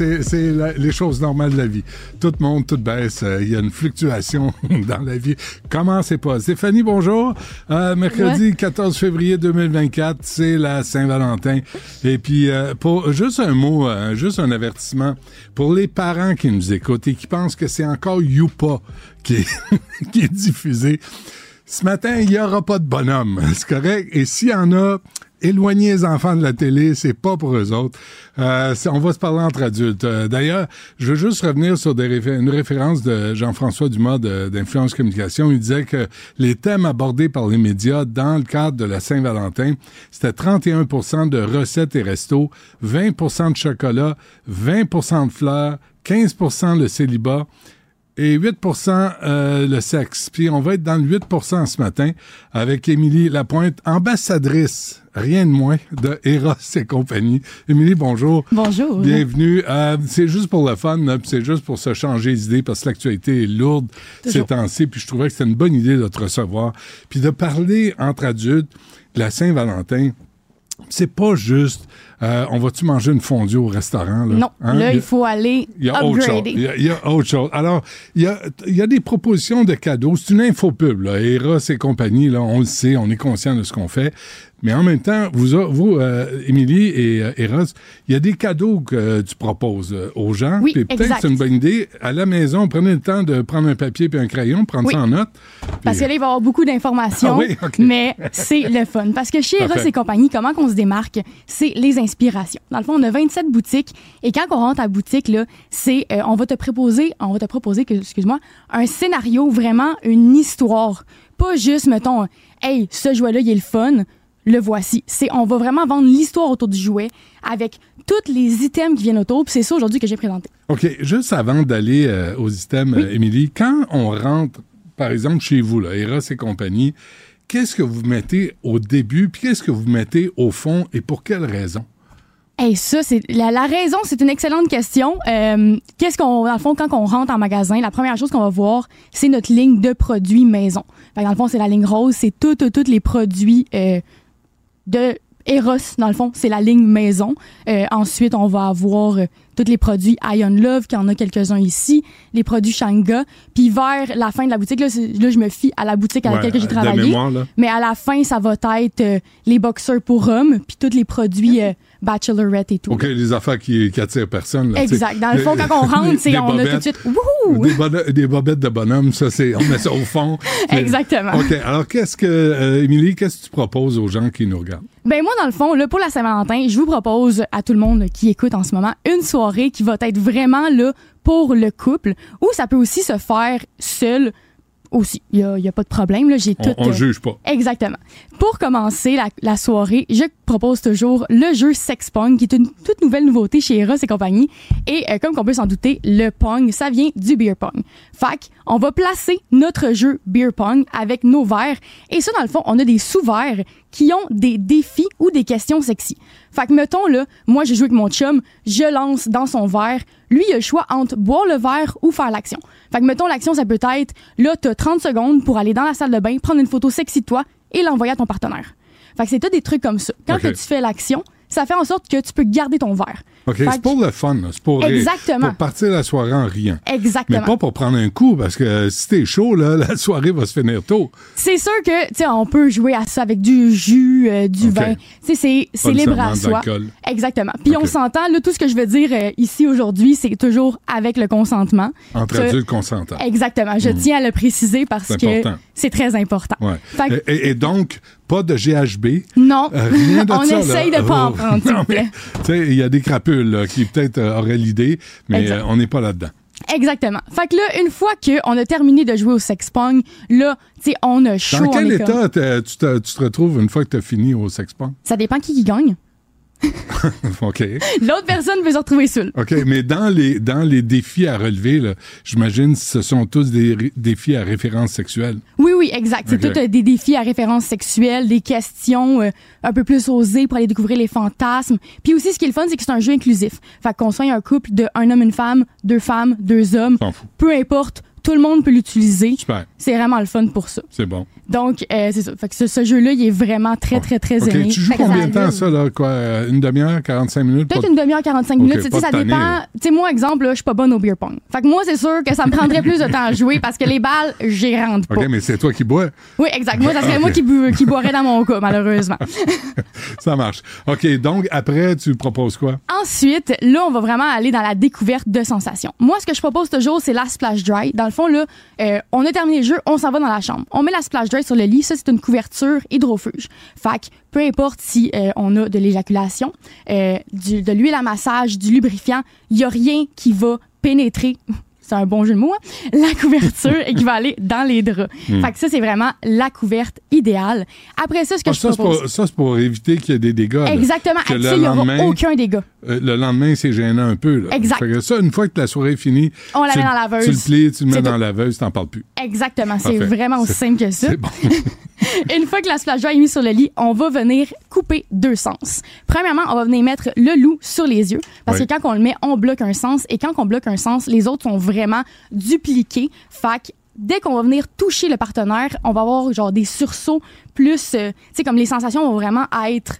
euh, c'est les choses normales de la vie. Tout monte, tout baisse. Euh, il y a une fluctuation dans la vie. Comment c'est pas? Stéphanie, bonjour. Euh, mercredi 14 février 2024, c'est la Saint-Valentin. Et puis, pour juste un mot, juste un avertissement pour les parents qui nous écoutent et qui pensent que c'est encore Youpa qui est, qui est diffusé. Ce matin, il n'y aura pas de bonhomme. C'est correct? Et s'il y en a, éloigner les enfants de la télé, c'est pas pour eux autres. Euh, on va se parler entre adultes. Euh, d'ailleurs, je veux juste revenir sur une référence de Jean-François Dumas d'Influence Communication. Il disait que les thèmes abordés par les médias dans le cadre de la Saint-Valentin, c'était 31% de recettes et restos, 20% de chocolat, 20% de fleurs, 15% le célibat, et 8% euh, le sexe. Puis on va être dans le 8% ce matin avec Émilie Lapointe, ambassadrice, rien de moins, de Eros et compagnie. Émilie, bonjour. Bonjour. Bienvenue. Euh, c'est juste pour le fun, c'est juste pour se changer d'idée parce que l'actualité est lourde ces temps-ci. Puis je trouvais que c'était une bonne idée de te recevoir. Puis de parler entre adultes de la Saint-Valentin. C'est pas juste euh, on va-tu manger une fondue au restaurant? Là? Non, hein? là, il, faut aller il y a Autre chose. Il, y a, autre chose. Alors, il y a, il y a des propositions de cadeaux. C'est une infopub, là. Eros et compagnie, là, on le sait, on est conscient de ce qu'on fait. Mais en même temps, vous, vous euh, Émilie et euh, Eros, il y a des cadeaux que tu proposes euh, aux gens. Oui, peut-être que c'est une bonne idée. À la maison, prenez le temps de prendre un papier et un crayon, prendre ça en note. Parce que là, il va y avoir beaucoup d'informations, ah mais c'est le fun. Parce que chez Eros et compagnie, comment qu'on se démarque? C'est les inspirations. Dans le fond, on a 27 boutiques et quand on rentre à la boutique, là, c'est, on va te proposer, on va te proposer, excuse-moi, un scénario, vraiment une histoire. Pas juste, mettons, hey, ce jouet-là, il est le fun le voici. C'est, on va vraiment vendre l'histoire autour du jouet avec tous les items qui viennent autour. c'est ça aujourd'hui que j'ai présenté. OK. Juste avant d'aller euh, aux items, euh, Émilie, quand on rentre, par exemple, chez vous, là, Eros et compagnie, qu'est-ce que vous mettez au début, puis qu'est-ce que vous mettez au fond et pour quelle raison? Hey, ça, c'est la, raison, c'est une excellente question. Euh, qu'est-ce qu'on, dans le fond, quand on rentre en magasin, la première chose qu'on va voir, c'est notre ligne de produits maison. dans le fond, c'est la ligne rose, c'est tous tous les produits de Eros, dans le fond, c'est la ligne maison. Euh, ensuite, on va avoir euh, tous les produits Ion Love, qui en a quelques-uns ici, les produits Shanga. Puis vers la fin de la boutique, là, je me fie à la boutique à laquelle j'ai travaillé. mais à la fin, ça va être euh, les boxers pour hommes, puis tous les produits bachelorette et tout. OK, les affaires qui, qui attirent personne. exact. Dans le fond, quand on rentre, c'est on a tout de suite des, des, bobettes de bonhomme, ça c'est on met ça au fond. Exactement. OK, alors qu'est-ce que euh, Émilie, qu'est-ce que tu proposes aux gens qui nous regardent? Ben moi dans le fond, là pour la Saint-Valentin, je vous propose à tout le monde qui écoute en ce moment une soirée qui va être vraiment là pour le couple ou ça peut aussi se faire seul aussi. Il n'y a, pas de problème. Là. J'ai tout, on ne juge pas. Exactement. Pour commencer la, soirée, je propose toujours le jeu Sex Pong, qui est une toute nouvelle nouveauté chez Eros et compagnie. Et euh, comme qu'on peut s'en douter, le Pong, ça vient du Beer Pong. Fac, on va placer notre jeu Beer Pong avec nos verres. Et ça, dans le fond, on a des sous-verres qui ont des défis ou des questions sexy. Fait que, mettons, là, moi, j'ai joué avec mon chum, je lance dans son verre. Lui, il a le choix entre boire le verre ou faire l'action. Fait que, mettons, l'action, ça peut être, là, t'as 30 secondes pour aller dans la salle de bain, prendre une photo sexy de toi et l'envoyer à ton partenaire. Fait que c'est tout des trucs comme ça. Quand tu fais l'action, ça fait en sorte que tu peux garder ton verre. OK, c'est pour le fun, c'est pour, Exactement. pour partir la soirée en riant. Exactement. Mais pas pour prendre un coup, parce que si t'es chaud, là, la soirée va se finir tôt. C'est sûr que, tu sais, on peut jouer à ça avec du jus, euh, du vin. Tu sais, c'est libre à soi. Exactement. Puis on s'entend, là, tout ce que je veux dire euh, ici aujourd'hui, c'est toujours avec le consentement. Entre adultes consentants. Exactement. Je hmm. tiens à le préciser parce que c'est très important. Ouais. et, donc, pas de GHB. Non. Euh, rien de on essaye de pas en prendre, s'il vous plaît. Il y a des crapules qui peut-être euh, auraient l'idée, mais euh, on n'est pas là-dedans. Exactement. Fait que là, une fois qu'on a terminé de jouer au sex pong, là, tu sais, on a chaud. Dans quel état tu, te, tu, te, retrouves une fois que tu as fini au sex pong? Ça dépend qui, qui gagne. OK. L'autre personne veut se retrouver seule. OK, mais dans les, dans les défis à relever, j'imagine que ce sont tous des défis à référence sexuelle. Oui, oui, exact. C'est tous euh, des défis à référence sexuelle, des questions euh, un peu plus osées pour aller découvrir les fantasmes. Puis aussi, ce qui est le fun, c'est que c'est un jeu inclusif. Fait qu'on soit un couple de un homme, une femme, deux femmes, deux hommes, peu importe Tout le monde peut l'utiliser. C'est vraiment le fun pour ça. C'est bon. Donc, euh, c'est ça. Fait que ce, ce jeu-là, il est vraiment très, très, très OK, aimé. tu joues combien de temps, ça, là? Quoi, une demi-heure, 45 minutes? Peut-être une demi-heure, 45 Ok, minutes. Tu sais, ça dépend. là. Tu sais, moi, exemple, je suis pas bonne au beer pong. Fait que moi, c'est sûr que ça me prendrait plus de temps à jouer parce que les balles, j'y rentre pas. OK, mais c'est toi qui bois. Oui, exact. Moi, ça serait moi qui, bu- qui boirais dans mon cas, malheureusement. Ça marche. OK, donc, après, tu proposes quoi? Ensuite, là, on va vraiment aller dans la découverte de sensations. Moi, ce que je propose toujours, c'est la splash dry. Dans le fond, là, euh, on a terminé le jeu, on s'en va dans la chambre. On met la splash dry sur le lit. Ça, c'est une couverture hydrofuge. Fait que peu importe si euh, on a de l'éjaculation, euh, de l'huile à massage, du lubrifiant, il y a rien qui va pénétrer. C'est un bon jeu de mots, hein? La couverture et qui va aller dans les draps. Fait que ça, c'est vraiment la couverte idéale. Après ça, ce que Ah, je ça, c'est propose. pour, ça, c'est pour éviter qu'il y ait des dégâts. là. Exactement. Que le il n'y aura lendemain- aucun dégât. Euh, le lendemain, c'est gênant un peu. Là. Exact. Fait que ça, une fois que la soirée est finie, On la tu, met dans la laveuse. tu le plies, tu le mets dans la laveuse, t'en parles plus. Exactement, c'est vraiment aussi simple que ça. C'est bon. Une fois que la splash est mise sur le lit, on va venir couper deux sens. Premièrement, on va venir mettre le loup sur les yeux parce Oui. que quand on le met, on bloque un sens et quand on bloque un sens, les autres sont vraiment dupliqués. Fait que dès qu'on va venir toucher le partenaire, on va avoir genre des sursauts plus, euh, tu sais, comme les sensations vont vraiment être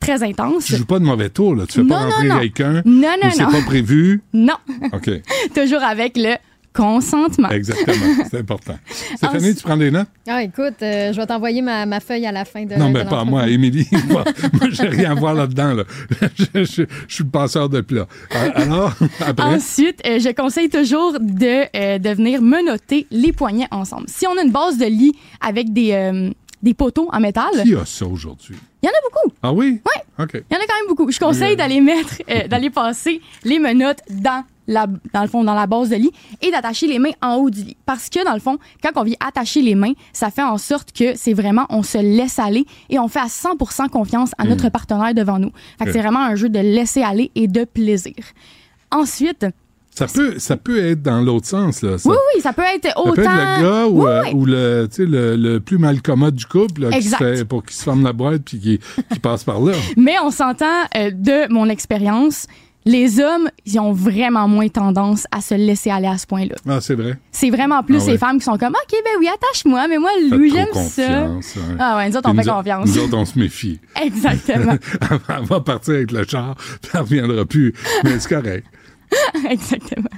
très intenses. Tu joues pas de mauvais tour, là. Tu fais Non, pas non, rentrer non. quelqu'un. Non, non, ou c'est non. pas prévu? Non, OK. toujours avec le consentement. Exactement. C'est important. Stéphanie, Ensuite- tu prends des notes? Ah, écoute, euh, je vais t'envoyer ma, ma feuille à la fin de non, de mais pas l'entrevue. moi, Émilie. moi, moi, j'ai rien à voir là-dedans, là. je, je- je suis le passeur de plat. Euh, Alors, après? Ensuite, euh, je conseille toujours de, euh, de venir menotter les poignets ensemble. Si on a une base de lit avec des, euh, des poteaux en métal, Qui a ça aujourd'hui? il y en a beaucoup. Ah oui? Ouais. OK. Il y en a quand même beaucoup. Je conseille Oui. d'aller mettre, euh, d'aller passer les menottes dans la, dans le fond, dans la base de lit et d'attacher les mains en haut du lit. Parce que, dans le fond, quand on vient attacher les mains, ça fait en sorte que c'est vraiment, on se laisse aller et on fait à 100% confiance à notre partenaire devant nous. Fait que c'est vraiment un jeu de laisser aller et de plaisir. Ensuite, Ça peut, ça peut être dans l'autre sens, là. Ça, oui, oui, ça peut être ça autant. peut être le gars ou, Oui, euh, oui. ou le, tu sais, le, le plus mal commode du couple, là, qui se fait- pour qu'il se ferme la boîte puis qui, qui passe par là. Mais on s'entend euh, de mon expérience, les hommes, ils ont vraiment moins tendance à se laisser aller à ce point-là. Ah, c'est vrai. C'est vraiment plus Ah ouais. les femmes qui sont comme OK, ben oui, attache-moi, mais moi, lui, j'aime ça. Ah ouais, nous autres, on fait confiance. Nous autres, on se méfie. Exactement. Elle va partir avec le char, puis elle reviendra plus. Mais c'est correct. Exactement.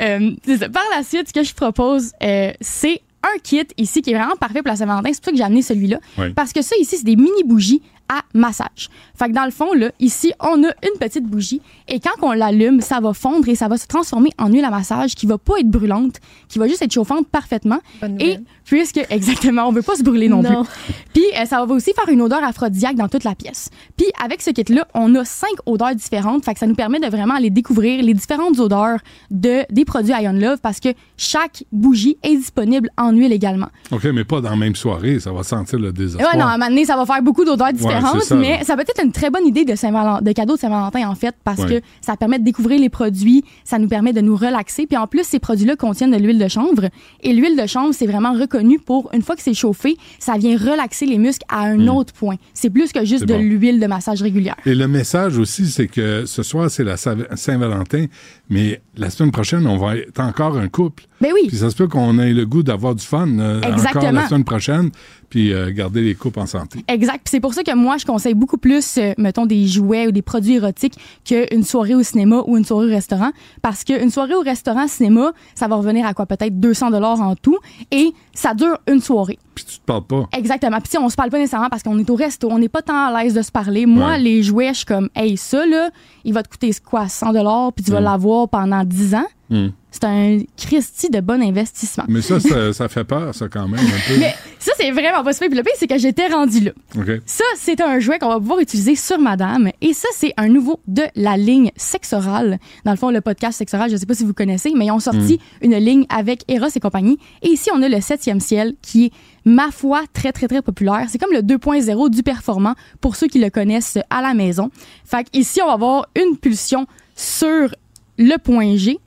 Euh. Par la suite, ce que je propose, euh, c'est un kit ici qui est vraiment parfait pour la Saint-Valentin. C'est pour ça que j'ai amené celui-là. Oui. Parce que ça, ici, c'est des mini bougies à massage. Fait que dans le fond, là, ici, on a une petite bougie et quand on l'allume, ça va fondre et ça va se transformer en huile à massage qui va pas être brûlante, qui va juste être chauffante parfaitement. Bonne Et puisque, exactement, on veut pas se brûler non, Non. plus. Puis euh, ça va aussi faire une odeur aphrodisiaque dans toute la pièce. Puis avec ce kit-là, on a cinq odeurs différentes. Fait que ça nous permet de vraiment aller découvrir les différentes odeurs de, des produits Ion Love parce que chaque bougie est disponible en huile également. OK, mais pas dans la même soirée. Ça va sentir le désespoir. ouais, non, à un moment donné, ça va faire beaucoup d'odeurs différentes, ça, mais ça peut être une très bonne idée de, cadeau de Saint-Valentin, en fait, parce Ouais. que ça permet de découvrir les produits, ça nous permet de nous relaxer. Puis en plus, ces produits-là contiennent de l'huile de chanvre. Et l'huile de chanvre, c'est vraiment reconnu pour, une fois que c'est chauffé, ça vient relaxer les muscles à un autre point. C'est plus que juste Hmm. De bon. l'huile de massage régulière. Et le message aussi, c'est que ce soir, c'est la Sa- Saint-Valentin, mais la semaine prochaine, on va être encore un couple. Ben oui. Puis ça se peut qu'on ait le goût d'avoir du fun euh, encore la semaine prochaine, puis euh, garder les couples en santé. Exact. Puis c'est pour ça que moi, je conseille beaucoup plus, euh, mettons, des jouets ou des produits érotiques qu'une soirée au cinéma ou une soirée au restaurant. Parce qu'une soirée au restaurant, cinéma, ça va revenir à quoi? Peut-être 200 dollars en tout. Et ça dure une soirée. Puis tu te parles pas. Exactement. Puis on se parle pas nécessairement parce qu'on est au resto. On n'est pas tant à l'aise de se parler. Moi, Ouais. les jouets, je suis comme, hey, ça, là, il va te coûter quoi? 100 dollars puis tu vas Mm. Pendant 10 ans. Hmm. C'est un Christy de bon investissement. Mais ça, ça, ça fait peur, ça, quand même, un peu. Mais ça, c'est vraiment pas super. Puis le pire, c'est que j'étais rendue là. OK. Ça, c'est un jouet qu'on va pouvoir utiliser sur Madame. Et ça, c'est un nouveau de la ligne Sexoral. Dans le fond, le podcast Sexoral, je sais pas si vous connaissez, mais ils ont sorti une ligne avec Eros et compagnie. Et ici, on a le septième ciel qui est, ma foi, très, très, très populaire. C'est comme le 2.0 du performant pour ceux qui le connaissent à la maison. Fait ici, on va avoir une pulsion sur le point G,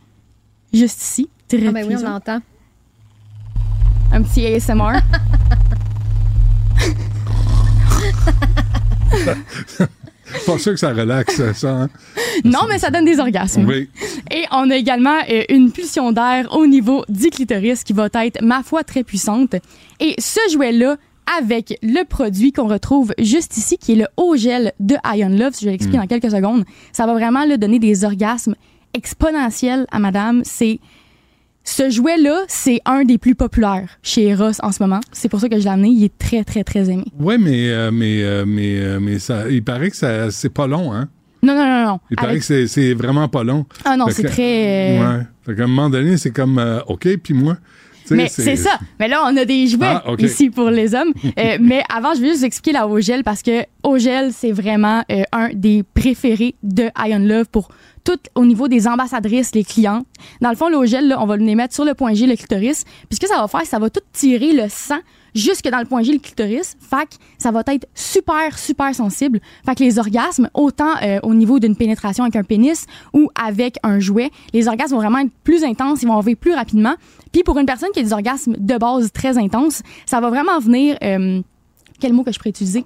juste ici. Ah, ben oui, on l'entend. Un petit ASMR. Pas sûr que ça relaxe, ça. hein? non, mais ça donne des orgasmes. Oui. Et on a également euh, une pulsion d'air au niveau du clitoris qui va être, ma foi, très puissante. Et ce jouet-là, avec le produit qu'on retrouve juste ici, qui est le haut gel de Ion Love, si je l'explique Mm. dans quelques secondes, ça va vraiment là, donner des orgasmes exponentiels à madame. C'est ce jouet-là, c'est un des plus populaires chez Eros en ce moment. C'est pour ça que je l'ai amené. Il est très, très, très aimé. Ouais, mais, euh, mais, euh, mais, euh, mais ça, il paraît que ça, c'est pas long, hein? Non, non, non, non. Il paraît que c'est, vraiment pas long. Ah non, c'est très... euh, Ouais. Fait qu'à un moment donné, c'est comme, OK, puis moi. Mais c'est ça. Mais là, on a des jouets Ah, ici pour les hommes. Euh, mais avant, je vais juste vous expliquer la Ogel parce que Ogel, c'est vraiment euh, un des préférés de Ion Love pour tout au niveau des ambassadrices, les clients. Dans le fond, l'Ogel, là, on va les mettre sur le point G, le clitoris. Puis ce que ça va faire, ça va tout tirer le sang jusque dans le point G, le clitoris. Fait que ça va être super, super sensible. Fait que les orgasmes, autant euh, au niveau d'une pénétration avec un pénis ou avec un jouet, les orgasmes vont vraiment être plus intenses, ils vont arriver plus rapidement. Puis pour une personne qui a des orgasmes de base très intenses, ça va vraiment venir... euh, quel mot que je pourrais utiliser?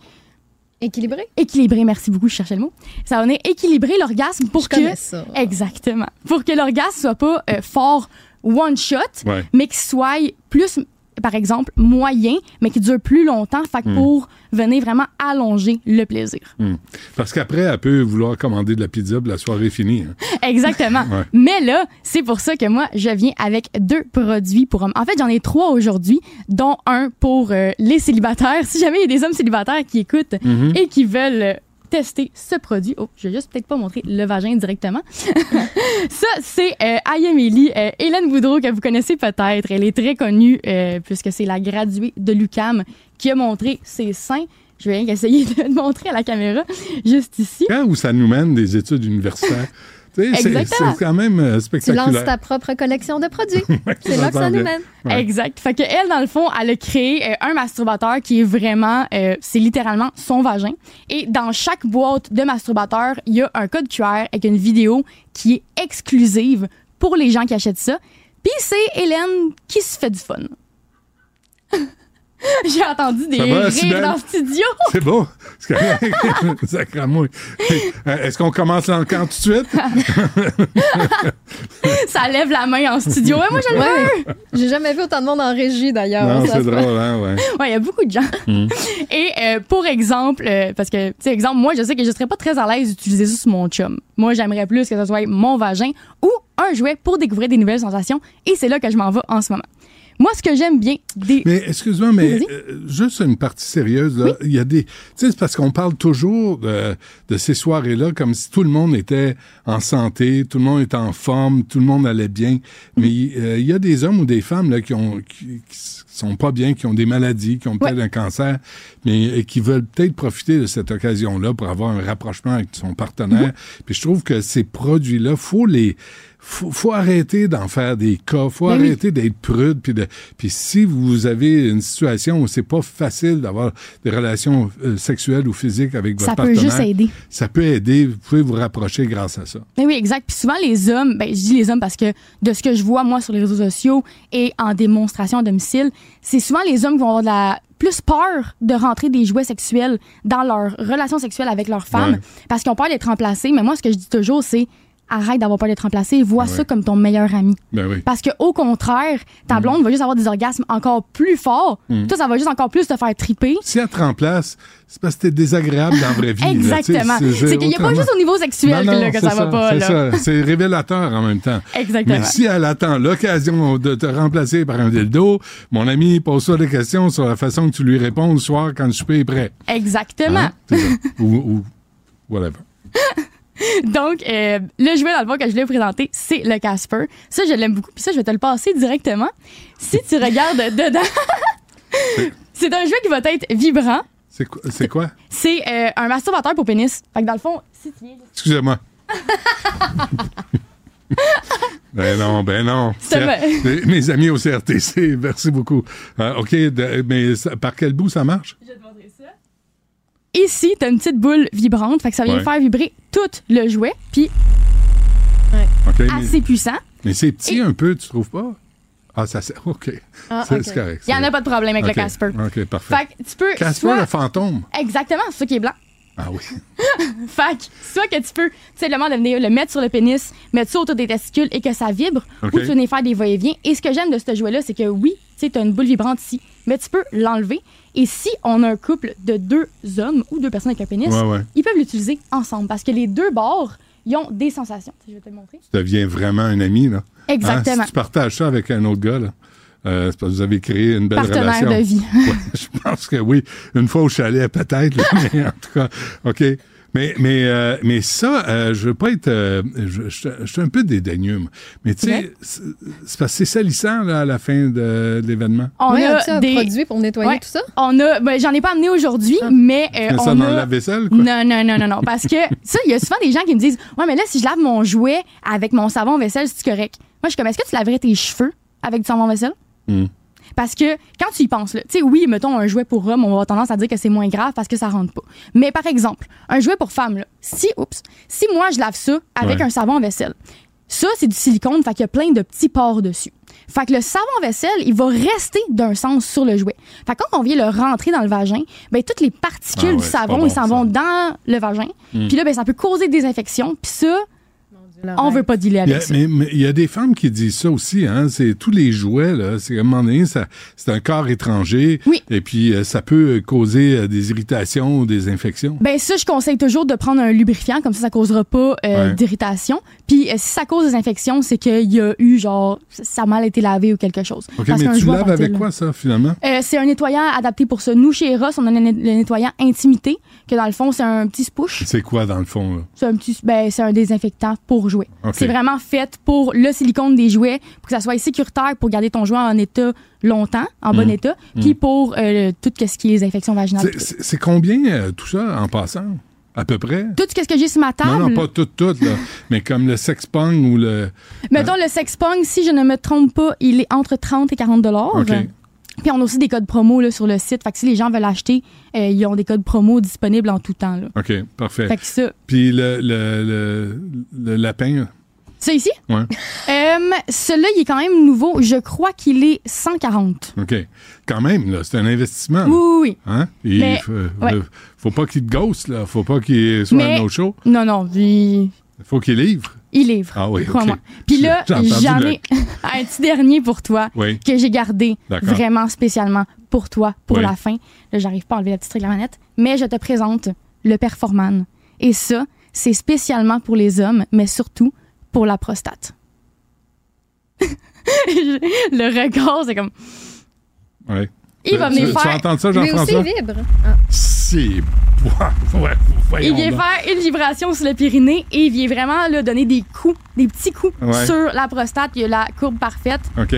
Équilibré? Équilibrer, merci beaucoup, je cherchais le mot. Ça va venir équilibrer l'orgasme pour Je que... ça. Exactement. Pour que l'orgasme soit pas euh, fort one shot, Ouais. mais qu'il soit plus, par exemple, moyen, mais qui dure plus longtemps. Fait que pour venir vraiment allonger le plaisir. Hmm. Parce qu'après, elle peut vouloir commander de la pizza, puis la soirée est finie. hein. Exactement. Ouais. Mais là, c'est pour ça que moi, je viens avec deux produits pour hommes. En fait, j'en ai trois aujourd'hui, dont un pour euh, les célibataires. Si jamais il y a des hommes célibataires qui écoutent et qui veulent euh, tester ce produit. Oh, je vais juste peut-être pas montrer le vagin directement. ça, c'est euh, Ayameli, euh, Hélène Boudreau, que vous connaissez peut-être. Elle est très connue euh, puisque c'est la graduée de l'UCAM qui a montré ses seins. Je vais essayer de montrer à la caméra juste ici. Quand où ça nous mène des études universitaires? C'est, quand même euh, Tu spectaculaire. lances ta propre collection de produits. C'est là que ça nous mène. Ouais. Exact. Fait que elle, dans le fond, elle a créé euh, un masturbateur qui est vraiment, euh, c'est littéralement son vagin. Et dans chaque boîte de masturbateur, il y a un code QR avec une vidéo qui est exclusive pour les gens qui achètent ça. Puis c'est Hélène qui se fait du fun. J'ai entendu des va, rires Sibelle? dans le studio. C'est beau. C'est. Euh, Est-ce qu'on commence l'encan tout de suite? Ça lève la main en studio. Ouais, moi, je le veux. Ouais. J'ai jamais vu autant de monde en régie d'ailleurs. Non, c'est drôle, hein, ouais. Ouais, il y a beaucoup de gens. Et euh, pour exemple, euh, parce que, tu sais, exemple, moi, je sais que je serais pas très à l'aise d'utiliser ça sur mon chum. Moi, j'aimerais plus que ce soit mon vagin ou un jouet pour découvrir des nouvelles sensations. Et c'est là que je m'en vais en ce moment. Moi, ce que j'aime bien des... Mais excuse-moi, mais euh, juste une partie sérieuse. Là. Il y a des. Tu sais, c'est parce qu'on parle toujours de, de ces soirées-là comme si tout le monde était en santé, tout le monde était en forme, tout le monde allait bien. Mais euh, il y a des hommes ou des femmes là, qui ont qui, qui sont pas bien, qui ont des maladies, qui ont peut-être un cancer, mais qui veulent peut-être profiter de cette occasion-là pour avoir un rapprochement avec son partenaire. Puis je trouve que ces produits-là, faut les faut, faut arrêter d'en faire des cas, faut Ben oui. arrêter d'être prude puis de puis si vous avez une situation où c'est pas facile d'avoir des relations euh, sexuelles ou physiques avec votre Ça peut partenaire, juste aider. ça peut aider, vous pouvez vous rapprocher grâce à ça. Mais oui, exact. Puis souvent, les hommes, ben, je dis les hommes parce que de ce que je vois, moi, sur les réseaux sociaux et en démonstration à domicile, c'est souvent les hommes qui vont avoir de la plus peur de rentrer des jouets sexuels dans leur relation sexuelle avec leur femme Ouais. parce qu'ils ont peur d'être remplacés. Mais moi, ce que je dis toujours, c'est arrête d'avoir peur d'être remplacé, vois Ouais. ça comme ton meilleur ami. Ben oui. Parce que au contraire, ta blonde va juste avoir des orgasmes encore plus forts. Toi, ça va juste encore plus te faire triper. Si elle te remplace, c'est parce que t'es désagréable dans la vraie vie. Exactement. C'est qu'il n'y a pas juste au niveau sexuel Non, que, non, là, que c'est ça va pas. C'est ça, révélateur en même temps. Exactement. Mais si elle attend l'occasion de te remplacer par un dildo, mon ami, pose-toi des questions sur la façon que tu lui réponds le soir quand le souper est prêt. Exactement. Hein? Ça. ou, ou whatever. Donc, euh, le jouet dans le fond que je l'ai présenté, c'est le Casper. Ça, je l'aime beaucoup. Puis ça, je vais te le passer directement. Si tu regardes dedans, c'est un jouet qui va être vibrant. C'est quoi? C'est quoi? C'est euh, un masturbateur pour pénis. Fait que dans le fond, si tu viens... Excusez-moi. ben non, ben non. Mes- Mes amis au CRTC, merci beaucoup. Euh, OK, de- mais ça- par quel bout ça marche? Je vais te montrer ça. Ici, t'as une petite boule vibrante. Fait que ça vient Ouais. faire vibrer tout le jouet. Puis assez puissant. mais c'est petit un peu, tu trouves pas? Ah, ça c'est. OK. Ah, c'est correct. Il n'y en a pas de problème avec le Casper. OK, parfait. Fait que tu peux Casper, soit- le fantôme. Exactement, c'est ça qui est blanc. Ah oui. Fait que, soit que tu peux tout simplement venir le mettre sur le pénis, mettre ça autour des testicules et que ça vibre, ou tu venir faire des va-et-vient. Et ce que j'aime de ce jouet-là, c'est que oui, tu sais, t'as une boule vibrante ici, mais tu peux l'enlever. Et si on a un couple de deux hommes ou deux personnes avec un pénis, Ouais, ouais. ils peuvent l'utiliser ensemble parce que les deux bords, ils ont des sensations. Je vais te le montrer. Tu deviens vraiment un ami, là. Hein, Exactement. Si tu partages ça avec un autre gars, là, euh, c'est parce que vous avez créé une belle Partenaire relation. de vie. Ouais, je pense que oui. Une fois au chalet, peut-être, mais en tout cas, OK. Mais, mais, euh, mais ça, euh, je veux pas être. euh, je, je- je suis un peu dédaigneux, moi. Mais tu sais, c'est c'est parce que c'est salissant là, à la fin de, de l'événement. On oui, a des. produit pour nettoyer Ouais. tout ça? On a. Ben, j'en ai pas amené aujourd'hui, mais euh, Mets ça on dans a. le lave-vaisselle, quoi. Non, non, non, non, non. Parce que ça, il y a souvent des gens qui me disent Ouais, mais là, si je lave mon jouet avec mon savon vaisselle, c'est correct. Moi, je suis comme Est-ce que tu laverais tes cheveux avec du savon vaisselle? Hmm. Parce que quand tu y penses, là, tu sais, oui, mettons un jouet pour homme, on va avoir tendance à dire que c'est moins grave parce que ça rentre pas. Mais par exemple, un jouet pour femme, là, si, oups, si moi je lave ça avec Ouais. un savon vaisselle, ça, c'est du silicone, fait qu'il y a plein de petits pores dessus. Fait que le savon vaisselle, il va rester d'un sens sur le jouet. Fait que quand on vient le rentrer dans le vagin, ben toutes les particules Ah ouais, du savon, bon, ils s'en vont dans le vagin. Puis là, ben ça peut causer des infections. Puis ça, on veut pas dealer Il y avec a- ça. mais mais il y a des femmes qui disent ça aussi, hein. C'est tous les jouets, là. C'est à un moment donné, ça, c'est un corps étranger. Oui. Et puis, euh, ça peut causer euh, des irritations ou des infections. Ben ça, je conseille toujours de prendre un lubrifiant, comme ça, ça causera pas euh, Ouais. d'irritation. Puis euh, si ça cause des infections, c'est qu'il y a eu genre ça a mal été lavé ou quelque chose. OK, Parce mais tu laves avec quoi, ça, finalement? Euh, c'est un nettoyant adapté pour ça. Nous, chez Ross, on a le, net- le nettoyant intimité, que dans le fond, c'est un petit spouche. C'est quoi, dans le fond, là? C'est un petit, ben, c'est un désinfectant pour C'est vraiment fait pour le silicone des jouets, pour que ça soit sécuritaire pour garder ton jouet en état longtemps, en bon état, puis pour euh, tout ce qui est les infections vaginales. C'est- combien, euh, tout ça, en passant? À peu près? Tout ce que j'ai sur ma table. Non, non, pas tout, tout, là. mais comme le sexpong ou le... Mettons, le sexpong, si je ne me trompe pas, il est entre 30 et 40 dollars. OK. Puis on a aussi des codes promo là, sur le site. Fait que si les gens veulent acheter, euh, ils ont des codes promo disponibles en tout temps. Là. OK, parfait. Fait que ça. Puis le, le, le, le lapin, Ça ici? ouais. Euh, Celui-là, il est quand même nouveau. Je crois qu'il est 140. OK. Quand même, là, c'est un investissement. Oui, oui, oui. Hein? Il Mais- ouais. le- faut pas qu'il te ghost, là. Faut pas qu'il soit Mais- un no-show. Non, non, il, Faut qu'il livre. Il livre. Ah oui, OK. Crois-moi. Puis là, j'en le- ai un petit dernier pour toi Oui. que j'ai gardé vraiment spécialement pour toi, pour Oui. la fin. Là, j'arrive pas à enlever la petite réglamanette, mais je te présente le Performan. Et ça, c'est spécialement pour les hommes, mais surtout pour la prostate. le regard, c'est comme. Ouais. Il va venir tu, Tu faire. entends ça, Lui aussi, Jean-François? il vibre. Ah. C'est... Ouais, Il vient donc. faire une vibration sur le périnée et il vient vraiment là, donner des coups, des petits coups Ouais. sur la prostate. Il y a la courbe parfaite OK.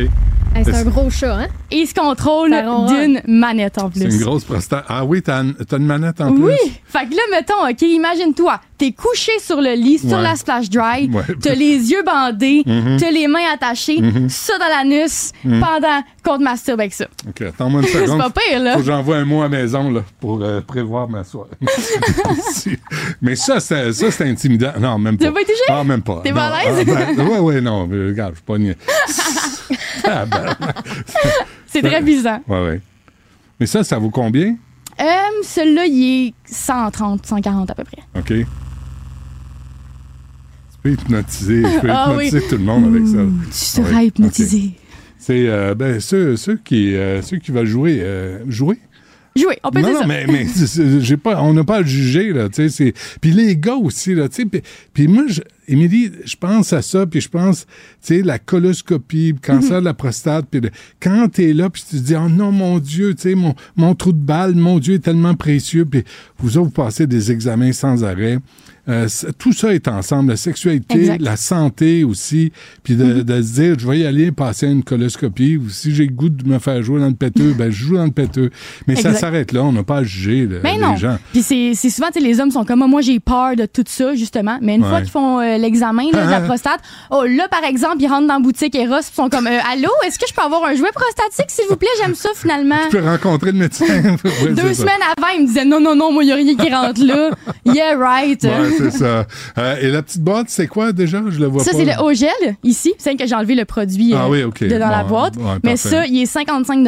Hey, c'est un gros chat, hein? et il se contrôle d'une manette en plus. C'est une grosse prostate. Ah oui, t'as une, t'as une manette en Oui! plus? Fait que là, mettons, OK, imagine-toi, t'es couché sur le lit, sur Ouais. la splash dry, Ouais. t'as les yeux bandés, Mhm. t'as les mains attachées, ça dans l'anus, pendant qu'on te masturbe avec ça. OK, attends-moi une C'est seconde. pas pire, là. Faut que j'envoie un mot à maison là, pour euh, prévoir ma soirée. Mais ça, c'est, ça, c'est intimidant. Non, même pas. T'as pas été? Ah, même pas. T'es pas à l'aise? Ah, ben, ouais, ouais, non. mais regarde, je suis pas niais. Ah, ben, C'est très bizarre. ouais, ouais. Mais ça, ça vaut combien? Euh, celui-là, il est 130, 140 à peu près. OK. Tu peux hypnotiser, je peux Ah hypnotiser tout le monde avec ça. Ouh, Tu seras Ouais, hypnotisé. C'est euh, ben, ceux, ceux, qui, euh, ceux qui veulent jouer. euh, jouer? Jouer, on peut non, dire non, ça. mais, j'ai pas, on n'a pas à le juger, là, tu sais. Puis les gars aussi, là, tu sais, puis- puis moi, je, Émilie, je pense à ça, puis je pense, tu sais, la coloscopie, le cancer de la prostate, puis le- quand t'es là, puis tu te dis, oh non, mon Dieu, tu sais, mon, mon trou de balle, mon Dieu est tellement précieux, puis vous autres, vous passez des examens sans arrêt. Euh, tout ça est ensemble, la sexualité, Exact. la santé aussi, puis de, de se dire, je vais y aller passer une coloscopie, ou si j'ai le goût de me faire jouer dans le péteux, ben je joue dans le péteux. Mais ça s'arrête là, on n'a pas à juger là, Mais les non. gens. Puis c'est souvent, tu sais, les hommes sont comme, Ah, moi, j'ai peur de tout ça, justement. Mais une fois qu'ils font euh, l'examen de la Ah. prostate, oh, là, par exemple, ils rentrent dans la boutique Eros, puis sont comme, euh, allô, est-ce que je peux avoir un jouet prostatique, s'il vous plaît? J'aime ça, finalement. Tu peux rencontrer le médecin. Ouais, Deux ça. semaines avant, il me disait, non, non, non, moi, il n'y a rien qui rentre là. Yeah, right. Ouais, c'est ça. Euh, et la petite boîte, c'est quoi déjà? Je le vois Ça, pas. c'est là. le haut gel, ici. C'est que j'ai enlevé le produit Ah euh, oui, OK. de dans la boîte. ouais, Mais parfait. ça, il est 55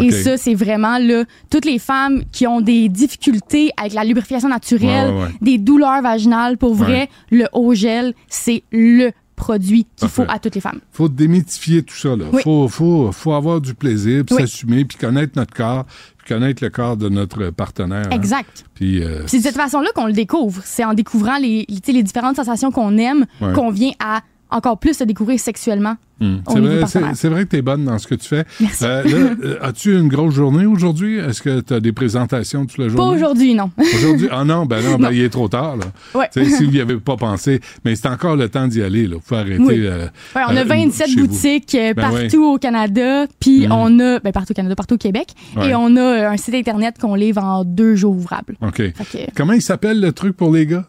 Et OK. ça, c'est vraiment là, toutes les femmes qui ont des difficultés avec la lubrification naturelle, Ouais, ouais, ouais. des douleurs vaginales, pour vrai, le haut gel, c'est le produit qu'il faut à toutes les femmes. faut démythifier tout ça. Oui. Faut, faut, faut avoir du plaisir, puis Oui. s'assumer, puis connaître notre corps, puis connaître le corps de notre partenaire. hein. Exact. Puis, euh, C'est de cette façon-là qu'on le découvre. C'est en découvrant les, les différentes sensations qu'on aime Ouais. qu'on vient à encore plus se découvrir sexuellement. au c'est vrai, c'est- que tu es bonne dans ce que tu fais. Merci. Euh, euh, As-tu une grosse journée aujourd'hui? Est-ce que tu as des présentations toute la Pas journée? aujourd'hui, non. Aujourd'hui? Ah non, ben non, ben Non. il est trop tard. Là. Ouais. Si vous n'y avez pas pensé, mais c'est encore le temps d'y aller. Là. Vous pouvez arrêter. Oui. euh, Ouais, on a euh, 27 chez vous. boutiques Ben partout au Canada, puis Mhm. on a ben, partout au Canada, partout au Québec, Ouais. et on a un site internet qu'on livre en deux jours ouvrables. OK. Que, Comment il s'appelle le truc pour les gars?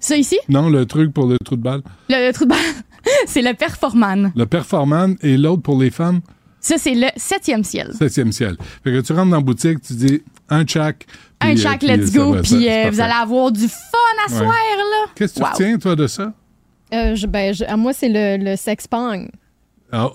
ça ici, Non, le truc pour le trou de balle. le, le trou de balle, c'est le Performan. Le Performan et l'autre pour les femmes? Ça c'est le septième ciel. Septième ciel. Fait que tu rentres dans la boutique, tu dis un chac. Un euh, puis, let's ça go, puis euh, vous allez avoir du fun à Ouais. soir là. Qu'est-ce que tu retiens, toi, de ça? Euh, je- ben, je- à moi, c'est le, le sex pong. Ah,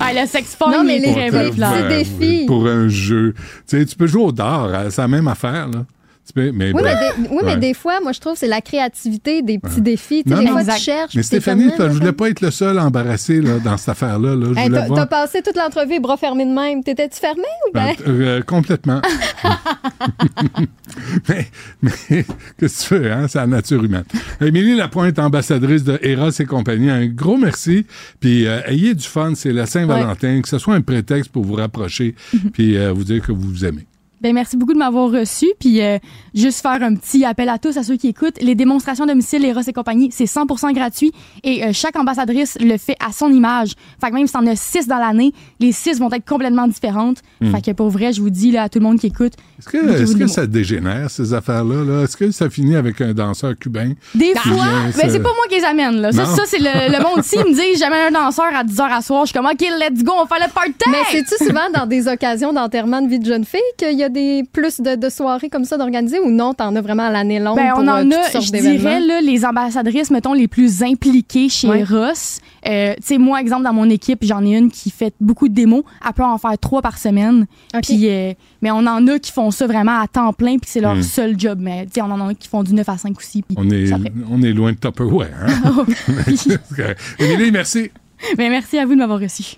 Ah, le sex Non, mais il est les- les ben, défis. Pour un jeu. Tu sais, tu peux jouer au dard, c'est la même affaire, là. Tu peux- mais Oui, bref. mais, des, oui Ouais. mais des fois, moi, je trouve que c'est la créativité des petits défis. Tu sais, Non, des non. fois, Exact. tu cherches. Mais Stéphanie, Ah, je voulais pas être le seul embarrassé là, dans cette affaire-là. Là. Hey, t'as, voir. passé toute l'entrevue bras fermés de même. T'étais-tu fermé ou bien? Euh, euh, complètement. mais, mais qu'est-ce que tu fais, hein? C'est la nature humaine. Émilie Lapointe, ambassadrice de Eros et compagnie, un gros merci. Puis euh, ayez du fun, c'est la Saint-Valentin, que ce soit un prétexte pour vous rapprocher, puis euh, vous dire que vous vous aimez. Ben, merci beaucoup de m'avoir reçu. Puis, euh, juste faire un petit appel à tous, à ceux qui écoutent. Les démonstrations à domicile, Eros et compagnie, c'est 100% gratuit. Et euh, chaque ambassadrice le fait à son image. Fait que même si t'en as six dans l'année, les six vont être complètement différentes. Fait que pour vrai, je vous dis là, à tout le monde qui écoute, Est-ce que, ça dégénère, ces affaires-là? Là? Est-ce que ça finit avec un danseur cubain? Des fois, vient ben, c'est pas moi qui les amène. Là. Ça, ça c'est le, le monde ici. Ils me dit jamais un danseur à 10h à soir. Je suis comme, OK, let's go, on fait le party. Mais c'est-tu souvent dans des occasions d'enterrement de vie de jeune fille qu'il y a des plus de, de soirées comme ça d'organiser ou non, t'en as vraiment à l'année longue Ben, pour on euh, en toutes a, je dirais, là, les ambassadrices, mettons, les plus impliquées chez Ouais. Ross. Euh, tu sais, moi, exemple, dans mon équipe, j'en ai une qui fait beaucoup de démos. Elle peut en faire trois par semaine. Puis, euh, mais on en a qui font ça vraiment à temps plein, puis c'est leur Hmm. seul job. Mais tu sais, on en a qui font du 9 à 5 aussi. puis On est, on est loin de Tupperware. Hein? Correct. Émilie, merci. Mais merci à vous de m'avoir reçu.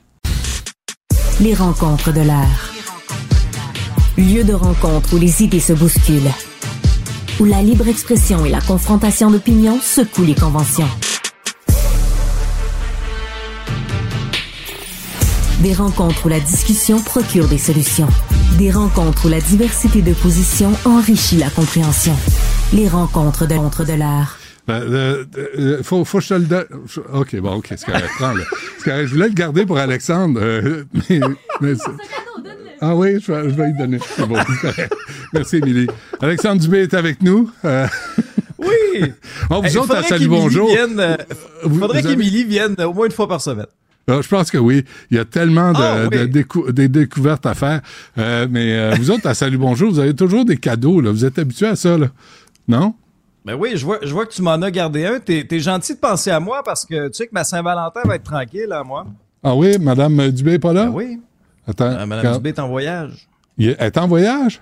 Les rencontres de l'art. Lieu de rencontre où les idées se bousculent. Où la libre expression et la confrontation d'opinions secouent les conventions. Des rencontres où la discussion procure des solutions. Des rencontres où la diversité de positions enrichit la compréhension. Les rencontres de l'entre de l'art. Ben, euh, euh, faut, faut que je te le donne. OK, bon, OK, c'est correct. Prends-le. C'est correct. Je voulais le garder pour Alexandre. euh, mais, mais c'est- ah oui, je vais, je vais lui donner. C'est bon, correct. Merci, Émilie. Alexandre Dubé est avec nous. Euh, Oui! vous Hey, autres, à Salut Bonjour. vienne, euh, faudrait avez- qu'Émilie vienne au moins une fois par semaine. Ah, je pense que oui. Il y a tellement de, Ah, oui. de décou- des découvertes à faire. Euh, mais euh, vous autres, à Salut Bonjour, vous avez toujours des cadeaux. Là. Vous êtes habitués à ça, là? Non? Ben oui, je vois, je vois que tu m'en as gardé un. T'es, t'es gentil de penser à moi parce que tu sais que ma Saint-Valentin va être tranquille, à moi. Ah oui, Madame Dubé est pas là? Ben oui. Attends. Euh, Madame. Dubé est en voyage. Il est- Elle est en voyage?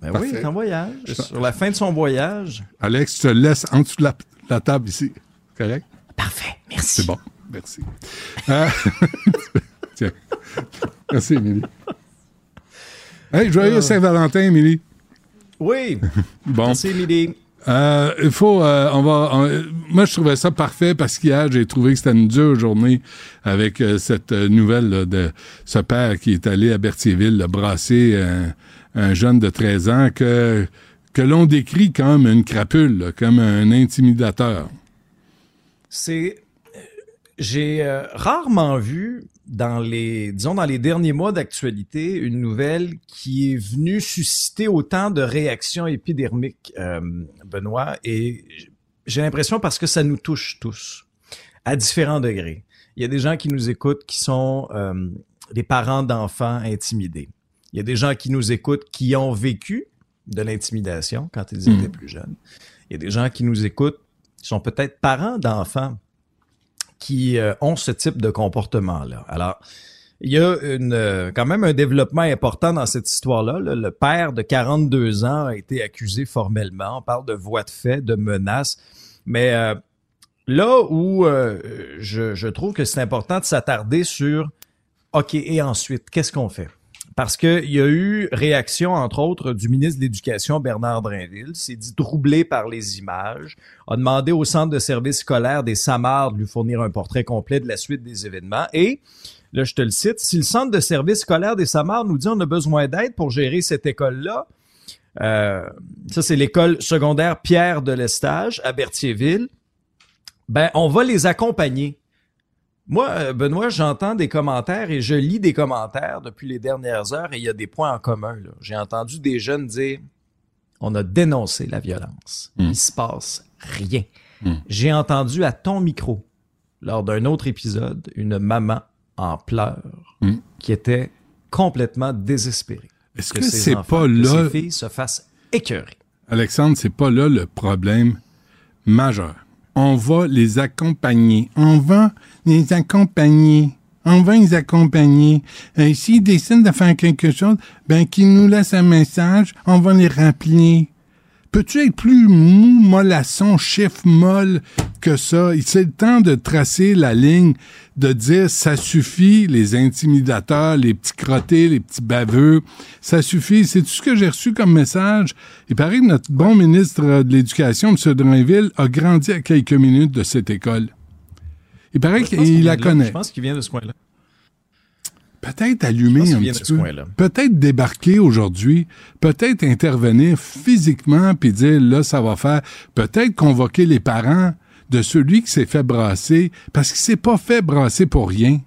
Ben Parfait. oui, elle est en voyage. Sur la fin de son voyage. Alex, je te laisse en dessous de la, la table ici. Correct? Parfait, merci. C'est bon. Merci. Euh, Tiens. Merci, Émilie. Hey, joyeux Saint-Valentin, Émilie. Oui, Bon. merci Émilie. Euh, il faut, euh, on va. on- moi, je trouvais ça parfait parce qu'hier, j'ai trouvé que c'était une dure journée avec euh, cette euh, nouvelle là, de ce père qui est allé à Berthierville là, brasser un, un jeune de 13 ans que que l'on décrit comme une crapule, là, comme un intimidateur. C'est. J'ai euh, rarement vu dans les, disons, dans les derniers mois d'actualité, une nouvelle qui est venue susciter autant de réactions épidermiques, euh, Benoît, et j'ai l'impression parce que ça nous touche tous, à différents degrés. Il y a des gens qui nous écoutent qui sont euh, des parents d'enfants intimidés. Il y a des gens qui nous écoutent qui ont vécu de l'intimidation quand ils Mm. étaient plus jeunes. Il y a des gens qui nous écoutent qui sont peut-être parents d'enfants qui euh, ont ce type de comportement-là. Alors, il y a une, euh, quand même un développement important dans cette histoire-là. Le, père de 42 ans a été accusé formellement. On parle de voies de fait, de menaces. Mais euh, là où je, je trouve que c'est important de s'attarder sur, OK, et ensuite, qu'est-ce qu'on fait? parce qu'il y a eu réaction, entre autres, du ministre de l'Éducation, Bernard Drinville, s'est dit troublé par les images, a demandé au centre de services scolaires des SAMAR de lui fournir un portrait complet de la suite des événements et Là, je te le cite. Si le centre de services scolaires des SAMAR nous dit on a besoin d'aide pour gérer cette école-là, euh, ça c'est l'école secondaire Pierre de l'Estage à Berthierville, ben on va les accompagner. Moi, euh, Benoît, j'entends des commentaires et je lis des commentaires depuis les dernières heures et il y a des points en commun. J'ai entendu des jeunes dire on a dénoncé la violence. Il hmm. Il se passe rien. Hmm. J'ai entendu à ton micro, lors d'un autre épisode, une maman en pleurs hmm. qui était complètement désespérée. Est-ce que, c'est pas là. Que ses filles se fassent écœurer. Alexandre, c'est pas là le problème majeur on va les accompagner. On va les accompagner. On va les accompagner. Et s'ils décident de faire quelque chose, ben, qu'ils nous laissent un message, on va les rappeler. Peux-tu être plus mou, mollasson, chef molle que ça? C'est le temps de tracer la ligne, de dire ça suffit, les intimidateurs, les petits crottés, les petits baveux, ça suffit. C'est tout ce que j'ai reçu comme message. Il paraît que notre bon ministre de l'Éducation, M. Drainville, a grandi à quelques minutes de cette école. Il paraît qu'il la connaît. Je pense qu'il vient de ce coin-là peut-être allumer un petit peu, peut-être débarquer aujourd'hui, peut-être intervenir physiquement puis dire là ça va faire, peut-être convoquer les parents de celui qui s'est fait brasser parce qu'il s'est pas fait brasser pour rien.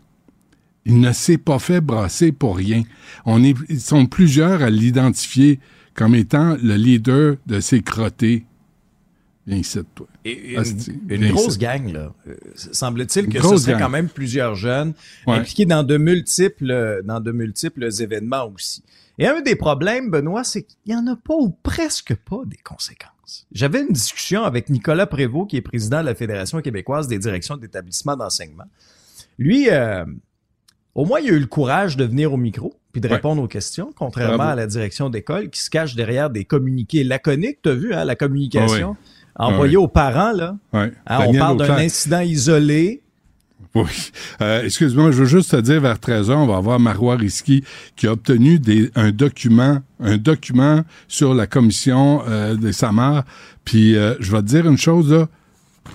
Il ne s'est pas fait brasser pour rien. On est, ils sont plusieurs à l'identifier comme étant le leader de ces crottés. Viens ici, toi. Et une, grosse gang, là. Semble-t-il que ce serait quand même plusieurs jeunes impliqués dans de multiples, dans de multiples événements aussi. Et un des problèmes, Benoît, c'est qu'il n'y en a pas ou presque pas des conséquences. J'avais une discussion avec Nicolas Prévost, qui est président de la Fédération québécoise des directions d'établissements d'enseignement. Lui, euh, au moins, il a eu le courage de venir au micro puis de répondre aux questions, contrairement à la direction d'école qui se cache derrière des communiqués laconiques. Tu as vu, hein, la communication? Envoyé aux parents, là. Hein, on parle d'un incident isolé. Oui. Euh, excuse-moi, je veux juste te dire, vers 13 h on va avoir Marois Risky qui a obtenu des, un document, un document sur la commission euh, des SAMAR. Puis euh, je vais te dire une chose, là.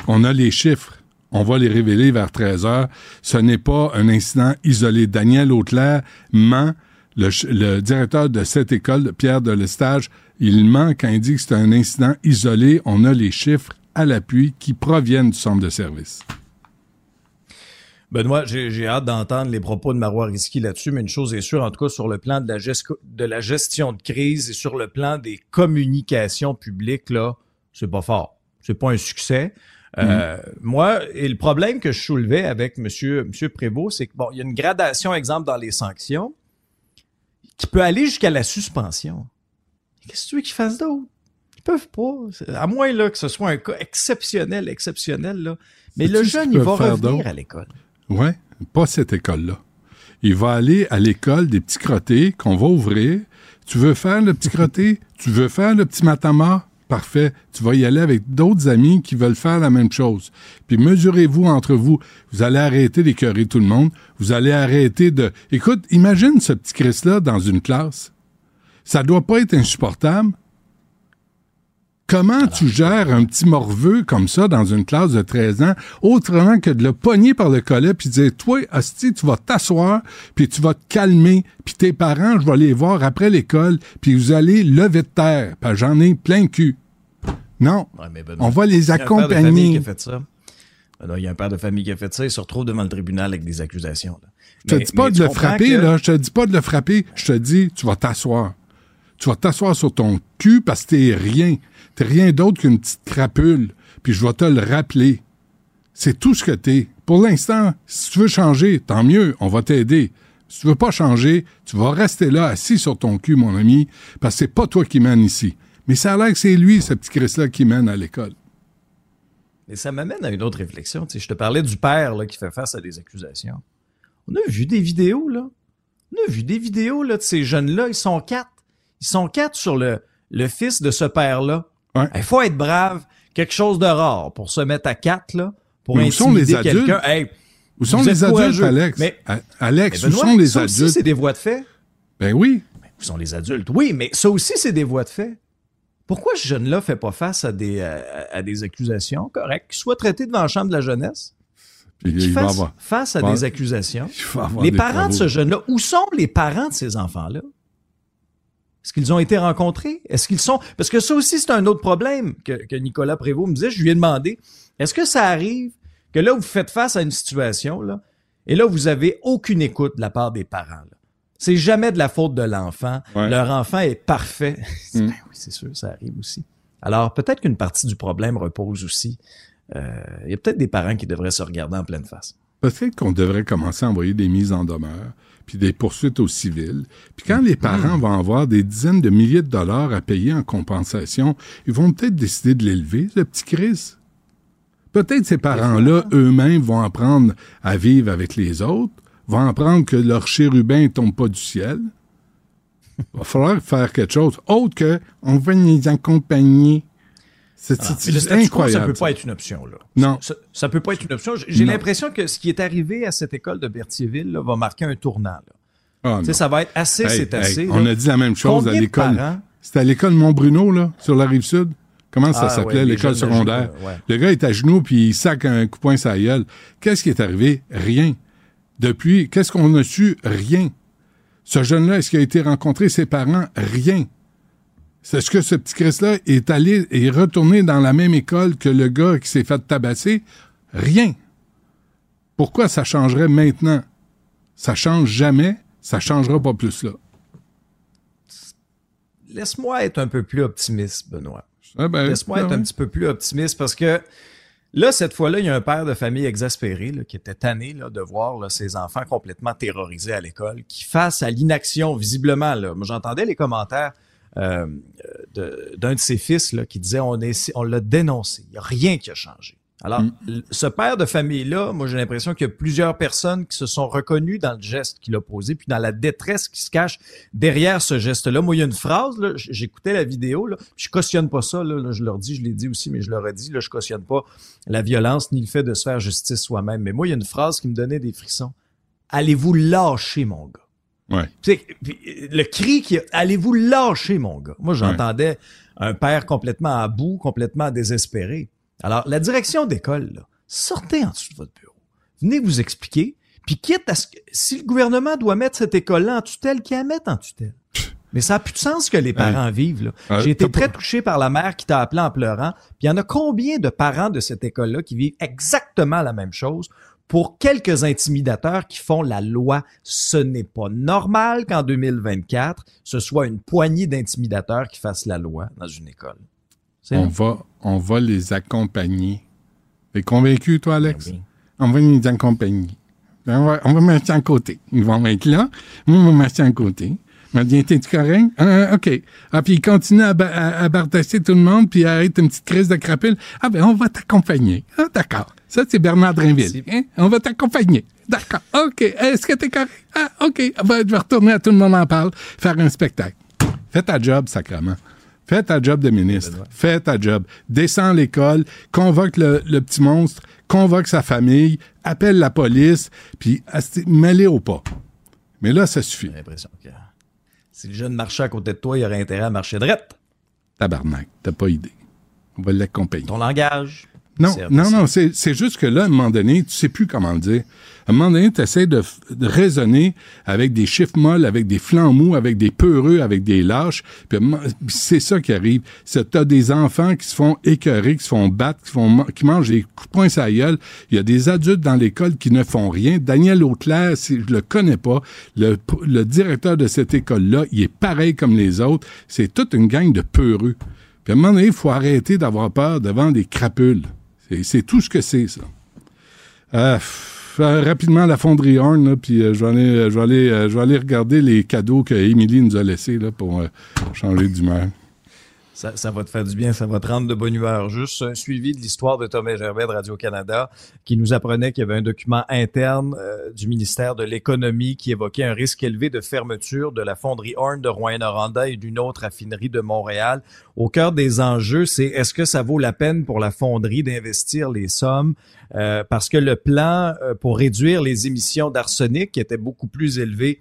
On a les chiffres. On va les révéler vers 13 h Ce n'est pas un incident isolé. Daniel Auclair ment. Le, le directeur de cette école, Pierre de Lestage, il manque quand il dit que c'est un incident isolé. On a les chiffres à l'appui qui proviennent du centre de service. Benoît, j'ai hâte d'entendre les propos de Marois Risky là-dessus, mais une chose est sûre, en tout cas sur le plan de la, de la gestion de crise et sur le plan des communications publiques, là, c'est pas fort. C'est pas un succès. Euh, mm-hmm. moi, et le problème que je soulevais avec Monsieur, Monsieur Prévost, c'est que bon, il y a une gradation, exemple, dans les sanctions, qui peut aller jusqu'à la suspension. Qu'est-ce que tu veux qu'ils fassent d'autre? Ils peuvent pas. À moins là, que ce soit un cas exceptionnel, exceptionnel. Là. Mais le jeune, il va revenir à l'école. Oui, pas cette école-là. Il va aller à l'école des petits crottés qu'on va ouvrir. Tu veux faire le petit crotté? tu veux faire le petit matama? Parfait. Tu vas y aller avec d'autres amis qui veulent faire la même chose. Puis mesurez-vous entre vous. Vous allez arrêter d'écœurer tout le monde. Vous allez arrêter de... Écoute, imagine ce petit Christ-là dans une classe. Ça doit pas être insupportable. Comment tu gères un petit morveux comme ça dans une classe de 13 ans, autrement que de le pogner par le collet puis dire, toi, Asti, tu vas t'asseoir puis tu vas te calmer puis tes parents, je vais les voir après l'école puis vous allez lever de terre. Parce j'en ai plein le cul. Non. on va les accompagner. Il y a un père de famille qui a fait ça. Il se retrouve devant le tribunal avec des accusations. Je te dis pas de le frapper, là. Je te dis pas de le frapper. Je te dis, tu vas t'asseoir tu vas t'asseoir sur ton cul parce que t'es rien. T'es rien d'autre qu'une petite crapule. Puis je vais te le rappeler. C'est tout ce que t'es. Pour l'instant, si tu veux changer, tant mieux, on va t'aider. Si tu veux pas changer, tu vas rester là, assis sur ton cul, mon ami, parce que c'est pas toi qui mène ici. Mais ça a l'air que c'est lui, ce petit Chris-là, qui mène à l'école. Mais ça m'amène à une autre réflexion. Je te parlais du père là, qui fait face à des accusations. On a vu des vidéos, là. On a vu des vidéos là, de ces jeunes-là. Ils sont quatre. Ils sont quatre sur le, le fils de ce père-là. Ouais. Il faut être brave. Quelque chose de rare pour se mettre à quatre, là, pour Mais intimider quelqu'un. Hey, Où sont les adultes. Alex? Mais- Alex, mais où sont les ça aussi, adultes? c'est des voies de fait. Ben oui. Où sont les adultes? Oui, mais ça aussi, c'est des voies de fait. Pourquoi ce jeune-là fait pas face à des, euh, à des accusations? Correctes, qu'il soit traité devant la chambre de la jeunesse, Puis qu'il il va fasse avoir. face à va- des accusations? il va avoir Les des parents de ce jeune-là, où sont les parents de ces enfants-là? Est-ce qu'ils ont été rencontrés? Est-ce qu'ils sont... Parce que ça aussi, c'est un autre problème que, que Nicolas Prévost me disait. Je lui ai demandé, est-ce que ça arrive que là, vous faites face à une situation, là, et là, vous avez aucune écoute de la part des parents, là? C'est jamais de la faute de l'enfant. Ouais. Leur enfant est parfait. Mm. Ben oui, c'est sûr, ça arrive aussi. Alors, peut-être qu'une partie du problème repose aussi. euh, Il y a peut-être des parents qui devraient se regarder en pleine face. Peut-être qu'on devrait commencer à envoyer des mises en demeure, puis des poursuites aux civils. Puis quand les parents vont avoir des dizaines de milliers de dollars à payer en compensation, ils vont peut-être décider de l'élever, le petit Chris. Peut-être ces parents-là, eux-mêmes, vont apprendre à vivre avec les autres, vont apprendre que leur chérubin ne tombe pas du ciel. Il va falloir faire quelque chose autre que on va les accompagner. C'est Ah, c'est- mais le c'est statu quo, ça incroyable. peut ça. pas être une option, là. Non. Ça, ça peut pas être une option. J'ai- Non. l'impression que ce qui est arrivé à cette école de Berthierville là, va marquer un tournant. là. Ah, ça va être assez, Hey, c'est hey, assez. on là. a dit la même chose Combien à l'école. C'était à l'école Montbruno, là, sur la rive sud. Comment ça Ah, s'appelait, ouais, l'école secondaire? Ouais. Le gars est à genoux, puis il sac un coup de poing gueule. Qu'est-ce qui est arrivé? Rien. Depuis, qu'est-ce qu'on a su? Rien. Ce jeune-là, est-ce qu'il a été rencontré ses parents? Rien. C'est ce que ce petit Chris-là est allé et retourné dans la même école que le gars qui s'est fait tabasser? Rien. Pourquoi ça changerait maintenant? Ça change jamais, ça changera pas plus là. Laisse-moi être un peu plus optimiste, Benoît. Ah ben, Laisse-moi ah être un petit peu plus optimiste parce que là, cette fois-là, il y a un père de famille exaspéré là, qui était tanné là, de voir là, ses enfants complètement terrorisés à l'école, qui face à l'inaction, visiblement, là, moi j'entendais les commentaires euh, de- d'un de ses fils là, qui disait on, est, on l'a dénoncé, il n'y a rien qui a changé. Alors, Mm. ce père de famille-là, moi j'ai l'impression qu'il y a plusieurs personnes qui se sont reconnues dans le geste qu'il a posé, puis dans la détresse qui se cache derrière ce geste-là. Moi, il y a une phrase, j'écoutais la vidéo, là, puis je cautionne pas ça, là, là, je leur dis, je l'ai dit aussi, mais je leur ai dit, là, je cautionne pas la violence ni le fait de se faire justice soi-même. Mais moi, il y a une phrase qui me donnait des frissons. Allez-vous lâcher, mon gars? Ouais. Puis, le cri qui allez-vous lâcher, mon gars? Moi, j'entendais un père complètement à bout, complètement désespéré. Alors, la direction d'école, là, sortez en dessous de votre bureau. Venez vous expliquer. Puis quitte à ce que, si le gouvernement doit mettre cette école-là en tutelle, qu'il la mette en tutelle. Mais ça n'a plus de sens que les parents vivent. là. Euh, J'ai été très touché par la mère qui t'a appelé en pleurant. Puis il y en a combien de parents de cette école-là qui vivent exactement la même chose? Pour quelques intimidateurs qui font la loi? Ce n'est pas normal qu'en 2024, ce soit une poignée d'intimidateurs qui fassent la loi dans une école. On va, on va les accompagner. T'es convaincu, toi, Alex? Ben oui. On va les accompagner. On va, on va marcher à côté. Ils vont être là. Moi, on va marcher à côté. Va dire, t'es correct? Ah, OK. Ah, puis il continue à, à, à tout le monde, puis arrête une petite crise de crapule. Ah, ben, on va t'accompagner. Ah, d'accord. Ça, c'est Bernard Drinville. Hein? On va t'accompagner. D'accord. OK. Est-ce que t'es correct? Ah, OK. Ah, ben, je vais retourner à tout le monde en parle, faire un spectacle. Fais ta job, sacrement. Fais ta job de ministre. Fais ta job. Descends l'école, convoque le, le petit monstre, convoque sa famille, appelle la police, puis mets-les au pas. Mais là, ça suffit. J'ai l'impression que si le jeune marchait à côté de toi, il aurait intérêt à marcher droite. Tabarnak, t'as pas idée. On va l'accompagner. Ton langage? Non, non, non, c'est c'est juste que là, à un moment donné, tu sais plus comment le dire. À un moment donné, tu essaies de, raisonner avec des chiffres molles, avec des flancs mous, avec des peureux, avec des lâches. C'est ça qui arrive. C'est t'as des enfants qui se font écœurer, qui se font battre, qui, font, qui mangent des coups de poing la gueule. Il y a des adultes dans l'école qui ne font rien. Daniel Auclair, si je le connais pas, le, directeur de cette école-là, il est pareil comme les autres. C'est toute une gang de peureux. Puis à un moment donné, il faut arrêter d'avoir peur devant des crapules. C'est tout ce que c'est, ça. Euh, f- euh, rapidement, la fonderie Horn, puis euh, je vais aller, euh, je vais aller, euh, je aller regarder les cadeaux que Émilie nous a laissés là, pour changer d'humeur. Ça, ça, va te faire du bien, ça va te rendre de bonne humeur. Juste un suivi de l'histoire de Thomas Gervais de Radio-Canada qui nous apprenait qu'il y avait un document interne euh, du ministère de l'Économie qui évoquait un risque élevé de fermeture de la fonderie Horn de Rouen-Noranda et d'une autre raffinerie de Montréal. Au cœur des enjeux, c'est est-ce que ça vaut la peine pour la fonderie d'investir les sommes? Euh, parce que le plan euh, pour réduire les émissions d'arsenic qui était beaucoup plus élevé,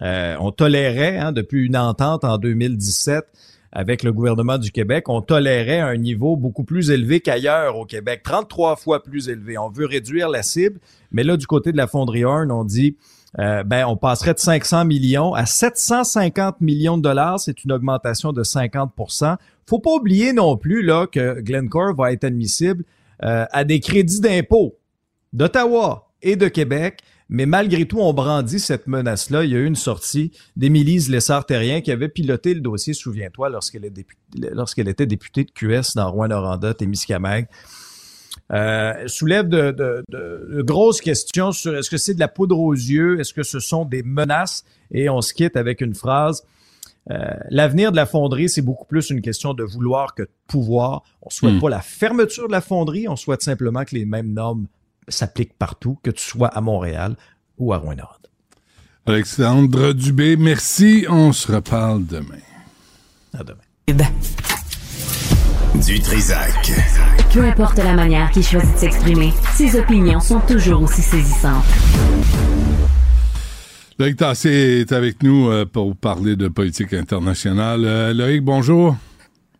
on tolérait hein, depuis une entente en 2017 avec le gouvernement du Québec, on tolérait un niveau beaucoup plus élevé qu'ailleurs au Québec, 33 fois plus élevé. On veut réduire la cible, mais là, du côté de la fonderie Horn, on dit, euh, ben, on passerait de 500 millions à 750 millions de dollars. C'est une augmentation de 50% Faut pas oublier non plus là que Glencore va être admissible euh, à des crédits d'impôt d'Ottawa et de Québec mais malgré tout, on brandit cette menace-là. Il y a eu une sortie d'Émilie Lessard-Terrien qui avait piloté le dossier, souviens-toi, lorsqu'elle était députée de QS dans Rouen-Noranda, Témiscamingue. Euh, soulève de, de, de, grosses questions sur est-ce que c'est de la poudre aux yeux, est-ce que ce sont des menaces, et on se quitte avec une phrase. Euh, L'avenir de la fonderie, c'est beaucoup plus une question de vouloir que de pouvoir. On souhaite hmm. pas la fermeture de la fonderie, on souhaite simplement que les mêmes normes s'applique partout, que tu sois à Montréal ou à Rouyn-Noranda. Alexandre Dubé, merci. On se reparle demain. À demain. Du Trisac. Peu importe la manière qu'il choisit de s'exprimer, ses opinions sont toujours aussi saisissantes. Loïc Tassé est avec nous euh, pour parler de politique internationale. Euh, Loïc, bonjour.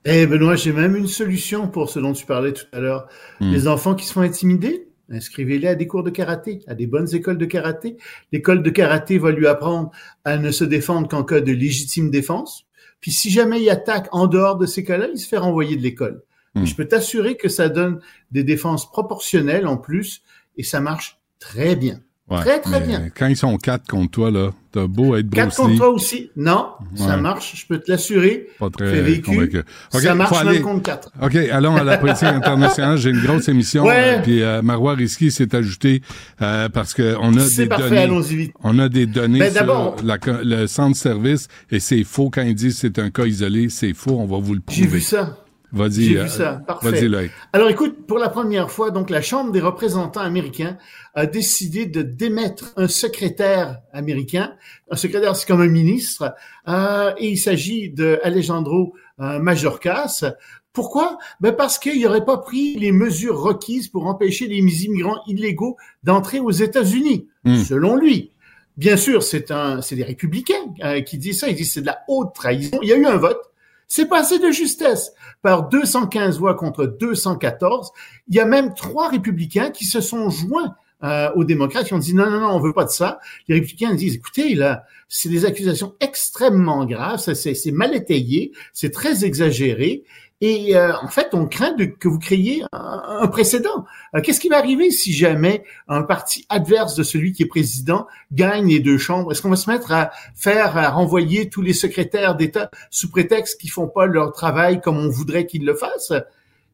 Eh Benoît, j'ai même une solution pour ce dont tu parlais tout à l'heure. Hmm. Les enfants qui se font intimider, Inscrivez-les à des cours de karaté, à des bonnes écoles de karaté. L'école de karaté va lui apprendre à ne se défendre qu'en cas de légitime défense. Puis si jamais il attaque en dehors de ces cas-là, il se fait renvoyer de l'école. Hmm. Je peux t'assurer que ça donne des défenses proportionnelles en plus et ça marche très bien très, très bien. Quand ils sont quatre contre toi, là, t'as beau être Quatre contre toi aussi. Non, ça marche, je peux te l'assurer. Pas très vécu. ça marche même contre quatre. OK, allons à la politique internationale. J'ai une grosse émission. Euh, puis euh, Marois Risky s'est ajouté euh, parce que on a des parfait, données. On a des données ben, sur la, le centre service et c'est faux quand ils disent c'est un cas isolé. C'est faux, on va vous le prouver. J'ai vu ça. Vas-y. J'ai vu ça. Parfait. Alors écoute, pour la première fois, donc la Chambre des représentants américains a décidé de démettre un secrétaire américain. Un secrétaire, c'est comme un ministre. Euh, et il s'agit de Alejandro euh, Majorcas. Pourquoi? Ben Parce qu'il n'aurait pas pris les mesures requises pour empêcher les immigrants illégaux d'entrer aux États-Unis, hmm. selon lui. Bien sûr, c'est un, c'est des républicains euh, qui disent ça. Ils disent c'est de la haute trahison. Il y a eu un vote. C'est passé de justesse par 215 voix contre 214. Il y a même trois républicains qui se sont joints euh, aux démocrates qui ont dit non, non, non, on veut pas de ça. Les républicains disent, écoutez, là, c'est des accusations extrêmement graves, c'est mal étayé, c'est très exagéré. Et euh, en fait, on craint de, que vous créiez un, précédent. Euh, qu'est-ce qui va arriver si jamais un parti adverse de celui qui est président gagne les deux chambres? Est-ce qu'on va se mettre à faire, à renvoyer tous les secrétaires d'État sous prétexte qu'ils font pas leur travail comme on voudrait qu'ils le fassent?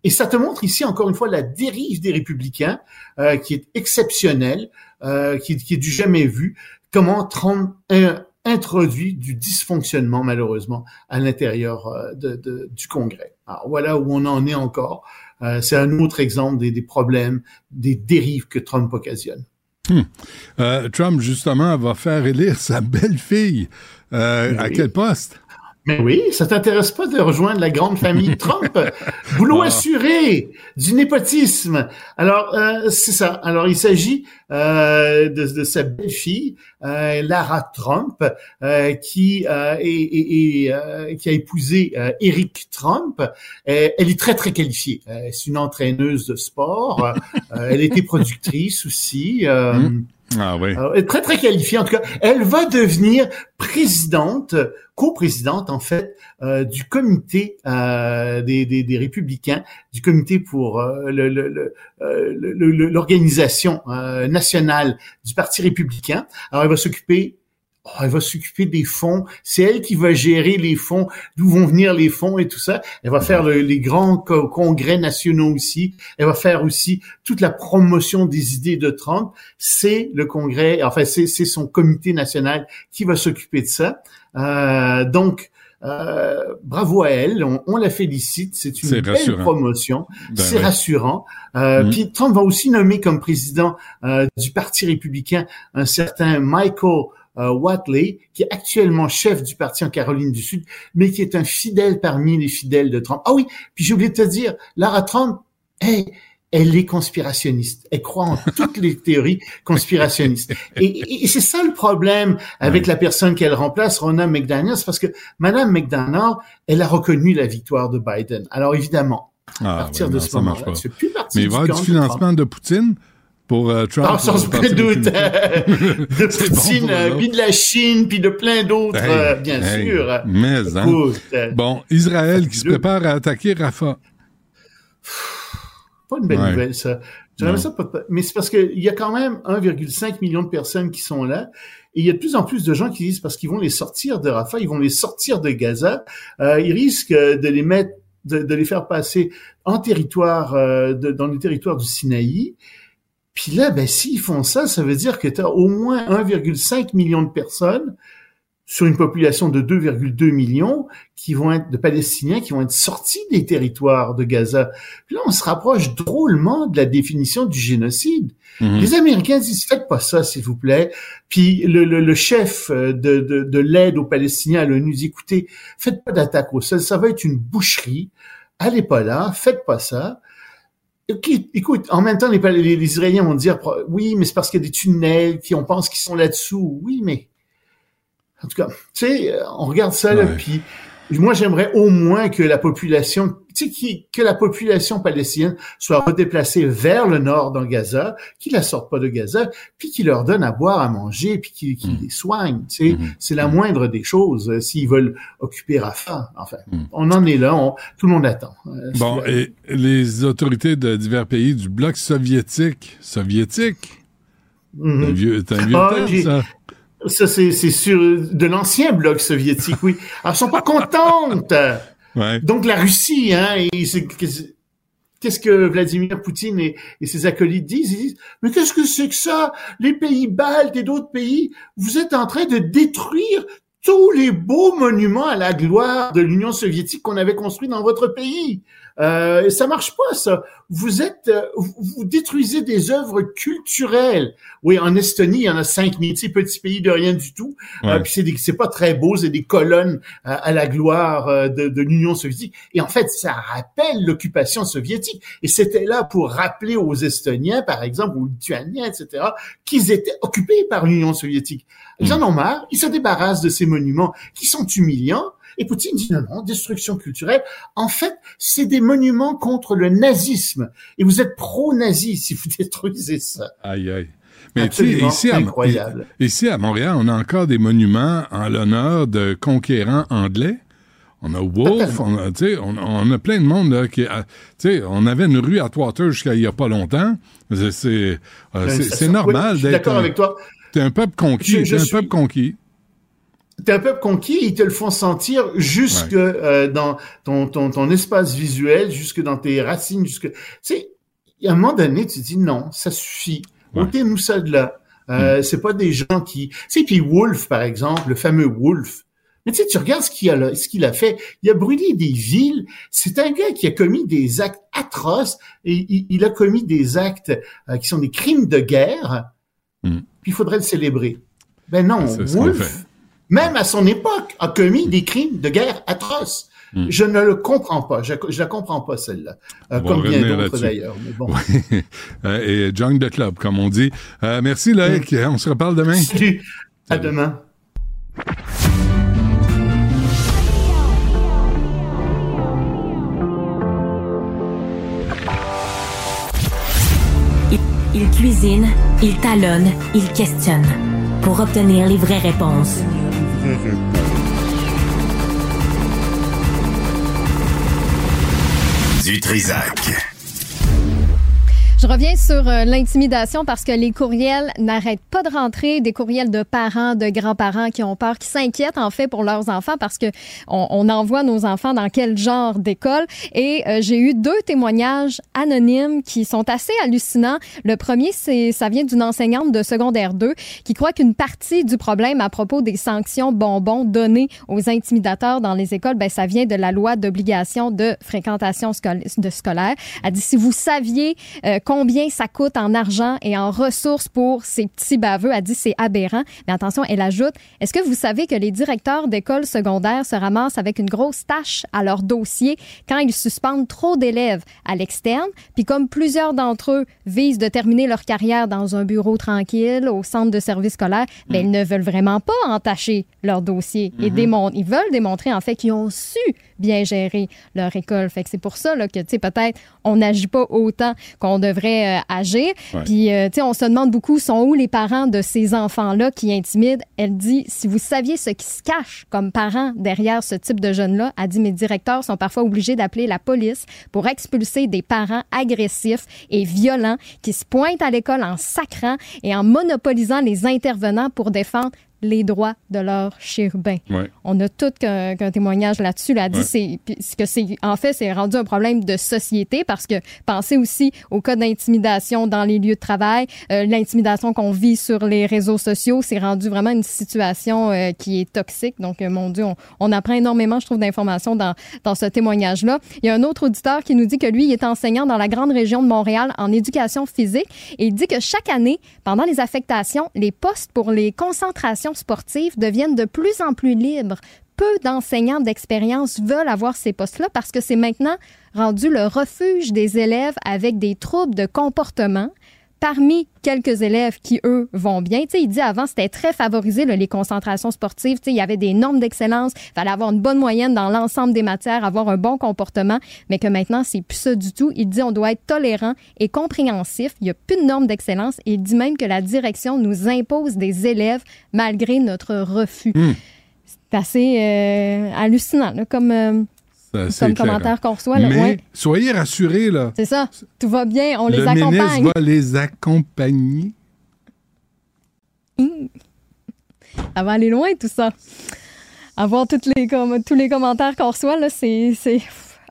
Et ça te montre ici encore une fois la dérive des républicains, euh, qui est exceptionnelle, euh, qui, qui, est du jamais vu. Comment Trump introduit du dysfonctionnement malheureusement à l'intérieur euh, de, du Congrès. Alors voilà où on en est encore. Euh, c'est un autre exemple des, des, problèmes, des dérives que Trump occasionne. Hmm. Euh, Trump justement va faire élire sa belle-fille. À quel poste? Mais oui, ça t'intéresse pas de rejoindre la grande famille Trump? Boulot ah. assuré, du népotisme. Alors, euh, c'est ça. Alors, il s'agit euh, de, de, sa belle-fille, euh, Lara Trump, euh, qui, est, est, qui a épousé Eric Trump. elle est très, très qualifiée. c'est une entraîneuse de sport. elle était productrice aussi. Hmm. Ah oui. très, très qualifiée. En tout cas, elle va devenir présidente, coprésidente, en fait, euh, du comité euh, des, des, des, républicains, du comité pour euh, l'organisation nationale du Parti républicain. Alors, elle va s'occuper Oh, elle va s'occuper des fonds. C'est elle qui va gérer les fonds, d'où vont venir les fonds et tout ça. Elle va faire les grands congrès nationaux aussi. Elle va faire aussi toute la promotion des idées de Trump. C'est le congrès, enfin c'est son comité national qui va s'occuper de ça. Euh, donc Euh, bravo à elle, on, la félicite, c'est une belle promotion, ben c'est rassurant. Euh, mm. Puis Trump va aussi nommer comme président euh, du Parti républicain un certain Michael euh, Watley, qui est actuellement chef du parti en Caroline du Sud, mais qui est un fidèle parmi les fidèles de Trump. Ah oui, puis j'ai oublié de te dire, Lara Trump, hey, elle est conspirationniste. Elle croit en toutes les théories conspirationnistes. Et, c'est ça le problème avec la personne qu'elle remplace, Rona McDaniel, parce que Madame McDaniel, elle a reconnu la victoire de Biden. Alors évidemment, à ah, partir de ce moment-là, c'est plus partie Mais avoir du financement de Poutine? Pour euh, Trump. Ah, sans aucun doute. de Poutine, puis de la Chine, puis de plein d'autres, euh, bien sûr. Mais, hein. Bon, Israël qui se prépare à attaquer Rafah. Pas une belle nouvelle, ça. ça mais c'est parce qu'il y a quand même 1,5 million de personnes qui sont là. Et il y a de plus en plus de gens qui disent parce qu'ils vont les sortir de Rafah, ils vont les sortir de Gaza, euh, ils risquent de les mettre, de, de les faire passer en territoire, euh, de, dans le territoire du Sinaï. Puis là, ben s'ils font ça, ça veut dire que tu as au moins 1,5 million de personnes sur une population de 2,2 millions qui vont être de Palestiniens qui vont être sortis des territoires de Gaza. Puis là, on se rapproche drôlement de la définition du génocide. Mhm. Les Américains disent faites pas ça, s'il vous plaît. Puis le, le, chef de, de, de l'aide aux Palestiniens à l'ONU dit écoutez, faites pas d'attaque au sol, ça va être une boucherie. Allez pas là, faites pas ça. Écoute, en même temps, les, les, Israéliens vont dire oui, mais c'est parce qu'il y a des tunnels, qui on pense qu'ils sont là-dessous. Oui, mais en tout cas, tu sais, on regarde ça, là, puis moi, j'aimerais au moins que la population, tu sais, que la population palestinienne soit redéplacée vers le nord dans Gaza, qu'ils la sortent pas de Gaza, puis qu'ils leur donnent à boire, à manger, puis qu'ils mm. les soignent. Tu sais, mm-hmm. c'est la moindre des choses euh, s'ils veulent occuper Rafah. Enfin, mm. on en est là, tout le monde attend. Euh, bon, et les autorités de divers pays du bloc soviétique, soviétique, mm-hmm. un vieux, un vieux ah, ça? Ça, c'est sur de l'ancien bloc soviétique, oui. Alors, elles sont pas contentes. Ouais. Donc, la Russie, hein, qu'est-ce que Vladimir Poutine et, ses acolytes disent? Ils disent, mais qu'est-ce que c'est que ça? Les pays baltes et d'autres pays, vous êtes en train de détruire tous les beaux monuments à la gloire de l'Union soviétique qu'on avait construits dans votre pays. Euh, ça marche pas, ça. Vous êtes, euh, vous détruisez des œuvres culturelles. Oui, en Estonie, il y en a 5000, petits petit pays de rien du tout. Euh, puis c'est, c'est pas très beau, c'est des colonnes euh, à la gloire de, de l'Union soviétique. Et en fait, ça rappelle l'occupation soviétique. Et c'était là pour rappeler aux Estoniens, par exemple, aux Lituaniens, etc., qu'ils étaient occupés par l'Union soviétique. Ils en ont marre, ils se débarrassent de ces monuments qui sont humiliants et Poutine dit non, non, destruction culturelle. En fait, c'est des monuments contre le nazisme. Et vous êtes pro-nazi si vous détruisez ça. Aïe, aïe. Mais ici, incroyable. À, ici, à Montréal, on a encore des monuments en l'honneur de conquérants anglais. On a Wolfe, on a, on, on a plein de monde là, qui... sais, on avait une rue à Twater jusqu'à il y a pas longtemps. C'est c'est normal d'être... d'accord avec toi. T'es un peuple conquis. T'es un peuple conquis t'es un peuple conquis, ils te le font sentir jusque euh, dans ton, ton, ton, espace visuel, jusque dans tes racines, jusque... Tu sais, à un moment donné, tu te dis non, ça suffit. Ôtez-nous ça de là. Euh, mm. C'est pas des gens qui... Tu sais, puis Wolf, par exemple, le fameux Wolf, mais tu sais, tu regardes ce qu'il a, ce qu'il a fait. Il a brûlé des villes. C'est un gars qui a commis des actes atroces et il, a commis des actes euh, qui sont des crimes de guerre. Mm. Puis il faudrait le célébrer. Ben non, Wolf, même à son époque, a commis des crimes de guerre atroces. Hmm. Je ne le comprends pas. Je ne la comprends pas, celle-là. Euh, comme bien d'autres, d'ailleurs. Bon. Euh, et Junk de Club, comme on dit. Euh, merci, Loïc. Hmm. On se reparle demain. Salut. À demain. Il, il cuisine, il talonne, il questionne pour obtenir les vraies réponses. Du Trisac. Je reviens sur euh, l'intimidation parce que les courriels n'arrêtent pas de rentrer, des courriels de parents, de grands-parents qui ont peur, qui s'inquiètent en fait pour leurs enfants parce que on, envoie nos enfants dans quel genre d'école. Et euh, j'ai eu deux témoignages anonymes qui sont assez hallucinants. Le premier, c'est ça vient d'une enseignante de secondaire 2 qui croit qu'une partie du problème à propos des sanctions bonbons données aux intimidateurs dans les écoles, ben ça vient de la loi d'obligation de fréquentation scolaire. Elle dit si vous saviez euh, combien ça coûte en argent et en ressources pour ces petits baveux. Elle dit c'est aberrant. Mais attention, elle ajoute, est-ce que vous savez que les directeurs d'écoles secondaires se ramassent avec une grosse tâche à leur dossier quand ils suspendent trop d'élèves à l'externe? Puis comme plusieurs d'entre eux visent de terminer leur carrière dans un bureau tranquille, au centre de service scolaire, ben, ils ne veulent vraiment pas entacher leur dossier et mm-hmm. ils veulent démontrer en fait qu'ils ont su bien gérer leur école. Fait que c'est pour ça là, que, tu sais, peut-être on n'agit pas autant qu'on devrait euh, agir. Puis, euh, tu sais, on se demande beaucoup, sont où les parents de ces enfants-là qui intimident? Elle dit, si vous saviez ce qui se cache comme parents derrière ce type de jeunes-là, elle dit, mes directeurs sont parfois obligés d'appeler la police pour expulser des parents agressifs et violents qui se pointent à l'école en sacrant et en monopolisant les intervenants pour défendre les droits de leurs chérubins. On a tout qu'un témoignage là-dessus. Là, dit c'est que c'est en fait c'est rendu un problème de société parce que pensez aussi au cas d'intimidation dans les lieux de travail, euh, l'intimidation qu'on vit sur les réseaux sociaux, c'est rendu vraiment une situation euh, qui est toxique. Donc euh, mon Dieu, on, apprend énormément, je trouve, d'informations dans dans ce témoignage-là. Il y a un autre auditeur qui nous dit que lui, il est enseignant dans la grande région de Montréal en éducation physique et il dit que chaque année, pendant les affectations, les postes pour les concentrations deviennent de plus en plus libres. Peu d'enseignants d'expérience veulent avoir ces postes-là parce que c'est maintenant rendu le refuge des élèves avec des troubles de comportement parmi quelques élèves qui, eux, vont bien. Tu sais, il dit avant, c'était très favorisé, les concentrations sportives. Tu sais, il y avait des normes d'excellence. Il fallait avoir une bonne moyenne dans l'ensemble des matières, avoir un bon comportement, mais que maintenant, c'est plus ça du tout. Il dit on doit être tolérant et compréhensif. Il n'y a plus de normes d'excellence. Il dit même que la direction nous impose des élèves malgré notre refus. Hmm. C'est assez euh, hallucinant, comme... Euh, comme commentaire qu'on reçoit. Là, Mais soyez rassurés, là. C'est ça. Tout va bien, on les accompagne. Le ministre va les accompagner. Mmh. Ça va aller loin, tout ça. Avoir toutes les, tous les commentaires qu'on reçoit, là, c'est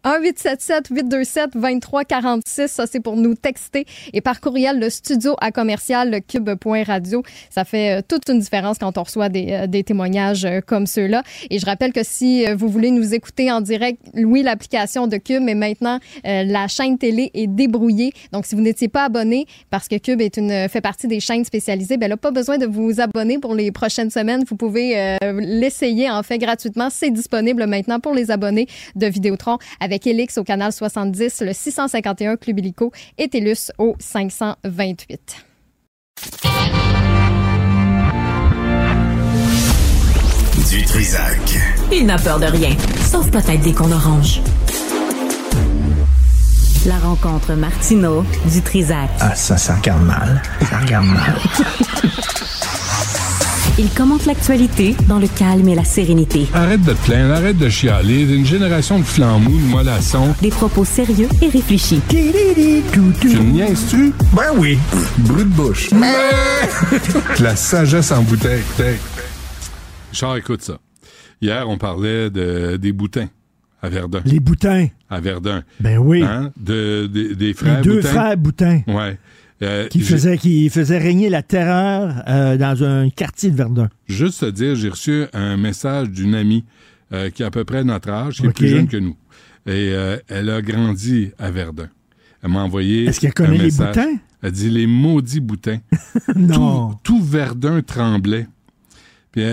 1-877-827-2346. Ça, c'est pour nous texter. Et par courriel, le studio à commercial cube.radio. Ça fait euh, toute une différence quand on reçoit des, euh, témoignages euh, comme ceux-là. Et je rappelle que si vous voulez nous écouter en direct, oui, l'application de Cube, mais maintenant, la chaîne télé est débrouillée. Donc, si vous n'étiez pas abonné, parce que Cube est une, fait partie des chaînes spécialisées, ben là, pas besoin de vous abonner pour les prochaines semaines. Vous pouvez l'essayer, en fait, gratuitement. C'est disponible maintenant pour les abonnés de Vidéotron avec avec Elix au canal 70, le 651 Club Illico et TELUS au 528. Du Trisac. Il n'a peur de rien, sauf peut-être des qu'on orange. La rencontre Martino du Trisac. Ah, ça, ça regarde mal. Ça regarde mal. Il commente l'actualité dans le calme et la sérénité. Arrête de te plaindre, arrête de chialer. Une génération de flambous, de mollassons. Des propos sérieux et réfléchis. Tu me niaises-tu? Ben oui. Brut de bouche. la sagesse en bouteille. Charles, écoute ça. Hier, on parlait de, des boutins à Verdun. Les boutins? À Verdun. Ben oui. Hein? De, des frères Les deux frères boutins. Ouais. Euh, qui, faisait, qui faisait régner la terreur euh, dans un quartier de Verdun. Juste te dire, j'ai reçu un message d'une amie euh, qui a à peu près notre âge, qui est plus jeune que nous. Et elle a grandi à Verdun. Elle m'a envoyé. Est-ce qu'elle connaît les boutins? Elle dit les maudits boutins. non. Tout, Verdun tremblait. Puis,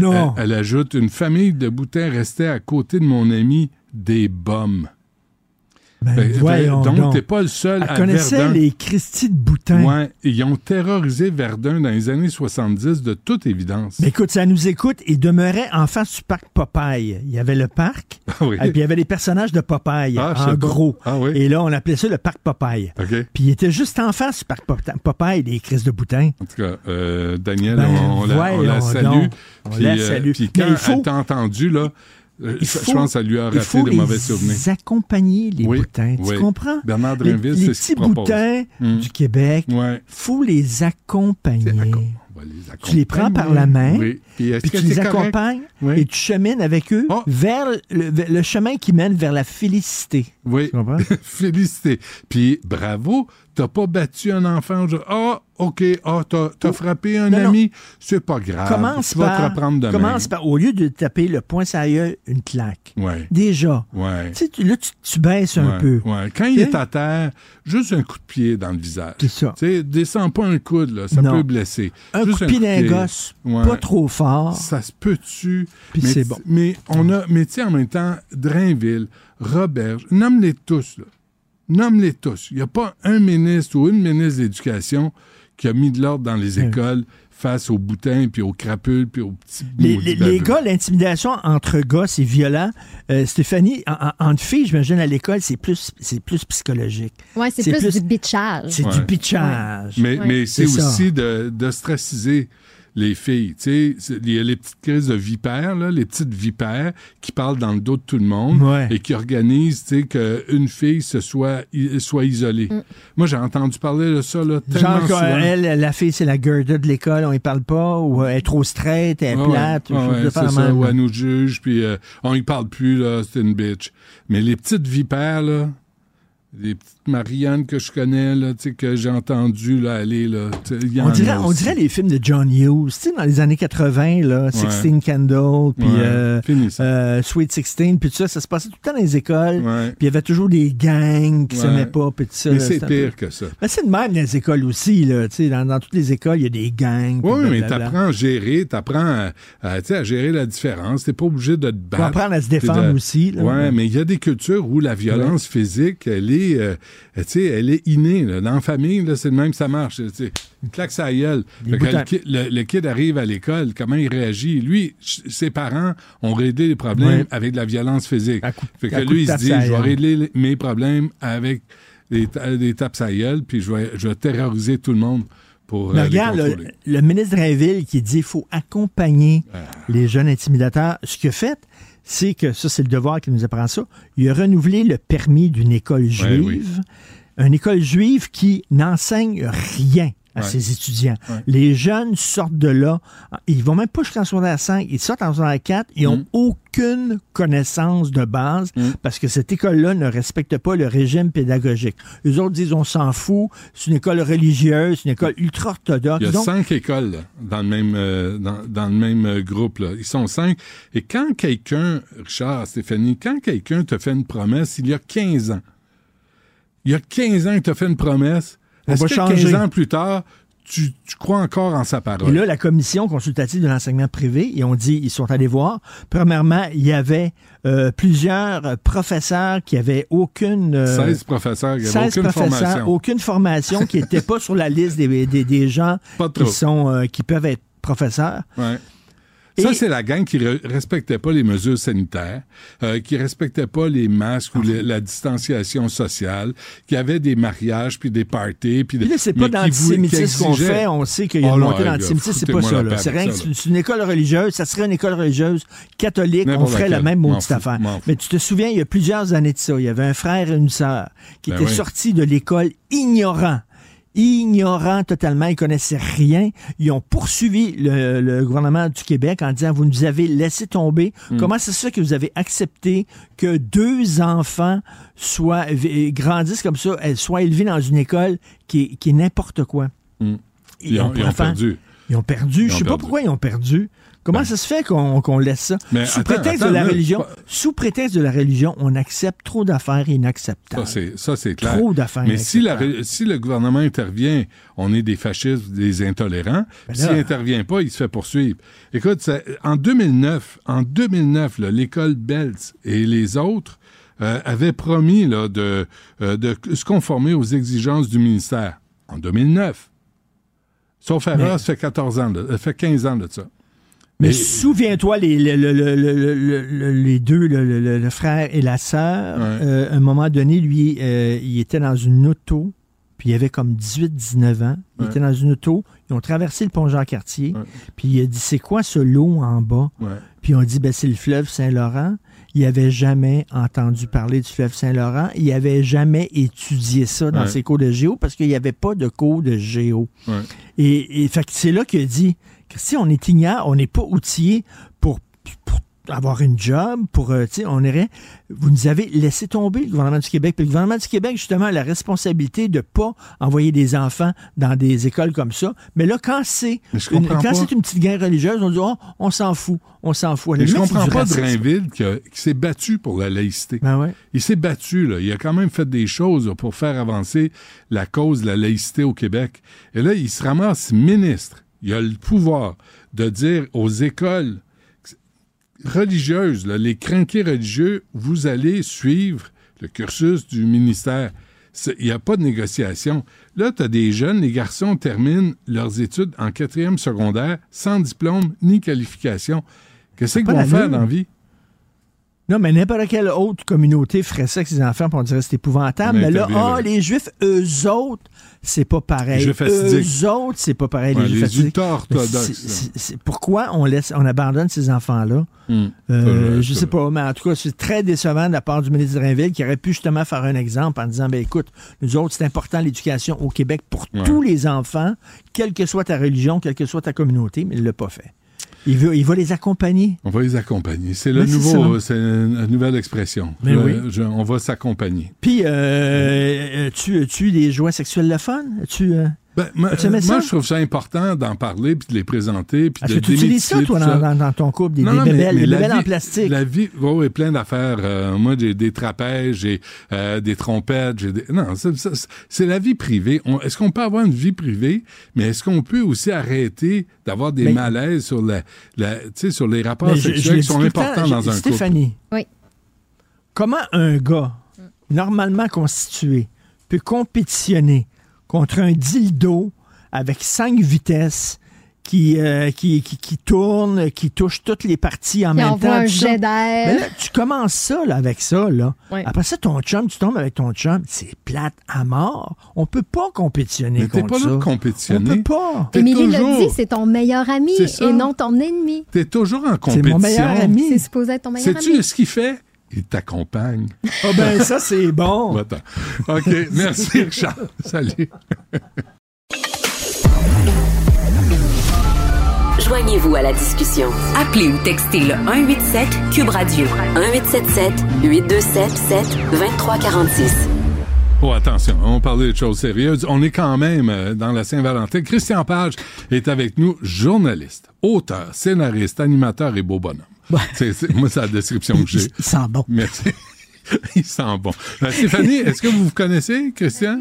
non. Elle, elle, ajoute une famille de boutins restait à côté de mon ami des bombes. Ben, ben donc, t'es pas le seul Elle connaissait les Christie de Boutin. Ouais, ils ont terrorisé Verdun dans les années 70, de toute évidence. Mais écoute, ça nous écoute. Il demeurait en face du parc Popeye. Il y avait le parc, ah et puis il y avait les personnages de Popeye, ah, en gros. Ah, oui. Et là, on appelait ça le parc Popeye. Puis il était juste en face du parc Popeye, des Christ de Boutin. En tout cas, euh, Daniel, ben, on, la, salue. On la euh, salue. Puis quand elle t'a entendu, là, Euh, je pense que ça lui a raté de mauvais souvenirs. Il accompagner, les boutins. Tu comprends? Bernard Drinville, c'est ce Les petits boutins hmm. du Québec, il faut les accompagner. Tu les prends par la main, puis, tu les accompagnes et tu chemines avec eux oh. vers le, chemin qui mène vers la félicité. Oui, félicité. Puis bravo, t'as pas battu un enfant. Ah, OK, ah, t'as as frappé un ami, c'est pas grave. Commence tu vas te reprendre demain. Commence par, au lieu de taper le poing sur une claque. Ouais. Déjà. Ouais. Tu, là, tu, baisses un peu. Ouais. Quand il est à terre, juste un coup de pied dans le visage. C'est ça. Tu sais, descends pas un coude, là, ça peut blesser. Un coup de pied d'un gosse, pas trop fort. Ça se peut-tu? Puis c'est bon. Mais on a, mais tu sais, en même temps, Drainville, Roberge, nomme-les tous, là. Nomme-les tous. Il n'y a pas un ministre ou une ministre d'él'Éducation qui a mis de l'ordre dans les écoles face aux boutins, puis aux crapules, puis aux petits... Les, les, gars, l'intimidation entre gars, c'est violent. Euh, Stéphanie, en, entre filles, j'imagine, à l'école, c'est plus, c'est plus psychologique. Oui, c'est plus, du bitchage. C'est du bitchage. Mais, mais c'est aussi de, d'ostraciser les filles. Tu sais, il y a les petites crises de vipères, là, les petites vipères qui parlent dans le dos de tout le monde et qui organisent, tu sais, qu'une fille se soit, soit isolée. Mm. Moi, j'ai entendu parler de ça, là, tellement Genre, elle, la fille, c'est la Gerda de l'école, on y parle pas, ou elle est trop straight, elle est plate, ouais, c'est ça, ou elle nous juge, puis euh, on y parle plus, là, c'est une bitch. Mais les petites vipères, là, les petites Marianne que je connais, là, que j'ai entendu là, aller. Là, on, dirait, on dirait les films de John Hughes, dans les années 80, là, Sixteen Candles, puis euh, euh, Sweet Sixteen, puis tout ça, ça se passait tout le temps dans les écoles, puis il y avait toujours des gangs qui s'aimaient pas, puis tout ça. Mais c'est pire que ça. Mais c'est de même dans les écoles aussi, là, dans, dans toutes les écoles, il y a des gangs. Oui, mais t'apprends à gérer, t'apprends à, à, à, gérer la différence, t'es pas obligé de te battre. apprendre à se défendre aussi. Oui, mais il y a des cultures où la violence physique, elle est... Euh, tu sais, elle est innée. Là. Dans la famille, c'est le même, ça marche. Une claque sa gueule. Le, kid arrive à l'école, comment il réagit? Lui, ses parents ont réglé les problèmes avec de la violence physique. fait que lui, il se dit, je vais régler mes problèmes avec des, des tapes à gueule, puis je vais, je vais terroriser tout le monde. Pour, Mais regarde, le, ministre Rainville qui dit qu'il faut accompagner ah. les jeunes intimidateurs. Ce qu'il a fait, c'est que ça, c'est le devoir qui nous apprend ça. Il a renouvelé le permis d'une école juive. Une école juive qui n'enseigne rien à ses étudiants. Les jeunes sortent de là, ils vont même pas jusqu'en secondaire 5, ils sortent en secondaire 4, ils n'ont mm. aucune connaissance de base mm. parce que cette école-là ne respecte pas le régime pédagogique. Les autres disent on s'en fout, c'est une école religieuse, c'est une école ultra-orthodoxe. Il y a cinq écoles dans le même, euh, dans, le même euh, groupe. Là. Ils sont cinq. Et quand quelqu'un, Richard, Stéphanie, quand quelqu'un te fait une promesse il y a 15 ans, il y a 15 ans qu'il t'a fait une promesse, est-ce que 15 ans plus tard, tu, crois encore en sa parole? Et là, la commission consultative de l'enseignement privé, ils ont dit, ils sont allés voir. Premièrement, il y avait euh, plusieurs professeurs qui avaient aucune... Euh, 16 professeurs aucune formation. Aucune formation, qui n'étaient pas sur la liste des, des, des gens qui, sont, euh, qui peuvent être professeurs. Ouais. Ça, c'est la gang qui respectait pas les mesures sanitaires, euh, qui respectait pas les masques ou la distanciation sociale, qui avait des mariages puis des parties. Puis, là, c'est pas d'antisémitisme qu'on fait. On sait qu'il y a une oh montée d'antisémitisme. C'est pas ça. C'est rien. C'est une école religieuse. Ça serait une école religieuse catholique. on ferait la même maudite affaire. Mais tu te souviens, il y a plusieurs années de ça, il y avait un frère et une sœur qui ben étaient sortis de l'école ignorants ignorants totalement, ils connaissaient rien. Ils ont poursuivi le, gouvernement du Québec en disant vous nous avez laissé tomber. Hmm. Comment c'est ça que vous avez accepté que deux enfants soient grandissent comme ça, soient élevés dans une école qui est, n'importe quoi? Hmm. Ils, ont, perdu. Ils ont perdu. Je sais pas pourquoi ils ont perdu. Comment ben. ça se fait qu'on laisse ça? sous prétexte de la religion, sous prétexte de la religion, on accepte trop d'affaires inacceptables. Ça, c'est clair. Trop d'affaires Mais si, si, le gouvernement intervient, on est des fascistes, des intolérants. Ben S'il n'intervient pas, il se fait poursuivre. Écoute, en 2009, en 2009, l'école Belz et les autres euh, avaient promis là, de, euh, de se conformer aux exigences du ministère. En 2009. Sauf erreur, ça fait 14 ans, ça fait 15 ans de ça. Mais, souviens-toi, les, les deux, le, frère et la sœur, euh, à un moment donné, lui, euh, il était dans une auto, puis il avait comme 18-19 ans. Il était dans une auto, ils ont traversé le pont Jean-Cartier, puis il a dit, c'est quoi ce lot en bas? Puis on dit, ben, c'est le fleuve Saint-Laurent. il n'avait jamais entendu parler du fleuve Saint-Laurent. Il n'avait jamais étudié ça dans ses cours de géo parce qu'il n'y avait pas de cours de géo. Et, et c'est là qu'il a dit, si on est ignare, on n'est pas outillé pour, pour avoir une job, pour, euh, tu sais, on irait. Vous nous avez laissé tomber, le gouvernement du Québec. Puis le gouvernement du Québec, justement, a la responsabilité de pas envoyer des enfants dans des écoles comme ça. Mais là, quand c'est une, quand c'est une petite guerre religieuse, on dit, oh, on s'en fout, on s'en fout. Mais je comprends pas Drainville qui, s'est battu pour la laïcité. Ben ouais. Il s'est battu, là. Il a quand même fait des choses pour faire avancer la cause de la laïcité au Québec. Et là, il se ramasse ministre. Il a le pouvoir de dire aux écoles religieuse, les crinqués religieux, vous allez suivre le cursus du ministère. Il n'y a pas de négociation. Là, tu as des jeunes, les garçons terminent leurs études en quatrième secondaire sans diplôme ni qualification. Qu'est-ce qu'ils vont faire dans la vie? Non, mais n'importe quelle autre communauté ferait ça avec ses enfants, pour on dirait que c'est épouvantable. Mais là, ah, les Juifs, eux autres, c'est pas pareil. Les eux autres, c'est pas pareil. les, Juifs orthodoxes. pourquoi on laisse, on abandonne ces enfants-là? Hmm. Euh, je sais pas, mais en tout cas, c'est très décevant de la part du ministre de Rainville qui aurait pu justement faire un exemple en disant, ben écoute, nous autres, c'est important l'éducation au Québec pour tous les enfants, quelle que soit ta religion, quelle que soit ta communauté, mais il l'a pas fait. Il, veut, il va les accompagner. On va les accompagner. C'est le nouveau, c'est une nouvelle expression. Mais oui. on va s'accompagner. Puis, euh, tu, tu des joints sexuels le fun? Tu, euh, ben, moi, je trouve ça important d'en parler, puis de les présenter, puis de tu utilises ça, toi, dans, ton couple, des, bébelles, en plastique? La vie, oh, est plein d'affaires. Euh, moi, j'ai des trapèzes, j'ai euh, des trompettes, j'ai des... Non, c'est la vie privée. Est-ce qu'on peut avoir une vie privée, mais est-ce qu'on peut aussi arrêter d'avoir des malaises sur, la, la sur les rapports sexuels qui sont importants dans un couple? Stéphanie, oui. comment un gars, normalement constitué, peut compétitionner contre un dildo avec cinq vitesses qui, euh, qui, qui, tourne, qui touche toutes les parties en même temps. un jet d'air. tu commences ça là, avec ça. Là. Après ça, ton chum, tu tombes avec ton chum, c'est plate à mort. On peut pas compétitionner Mais contre pas ça. là de compétitionner. On peut pas. Émilie l'a dit, c'est ton meilleur ami et non ton ennemi. T'es toujours en compétition. C'est mon meilleur ami. C'est supposé être ton meilleur ami. Sais-tu ce qu'il fait? Il t'accompagne. Ah oh ben ça, c'est bon. OK, merci Richard. Salut. Joignez-vous à la discussion. Appelez ou textez le 187 Cube Radio 1877 827 2346. Oh, attention, on parlait de choses sérieuses. On est quand même euh, dans la Saint-Valentin. Christian Page est avec nous, journaliste, auteur, scénariste, animateur et beau bonhomme. C'est, moi, c'est la description que j'ai. Il sent bon. Merci. Il sent bon. Euh, Stéphanie, est-ce que vous vous connaissez, Christian?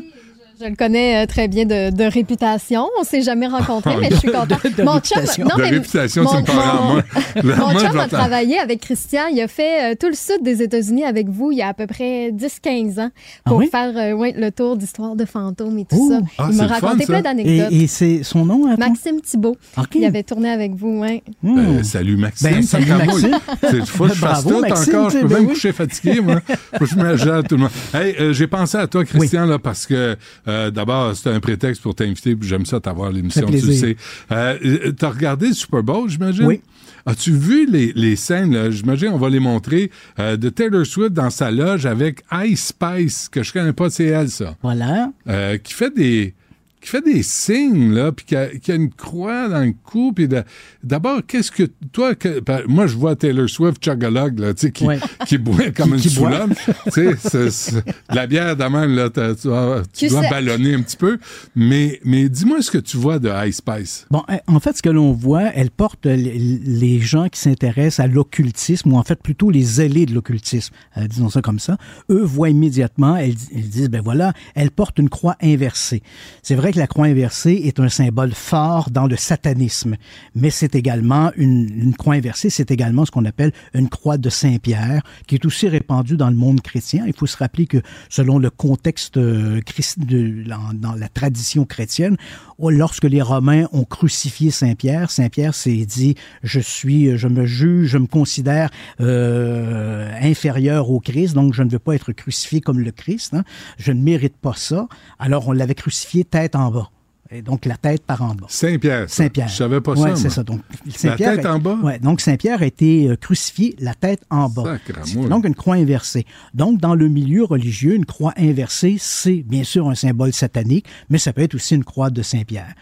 Je le connais euh, très bien de, réputation. On s'est jamais rencontrés, mais je suis contente. mon chum, non, de réputation, mon, c'est moi. mon chum a travaillé avec Christian. Il a fait euh, tout le sud des États-Unis avec vous il y a à peu près 10-15 ans pour ah faire euh, le tour d'histoire de fantômes et tout ça. Ah, il m'a raconté plein d'anecdotes. Et, c'est son nom, attends? Maxime Thibault. Il avait tourné avec vous, oui. Hmm. salut Maxime. Ben, salut Maxime. Il faut que je fasse tout encore. Je peux ben même coucher fatigué, moi. Faut que je me tout le monde. Hey, j'ai pensé à toi, Christian, là, parce que euh, d'abord, c'était un prétexte pour t'inviter, puis j'aime ça t'avoir l'émission, tu sais. Euh, T'as regardé le Super Bowl, j'imagine? Oui. As-tu vu les, les scènes, j'imagine, on va les montrer, euh, de Taylor Swift dans sa loge avec Ice Spice, que je connais pas, c'est elle, ça. Voilà. Euh, qui fait des qui fait des signes, là, puis qui a, une croix dans le cou. Puis d'abord, qu'est-ce que toi, que, moi, je vois Taylor Swift chugalogue, là, tu sais, qui, qui boit comme une soulonne. tu sais, la bière d'amande, là, tu dois, tu dois ballonner un petit peu. Mais, mais dis-moi ce que tu vois de Ice Spice. Bon, eh, en fait, ce que l'on voit, elle porte les, gens qui s'intéressent à l'occultisme, ou en fait plutôt les zélés de l'occultisme, euh, disons ça comme ça. Eux voient immédiatement, elles, elles disent, ben voilà, elle porte une croix inversée. C'est vrai la croix inversée est un symbole fort dans le satanisme, mais c'est également une, croix inversée, c'est également ce qu'on appelle une croix de Saint-Pierre, qui est aussi répandue dans le monde chrétien. Il faut se rappeler que selon le contexte euh, de, dans, la tradition chrétienne, lorsque les Romains ont crucifié Saint-Pierre, Saint-Pierre s'est dit, je suis, je me juge, je me considère euh, inférieur au Christ, donc je ne veux pas être crucifié comme le Christ, hein. je ne mérite pas ça. Alors on l'avait crucifié tête en bas. Et donc, la tête par en bas. Saint-Pierre. Saint-Pierre. Je savais pas ça. c'est ça. Donc, la tête en bas? Ouais, donc, Saint-Pierre a été euh, crucifié, la tête en bas. Donc, une croix inversée. Donc, dans le milieu religieux, une croix inversée, c'est bien sûr un symbole satanique, mais ça peut être aussi une croix de Saint-Pierre.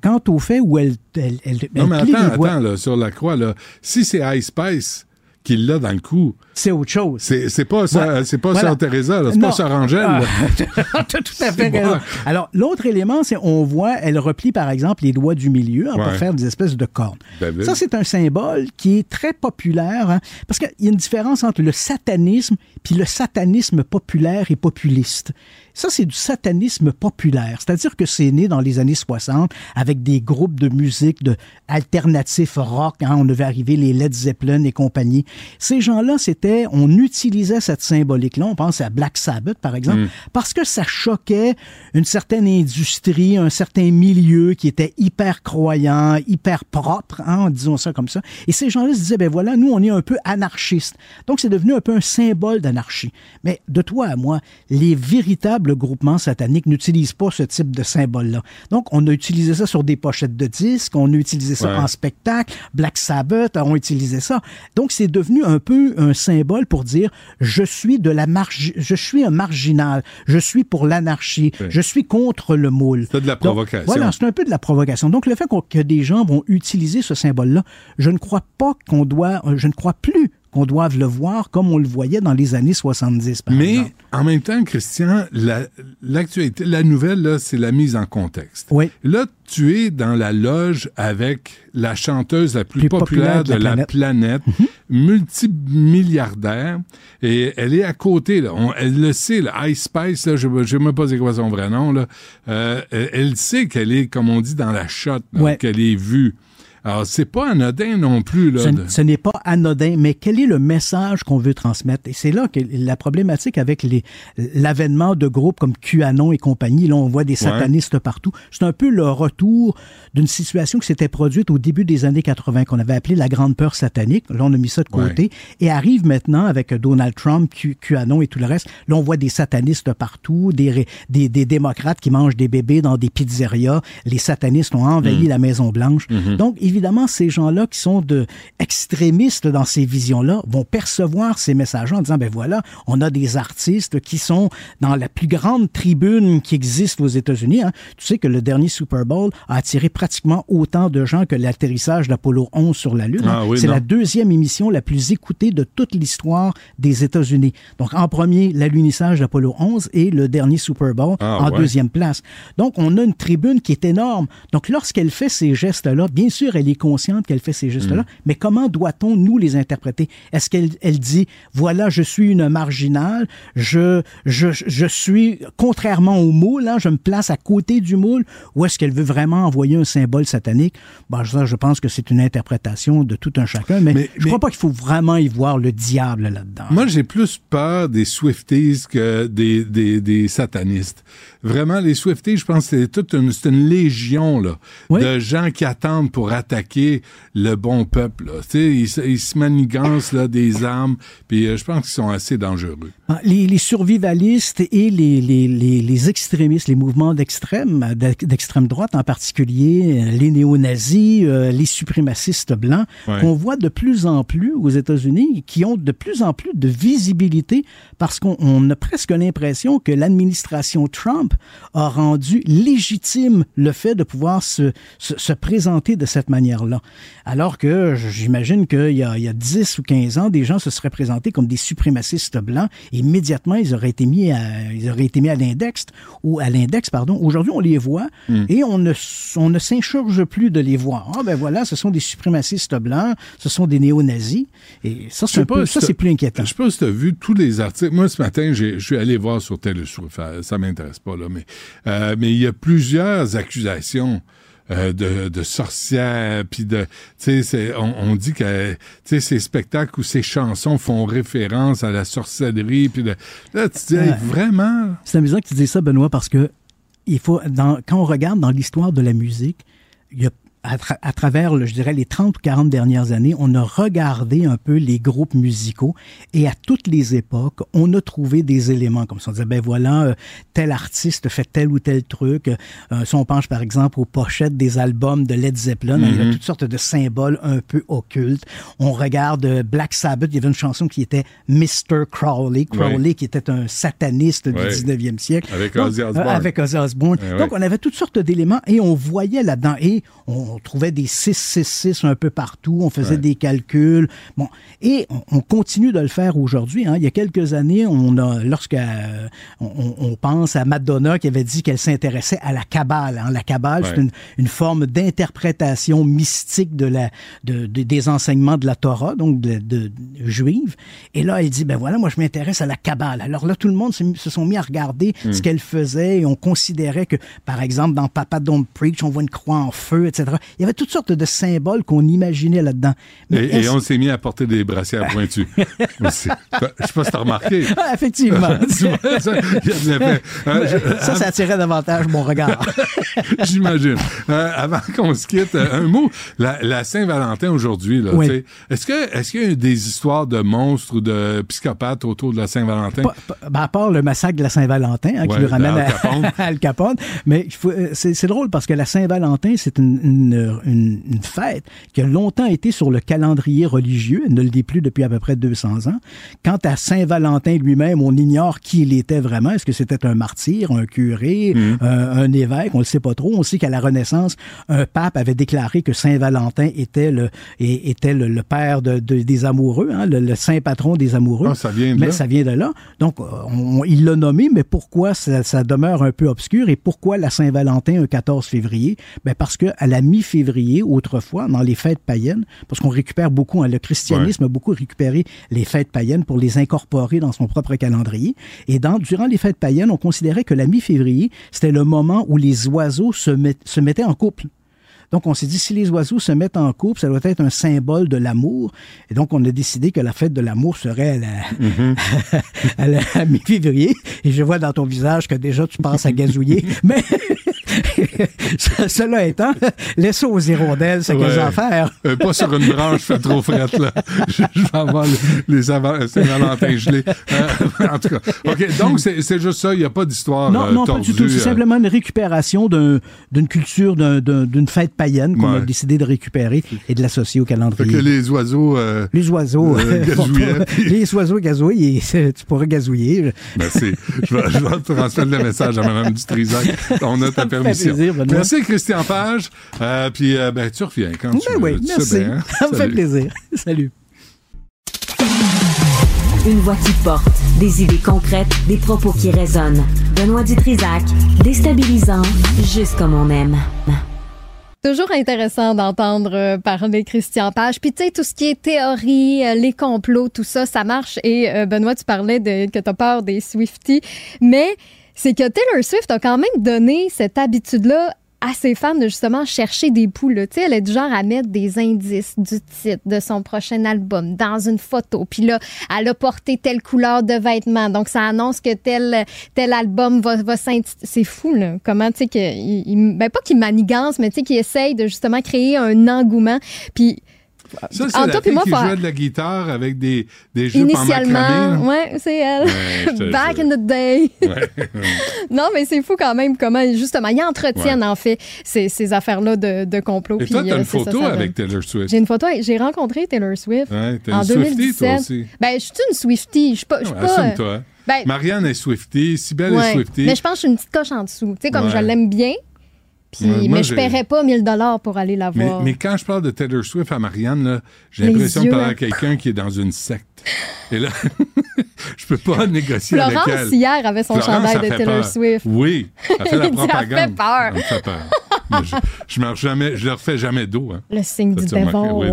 Quant au fait où elle. elle, elle non, mais attends, attends, là, sur la croix, là, si c'est Ice Spice, qu'il l'a dans le cou. C'est autre chose. C'est pas ça, c'est pas Sœur Teresa, c'est pas Sœur Angèle. Ah. tout à fait raison. Alors, l'autre élément, c'est on voit, elle replie par exemple les doigts du milieu hein, pour faire des espèces de cornes. Ben ça, c'est un symbole qui est très populaire, hein, parce qu'il y a une différence entre le satanisme puis le satanisme populaire et populiste. Ça, c'est du satanisme populaire. C'est-à-dire que c'est né dans les années 60 avec des groupes de musique de alternatif rock. Hein, on devait arriver les Led Zeppelin et compagnie. Ces gens-là, c'était, on utilisait cette symbolique-là. On pense à Black Sabbath, par exemple, mm. parce que ça choquait une certaine industrie, un certain milieu qui était hyper croyant, hyper propre, hein, disons ça comme ça. Et ces gens-là se disaient, ben voilà, nous, on est un peu anarchistes. Donc, c'est devenu un peu un symbole d'anarchie. Mais de toi à moi, les véritables le groupement satanique n'utilise pas ce type de symbole-là. Donc, on a utilisé ça sur des pochettes de disques, on a utilisé ça en spectacle, Black Sabbath ont utilisé ça. Donc, c'est devenu un peu un symbole pour dire je suis de la marge, je suis un marginal, je suis pour l'anarchie, je suis contre le moule. C'est de la provocation. voilà, c'est un peu de la provocation. Donc, le fait que des gens vont utiliser ce symbole-là, je ne crois pas qu'on doit, je ne crois plus qu'on doive le voir comme on le voyait dans les années 70. Mais en même temps, Christian, l'actualité, la, nouvelle, c'est la mise en contexte. Oui. Là, tu es dans la loge avec la chanteuse la plus, populaire, de, la planète, mhm. multimilliardaire, et elle est à côté. Là. elle le sait, là, Ice Spice, je ne sais même pas c'est quoi son vrai nom. Là. Euh, elle, sait qu'elle est, comme on dit, dans la shot, qu'elle est vue. Alors, c'est pas anodin non plus. Là, ce, n'est pas anodin, mais quel est le message qu'on veut transmettre? Et c'est là que la problématique avec les, l'avènement de groupes comme QAnon et compagnie, là, on voit des satanistes partout. C'est un peu le retour d'une situation qui s'était produite au début des années 80, qu'on avait appelé la grande peur satanique. Là, on a mis ça de côté. Et arrive maintenant avec Donald Trump, QAnon et tout le reste. Là, on voit des satanistes partout, des, des, des démocrates qui mangent des bébés dans des pizzerias. Les satanistes ont envahi mm. la Maison-Blanche. Mm-hmm. Donc, évidemment, ces gens-là qui sont de extrémistes dans ces visions-là vont percevoir ces messages en disant, ben voilà, on a des artistes qui sont dans la plus grande tribune qui existe aux États-Unis. Hein. Tu sais que le dernier Super Bowl a attiré pratiquement autant de gens que l'atterrissage d'Apollo 11 sur la Lune. Hein. Ah C'est la deuxième émission la plus écoutée de toute l'histoire des États-Unis. Donc, en premier, l'alunissage d'Apollo 11 et le dernier Super Bowl ah en deuxième place. Donc, on a une tribune qui est énorme. Donc, lorsqu'elle fait ces gestes-là, bien sûr, elle est consciente qu'elle fait ces gestes-là, mm. mais comment doit-on, nous, les interpréter? Est-ce qu'elle elle dit, voilà, je suis une marginale, je, je, je suis, contrairement au moule, hein, je me place à côté du moule, ou est-ce qu'elle veut vraiment envoyer un symbole satanique? Bon, ça, je pense que c'est une interprétation de tout un chacun, mais, je ne crois pas qu'il faut vraiment y voir le diable là-dedans. Moi, j'ai plus peur des Swifties que des, des, des satanistes. Vraiment, les Swifties, je pense que c'est toute une, une légion là, de gens qui attendent pour attaquer le bon peuple. Ils, ils, se manigancent là, des armes, puis euh, je pense qu'ils sont assez dangereux. Ah, les, les survivalistes et les, les, les, extrémistes, les mouvements d'extrême, d'extrême droite en particulier, euh, les néo-nazis, euh, les suprémacistes blancs, qu'on voit de plus en plus aux États-Unis, qui ont de plus en plus de visibilité parce qu'on a presque l'impression que l'administration Trump a rendu légitime le fait de pouvoir se, se, présenter de cette manière-là. Alors que j'imagine qu'il y, a, il y a 10 ou 15 ans, des gens se seraient présentés comme des suprémacistes blancs et immédiatement ils auraient été mis à, ils auraient été mis à l'index ou à l'index, pardon. Aujourd'hui, on les voit hmm. et on ne, on ne s'insurge plus de les voir. Ah ben voilà, ce sont des suprémacistes blancs, ce sont des néo-nazis et ça c'est ça c'est plus inquiétant. Je sais pas si tu as vu tous les articles. Moi ce matin, je suis allé voir sur Taylor Swift, ça m'intéresse pas là, mais euh, mais il y a plusieurs accusations euh, de, de sorcières, puis de, tu sais, on, on, dit que, tu sais, ces spectacles ou ces chansons font référence à la sorcellerie, puis là, tu dis, vraiment? C'est amusant que tu dises ça, Benoît, parce que il faut, dans, quand on regarde dans l'histoire de la musique, il y a à, travers, je dirais, les 30 ou 40 dernières années, on a regardé un peu les groupes musicaux et à toutes les époques, on a trouvé des éléments comme ça. On disait, ben voilà, euh, tel artiste fait tel ou tel truc. Euh, si on penche par exemple aux pochettes des albums de Led Zeppelin, il y a mhm. toutes sortes de symboles un peu occultes. On regarde Black Sabbath, il y avait une chanson qui était Mr. Crowley, Crowley qui était un sataniste du 19e siècle. Avec Ozzy Osbourne. avec Ozzy Osbourne. Donc on avait toutes sortes d'éléments et on voyait là-dedans et on trouvait des 666 un peu partout, on faisait des calculs. Bon, et on, continue de le faire aujourd'hui. Hein. Il y a quelques années, on a, lorsque euh, on, pense à Madonna qui avait dit qu'elle s'intéressait à la Kabbale. Hein. La Kabbale, c'est une, une, forme d'interprétation mystique de la, de, des enseignements de la Torah, donc de, de, juive. Et là, elle dit, ben voilà, moi je m'intéresse à la Kabbale. Alors là, tout le monde se, sont mis à regarder hmm. ce qu'elle faisait et on considérait que, par exemple, dans Papa Don't Preach, on voit une croix en feu, etc. Il y avait toutes sortes de symboles qu'on imaginait là-dedans. Et, on s'est mis à porter des brassières pointues. Je sais pas si t'as remarqué. Ah, effectivement. Euh, ça, ça, attirait davantage mon regard. J'imagine. Euh, avant qu'on se quitte, euh, un mot. La, Saint-Valentin aujourd'hui, est-ce que est-ce qu'il y a des histoires de monstres ou de psychopathes autour de la Saint-Valentin? Ben, à part le massacre de la Saint-Valentin, hein, qui nous ramène à, Al Capone. Mais c'est drôle parce que la Saint-Valentin, c'est une, une, une, fête qui a longtemps été sur le calendrier religieux. Elle ne le dit plus depuis à peu près 200 ans. Quant à Saint-Valentin lui-même, on ignore qui il était vraiment. Est-ce que c'était un martyr, un curé, mm. un évêque? On ne le sait pas trop. On sait qu'à la Renaissance, un pape avait déclaré que Saint-Valentin était le, était le, père de, des amoureux, hein, le, saint patron des amoureux. Ah, ça vient de mais là. Ça vient de là. Donc, il l'a nommé, mais pourquoi ça, ça, demeure un peu obscur et pourquoi la Saint-Valentin un 14 février? Ben parce que à la mi-février, autrefois, dans les fêtes païennes, parce qu'on récupère beaucoup, hein, le christianisme a beaucoup récupéré les fêtes païennes pour les incorporer dans son propre calendrier. Et dans, durant les fêtes païennes, on considérait que la mi-février, c'était le moment où les oiseaux se, se mettaient en couple. Donc, on s'est dit, si les oiseaux se mettent en couple, ça doit être un symbole de l'amour. Et donc, on a décidé que la fête de l'amour serait à la, mm-hmm. mi-février. Et je vois dans ton visage que déjà, tu penses à gazouiller. Mais cela étant, laisse aux hirondelles ce qu'elles ont à faire. Euh, pas sur une branche, fait trop frette, là. Je, vais avoir les, Saint-Valentin gelés. Euh, en tout cas, OK, donc c'est juste ça, il n'y a pas d'histoire Non, non, pas du tout. C'est simplement une récupération d'une culture, d'une fête païenne qu'on a décidé de récupérer et de l'associer au calendrier. Fait que les oiseaux... Euh, les oiseaux... les oiseaux gazouillent, tu pourrais gazouiller. Merci. Je vais, je vais transmettre le message à Mme Dutrisac. On a ta permission. Plaisir, merci, Christian Page. Euh, puis, euh, ben, tu reviens quand ben tu veux. Oui, merci. Bien, Ça me fait plaisir. Salut. Une voix qui porte, des idées concrètes, des propos qui résonnent. Benoît Dutrisac, déstabilisant, juste comme on aime. Toujours intéressant d'entendre euh, parler Christian Page. Puis tu sais, tout ce qui est théorie, euh, les complots, tout ça, ça marche. Et Benoît, tu parlais de que tu as peur des Swifties. Mais c'est que Taylor Swift a quand même donné cette habitude-là à ses fans de justement chercher des poules. Tu sais, elle est du genre à mettre des indices du titre de son prochain album dans une photo. Puis là, elle a porté telle couleur de vêtements. Donc, ça annonce que tel, tel album va, va s'intituler. C'est fou, là. Comment, tu sais, qu'il, ben pas qu'il manigance, mais tu sais, qu'il essaye de justement créer un engouement. Puis, ça, c'est la fille qui jouait de la guitare avec des, des jeux Initialement, oui, c'est elle. Back in the day. non, mais c'est fou quand même comment, justement, ils entretiennent, en fait, ces, ces affaires-là de, de complot. Et toi, t'as euh, une photo avec Taylor Swift. J'ai une photo, j'ai rencontré Taylor Swift ouais, en une 2017. Swiftie, toi aussi. Ben, je suis une Swiftie. Je suis pas... Assume-toi. Ben, Marianne est Swiftie, Sibelle est Swiftie. Mais je pense que je suis une petite coche en dessous. Tu sais, comme je l'aime bien, mais je paierais pas 1000 dollars pour aller la voir. Mais, quand je parle de Taylor Swift à Marianne, j'ai l'impression de parler à quelqu'un qui est dans une secte. Et là, je peux pas négocier avec elle. Florence, hier, avait son chandail de Taylor Swift. Oui, elle fait la propagande. Ça fait peur. Elle fait peur. je, je, marche jamais, je leur fais jamais d'eau. Hein. Le signe du dévor. Oui,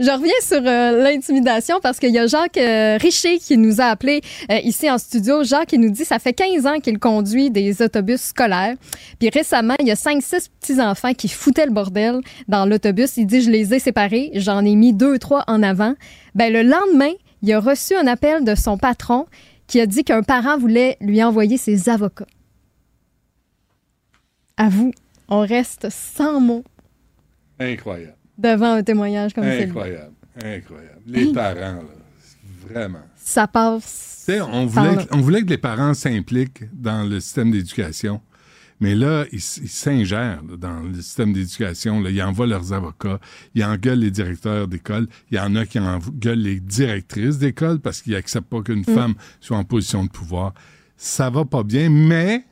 je reviens sur euh, l'intimidation parce qu'il y a Jacques euh, Richer qui nous a appelé euh, ici en studio. Jacques, il nous dit ça fait 15 ans qu'il conduit des autobus scolaires. Puis récemment, il y a 5-6 petits-enfants qui foutaient le bordel dans l'autobus. Il dit je les ai séparés, j'en ai mis deux, trois en avant. Ben, le lendemain, il a reçu un appel de son patron qui a dit qu'un parent voulait lui envoyer ses avocats. À vous, on reste sans mots Incroyable. Devant un témoignage comme ça. Incroyable. Incroyable. Les parents, là, vraiment. Ça passe. On voulait, on voulait que les parents s'impliquent dans le système d'éducation. Mais là, ils s'ingèrent dans le système d'éducation. Ils envoient leurs avocats, ils engueulent les directeurs d'école. Il y en a qui engueulent les directrices d'école parce qu'ils n'acceptent pas qu'une mm. femme soit en position de pouvoir. Ça va pas bien, mais,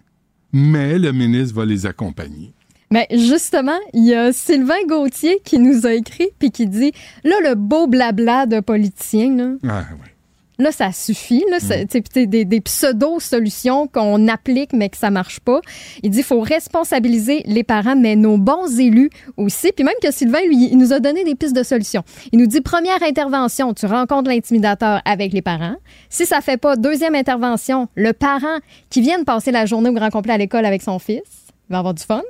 mais le ministre va les accompagner. Mais justement, il y a Sylvain Gauthier qui nous a écrit puis qui dit là le beau blabla de politicien là. Ah, Là, ça suffit. Là, mm. des, des pseudo-solutions qu'on applique, mais que ça marche pas. Il dit faut responsabiliser les parents, mais nos bons élus aussi. Puis même que Sylvain, lui, il nous a donné des pistes de solutions. Il nous dit première intervention, tu rencontres l'intimidateur avec les parents. Si ça fait pas, deuxième intervention, le parent qui vient de passer la journée au grand complet à l'école avec son fils. Il va avoir du fun.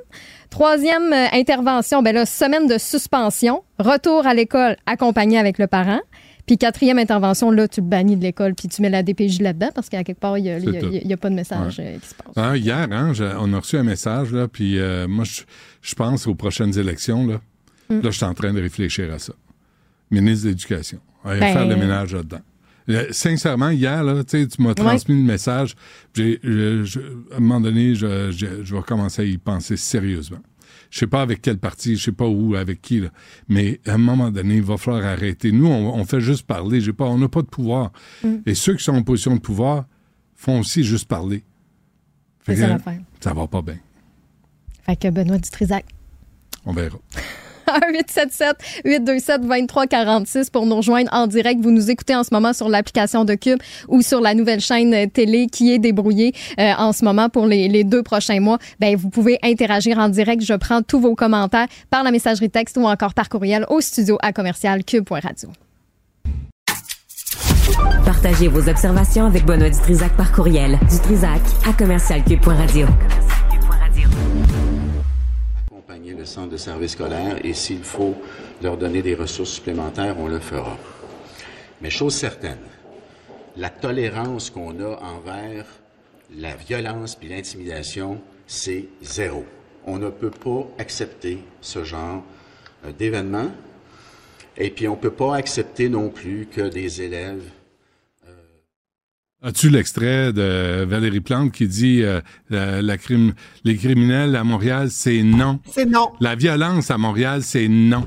Troisième euh, intervention, ben là, semaine de suspension, retour à l'école accompagné avec le parent. Puis quatrième intervention, là, tu le bannis de l'école, puis tu mets la DPJ là-dedans, parce qu'à quelque part, il n'y a, pas de message euh, qui se passe. Ah, hier, hein, on a reçu un message, là, puis euh, moi, je, pense aux prochaines élections. Là. Mm. là, je suis en train de réfléchir à ça. Ministre de l'Éducation. On va faire le ben, ménage là-dedans. Sincèrement, hier, là, tu m'as transmis le message. J'ai, à un moment donné, je, je vais commencer à y penser sérieusement. Je sais pas avec quel parti, je sais pas où, avec qui, là. mais à un moment donné, il va falloir arrêter. Nous, on, fait juste parler. J'ai pas, on n'a pas de pouvoir. Mm. Et ceux qui sont en position de pouvoir font aussi juste parler. Ça l'affaire. Ça va pas bien. Fait que Benoît Dutrisac. On verra. 877-827-2346 pour nous rejoindre en direct. Vous nous écoutez en ce moment sur l'application de Cube ou sur la nouvelle chaîne télé qui est débrouillée euh, en ce moment pour les, deux prochains mois. Ben, vous pouvez interagir en direct. Je prends tous vos commentaires par la messagerie texte ou encore par courriel au studio à commercial cube.radio. Partagez vos observations avec Benoît Dutrisac par courriel. Dutrisac à commercialcube.radio le centre de service scolaire et s'il faut leur donner des ressources supplémentaires, on le fera. Mais chose certaine, la tolérance qu'on a envers la violence puis l'intimidation, c'est zéro. On ne peut pas accepter ce genre euh, d'événement. Et puis, on ne peut pas accepter non plus que des élèves As-tu l'extrait de Valérie Plante qui dit euh, la, crime, les criminels à Montréal, c'est non? C'est non. La violence à Montréal, c'est non.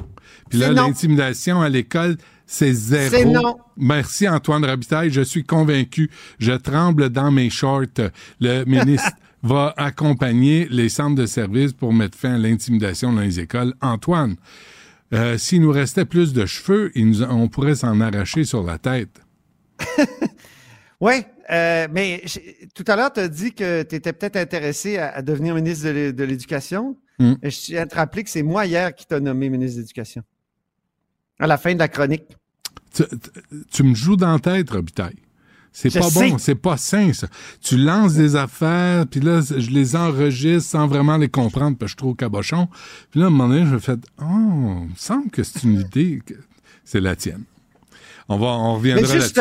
Puis là, l'intimidation à l'école, c'est zéro. C'est non. Merci Antoine Rabitaille, je suis convaincu. Je tremble dans mes shorts. Le ministre va accompagner les centres de services pour mettre fin à l'intimidation dans les écoles. Antoine, euh, s'il nous restait plus de cheveux, on pourrait s'en arracher sur la tête. Oui, euh, mais tout à l'heure, tu as dit que tu étais peut-être intéressé à, devenir ministre de l'Éducation. Hmm. Je tiens à te rappeler que c'est moi hier qui t'ai nommé ministre de l'Éducation. À la fin de la chronique. Tu, me joues dans la tête, Robitaille. C'est pas bon, c'est pas sain, ça. Tu lances des affaires, puis là, je les enregistre sans vraiment les comprendre, parce que je trouve cabochon. Puis là, à un moment donné, je fais « Oh, il me semble que c'est une idée, que c'est la tienne. » On va, on reviendra là-dessus.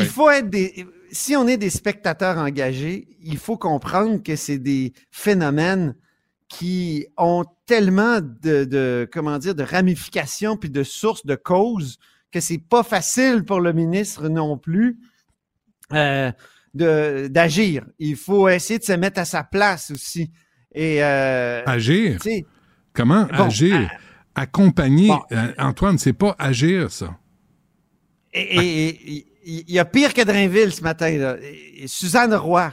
Il faut être des. Si on est des spectateurs engagés, il faut comprendre que c'est des phénomènes qui ont tellement de, comment dire de ramifications puis de sources de causes que c'est pas facile pour le ministre non plus euh, d'agir. Il faut essayer de se mettre à sa place aussi. Et euh, agir? Comment agir? Accompagner. Euh, Antoine, c'est pas agir ça. et, il y a pire que Drainville ce matin. Suzanne Roy,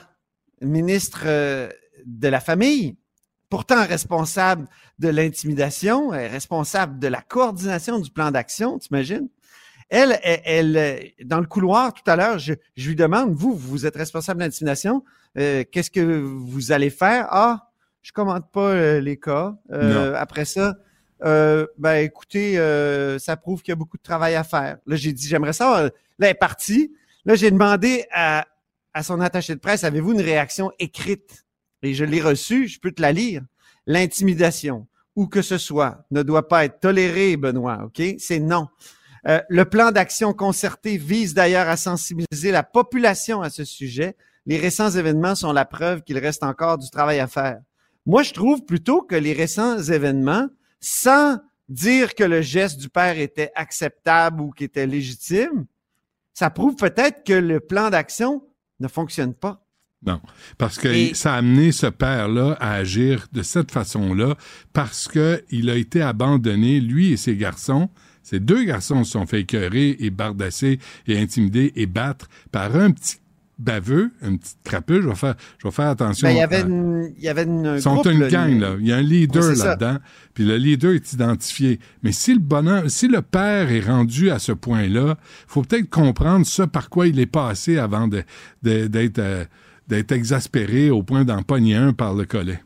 ministre euh, de la Famille, pourtant responsable de l'intimidation, responsable de la coordination du plan d'action, t'imagines? Elle, elle, dans le couloir tout à l'heure, je, lui demande, vous, vous êtes responsable de l'intimidation, euh, qu'est-ce que vous allez faire? Ah, je commente pas euh, les cas. après ça, ben écoutez, ça prouve qu'il y a beaucoup de travail à faire. Là, j'ai dit, j'aimerais ça Là, elle est partie. Là, j'ai demandé à, son attaché de presse, avez-vous une réaction écrite? Et je l'ai reçue, je peux te la lire. L'intimidation, où que ce soit, ne doit pas être tolérée, Benoît, OK? C'est non. Euh, le plan d'action concerté vise d'ailleurs à sensibiliser la population à ce sujet. Les récents événements sont la preuve qu'il reste encore du travail à faire. Moi, je trouve plutôt que les récents événements, sans dire que le geste du père était acceptable ou qu'il était légitime, ça prouve peut-être que le plan d'action ne fonctionne pas. Non, parce que ça a amené ce père-là à agir de cette façon-là parce qu'il a été abandonné, lui et ses garçons. Ces deux garçons se sont fait écœurer et bardasser et intimider et battre par un petit baveux, une petite crapuche. Je vais faire, je vais faire attention. Ben, il y avait une, il y avait une Ils sont une gang, là. Il y a un leader là-dedans. Puis le leader est identifié. Mais si le bonheur, si le père est rendu à ce point-là, faut peut-être comprendre ce par quoi il est passé avant d'être, euh, d'être exaspéré au point d'en pogner un par le collet.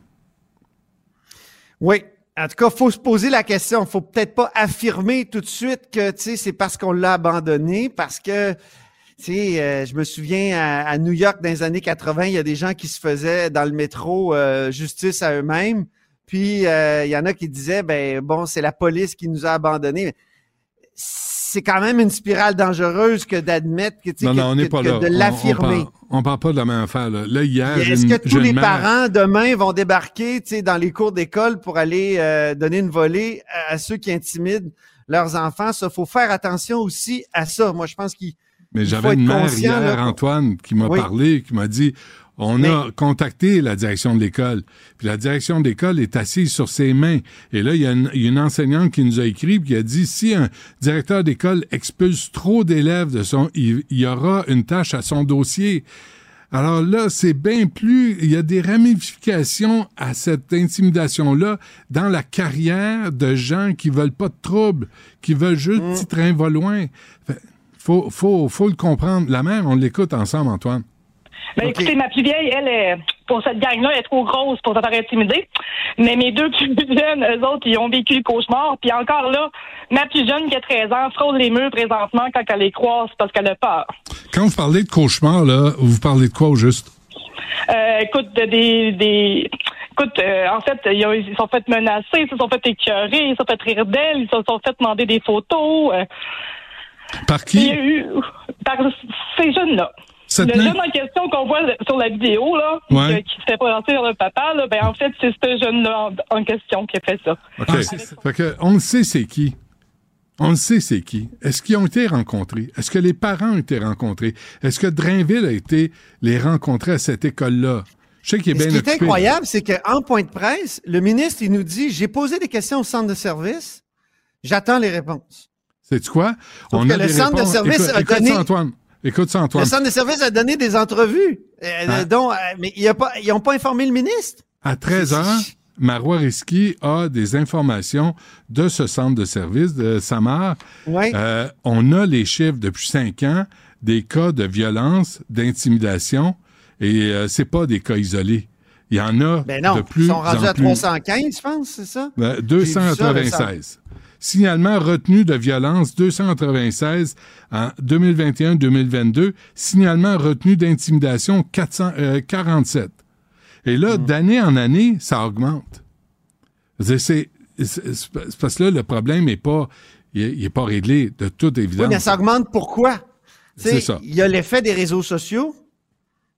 Oui, en tout cas, faut se poser la question. Faut peut-être pas affirmer tout de suite que c'est parce qu'on l'a abandonné, parce que tu sais, euh, je me souviens à, New York dans les années 80, il y a des gens qui se faisaient dans le métro euh, justice à eux-mêmes. Puis euh, il y en a qui disaient ben bon, c'est la police qui nous a abandonnés. C'est quand même une spirale dangereuse que d'admettre que, tu de l'affirmer. On, parle, pas de la même affaire. Là, là hier, est-ce que tous les parents demain vont débarquer, tu sais, dans les cours d'école pour aller donner une volée à, ceux qui intimident leurs enfants? Ça, faut faire attention aussi à ça. Moi, je pense qu'il mais j'avais une mère hier, Antoine, qui m'a parlé, qui m'a dit on a contacté la direction de l'école. Puis la direction de l'école est assise sur ses mains. Et là, il y, a une, enseignante qui nous a écrit qui a dit si un directeur d'école expulse trop d'élèves de son, il, y aura une tâche à son dossier. Alors là, c'est bien plus, il y a des ramifications à cette intimidation-là dans la carrière de gens qui veulent pas de trouble, qui veulent juste mm. petit train va loin faut, faut, faut le comprendre. La mère, on l'écoute ensemble, Antoine. Ben, écoutez, ma plus vieille, elle, est, pour cette gang-là, elle est trop grosse pour se faire intimider. Mais mes deux plus jeunes, eux autres, ils ont vécu le cauchemar. Puis encore là, ma plus jeune, qui a 13 ans, frôle les murs présentement quand elle les croise parce qu'elle a peur. Quand vous parlez de cauchemar, là, vous parlez de quoi au juste? Euh, écoute, des, des, Écoute, euh, en fait, ils, se sont fait menacer, ils se sont fait écœurer, ils se sont fait rire d'elle, ils se sont fait demander des photos. Euh, par qui? par ces jeunes-là. le jeune en question qu'on voit sur la vidéo, là, qui, se fait présenter vers le papa, là, ben, en fait, c'est ce jeune-là en, question qui a fait ça. OK. on le sait, c'est qui. On le sait, c'est qui. Est-ce qu'ils ont été rencontrés? Est-ce que les parents ont été rencontrés? Est-ce que Drainville a été les rencontrer à cette école-là? Je sais qu'il est bien Ce qui est incroyable, c'est qu'en point de presse, le ministre, il nous dit, j'ai posé des questions au centre de service, j'attends les réponses. C'est quoi? On a le centre de service a donné. Antoine. Écoute ça, Antoine. Le centre de service a donné des entrevues, euh, ah. dont, euh, mais il a pas, ils n'ont pas informé le ministre? À 13 ans, Marois Risky a des informations de ce centre de service de Samar. Ouais. Euh, on a les chiffres depuis cinq ans des cas de violence, d'intimidation, et euh, c'est pas des cas isolés. Il y en a ben non, de plus Ils sont rendus à 315, je pense, c'est ça? Ben, 296. Signalement retenu de violence 296 en 2021-2022. Signalement retenu d'intimidation 447. Euh, Et là, hmm. d'année en année, ça augmente. C'est parce que là, le problème n'est pas, il est, pas réglé de toute évidence. Oui, mais ça augmente pourquoi? C'est ça. Il y a l'effet des réseaux sociaux.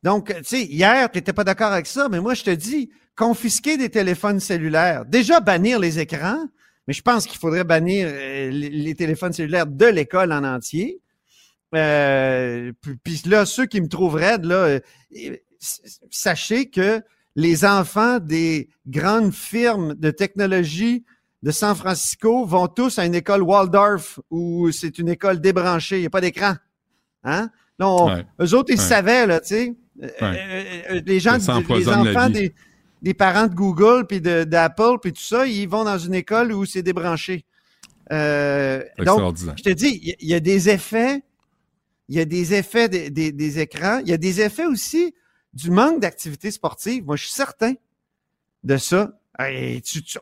Donc, tu sais, hier, tu n'étais pas d'accord avec ça, mais moi, je te dis, confisquer des téléphones cellulaires, déjà bannir les écrans, mais je pense qu'il faudrait bannir euh, les, téléphones cellulaires de l'école en entier. Euh, puis là, ceux qui me trouveraient là, euh, sachez que les enfants des grandes firmes de technologie de San Francisco vont tous à une école Waldorf où c'est une école débranchée, il n'y a pas d'écran. Hein? Non, eux autres, ils savaient, là, tu sais. les gens, les enfants des, des parents de Google puis d'Apple puis tout ça, ils vont dans une école où c'est débranché. Euh, donc, je te dis, il y, a des effets, il y a des effets des, écrans, il y a des effets aussi du manque d'activité sportive. Moi, je suis certain de ça.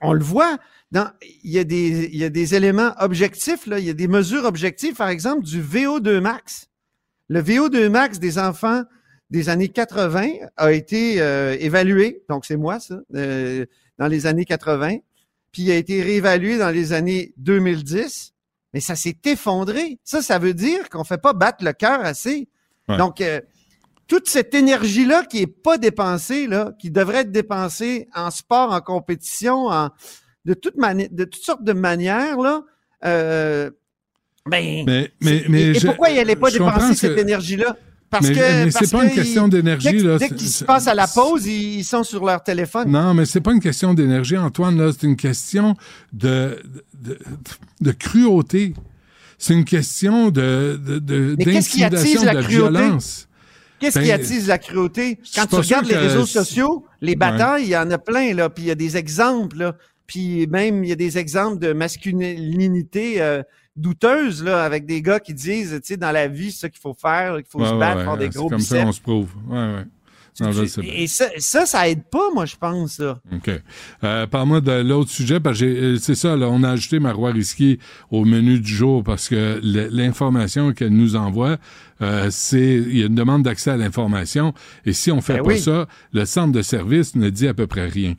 on le voit. Dans, il, y a des, il y a des éléments objectifs, là, il y a des mesures objectives, par exemple, du VO2 max. Le VO2 max des enfants des années 80 a été euh, évalué, donc c'est moi ça, euh, dans les années 80, puis il a été réévalué dans les années 2010, mais ça s'est effondré. Ça, ça veut dire qu'on fait pas battre le cœur assez. Donc, euh, toute cette énergie-là qui est pas dépensée, là, qui devrait être dépensée en sport, en compétition, en, de, toute de toutes sortes de manières, là, ben, mais, mais, mais et, pourquoi il n'allait pas dépenser cette énergie-là? Parce mais, que. Mais c'est pas une question d'énergie, là. Dès qu'ils se passent à la pause, ils sont sur leur téléphone. Non, mais c'est pas une question d'énergie, Antoine, là. C'est une question de, de, de cruauté. C'est une question de, de, d'intimidation, de, violence. Qu'est-ce qui ben, attise la cruauté? Quand tu regardes les réseaux sociaux, les batailles, il y en a plein, là, puis il y a des exemples, là. Puis même, il y a des exemples de masculinité euh, douteuse, là, avec des gars qui disent, tu sais, dans la vie, c'est ça qu'il faut faire, qu'il faut se battre, faire des gros comme ça, on se prouve. Ouais, ouais. et ça, ça, ça aide pas, moi, je pense. Ça. OK. Euh, Parle-moi de l'autre sujet, parce que euh, c'est ça, là, on a ajouté Marois Risky au menu du jour parce que l'information qu'elle nous envoie, euh, c'est il y a une demande d'accès à l'information et si on fait ben pas ça, le centre de service ne dit à peu près rien.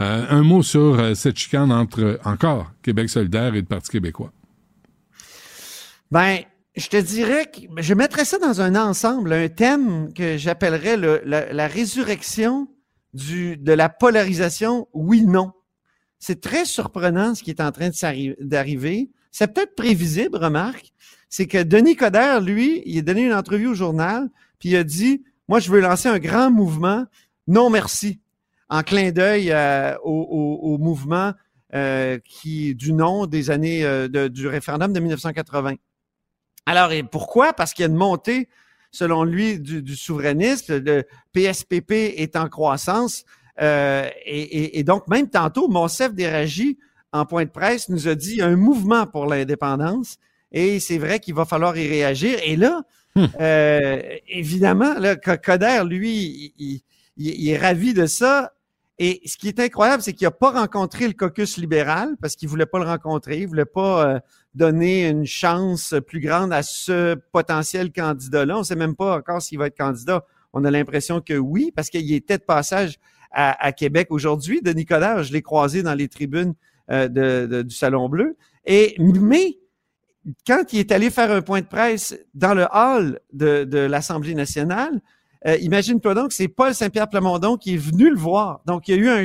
Euh, un mot sur euh, cette chicane entre encore Québec solidaire et le Parti québécois. Ben, je te dirais que je mettrais ça dans un ensemble, un thème que j'appellerais la, résurrection du, de la polarisation oui-non. C'est très surprenant ce qui est en train d'arriver. C'est peut-être prévisible, remarque. C'est que Denis Coderre, lui, il a donné une entrevue au journal, puis il a dit, moi, je veux lancer un grand mouvement. Non, merci en clin d'œil euh, au, mouvement euh, qui du nom des années euh, du référendum de 1980. Alors, et pourquoi? Parce qu'il y a une montée, selon lui, du, souverainisme. Le PSPP est en croissance. Et, donc, même tantôt, Monsef Déragi, en point de presse, nous a dit un mouvement pour l'indépendance. Et c'est vrai qu'il va falloir y réagir. Et là, hum. évidemment, là, Coder, lui, il, est ravi de ça. Et ce qui est incroyable, c'est qu'il n'a pas rencontré le caucus libéral parce qu'il voulait pas le rencontrer, il voulait pas euh, donner une chance plus grande à ce potentiel candidat-là. On ne sait même pas encore s'il va être candidat. On a l'impression que oui, parce qu'il était de passage à, Québec aujourd'hui. Denis Coderre, je l'ai croisé dans les tribunes euh, de, du Salon Bleu. Et mais quand il est allé faire un point de presse dans le hall de, de l'Assemblée nationale, euh, imagine-toi donc, c'est Paul Saint-Pierre Plamondon qui est venu le voir. Donc, il y a eu un,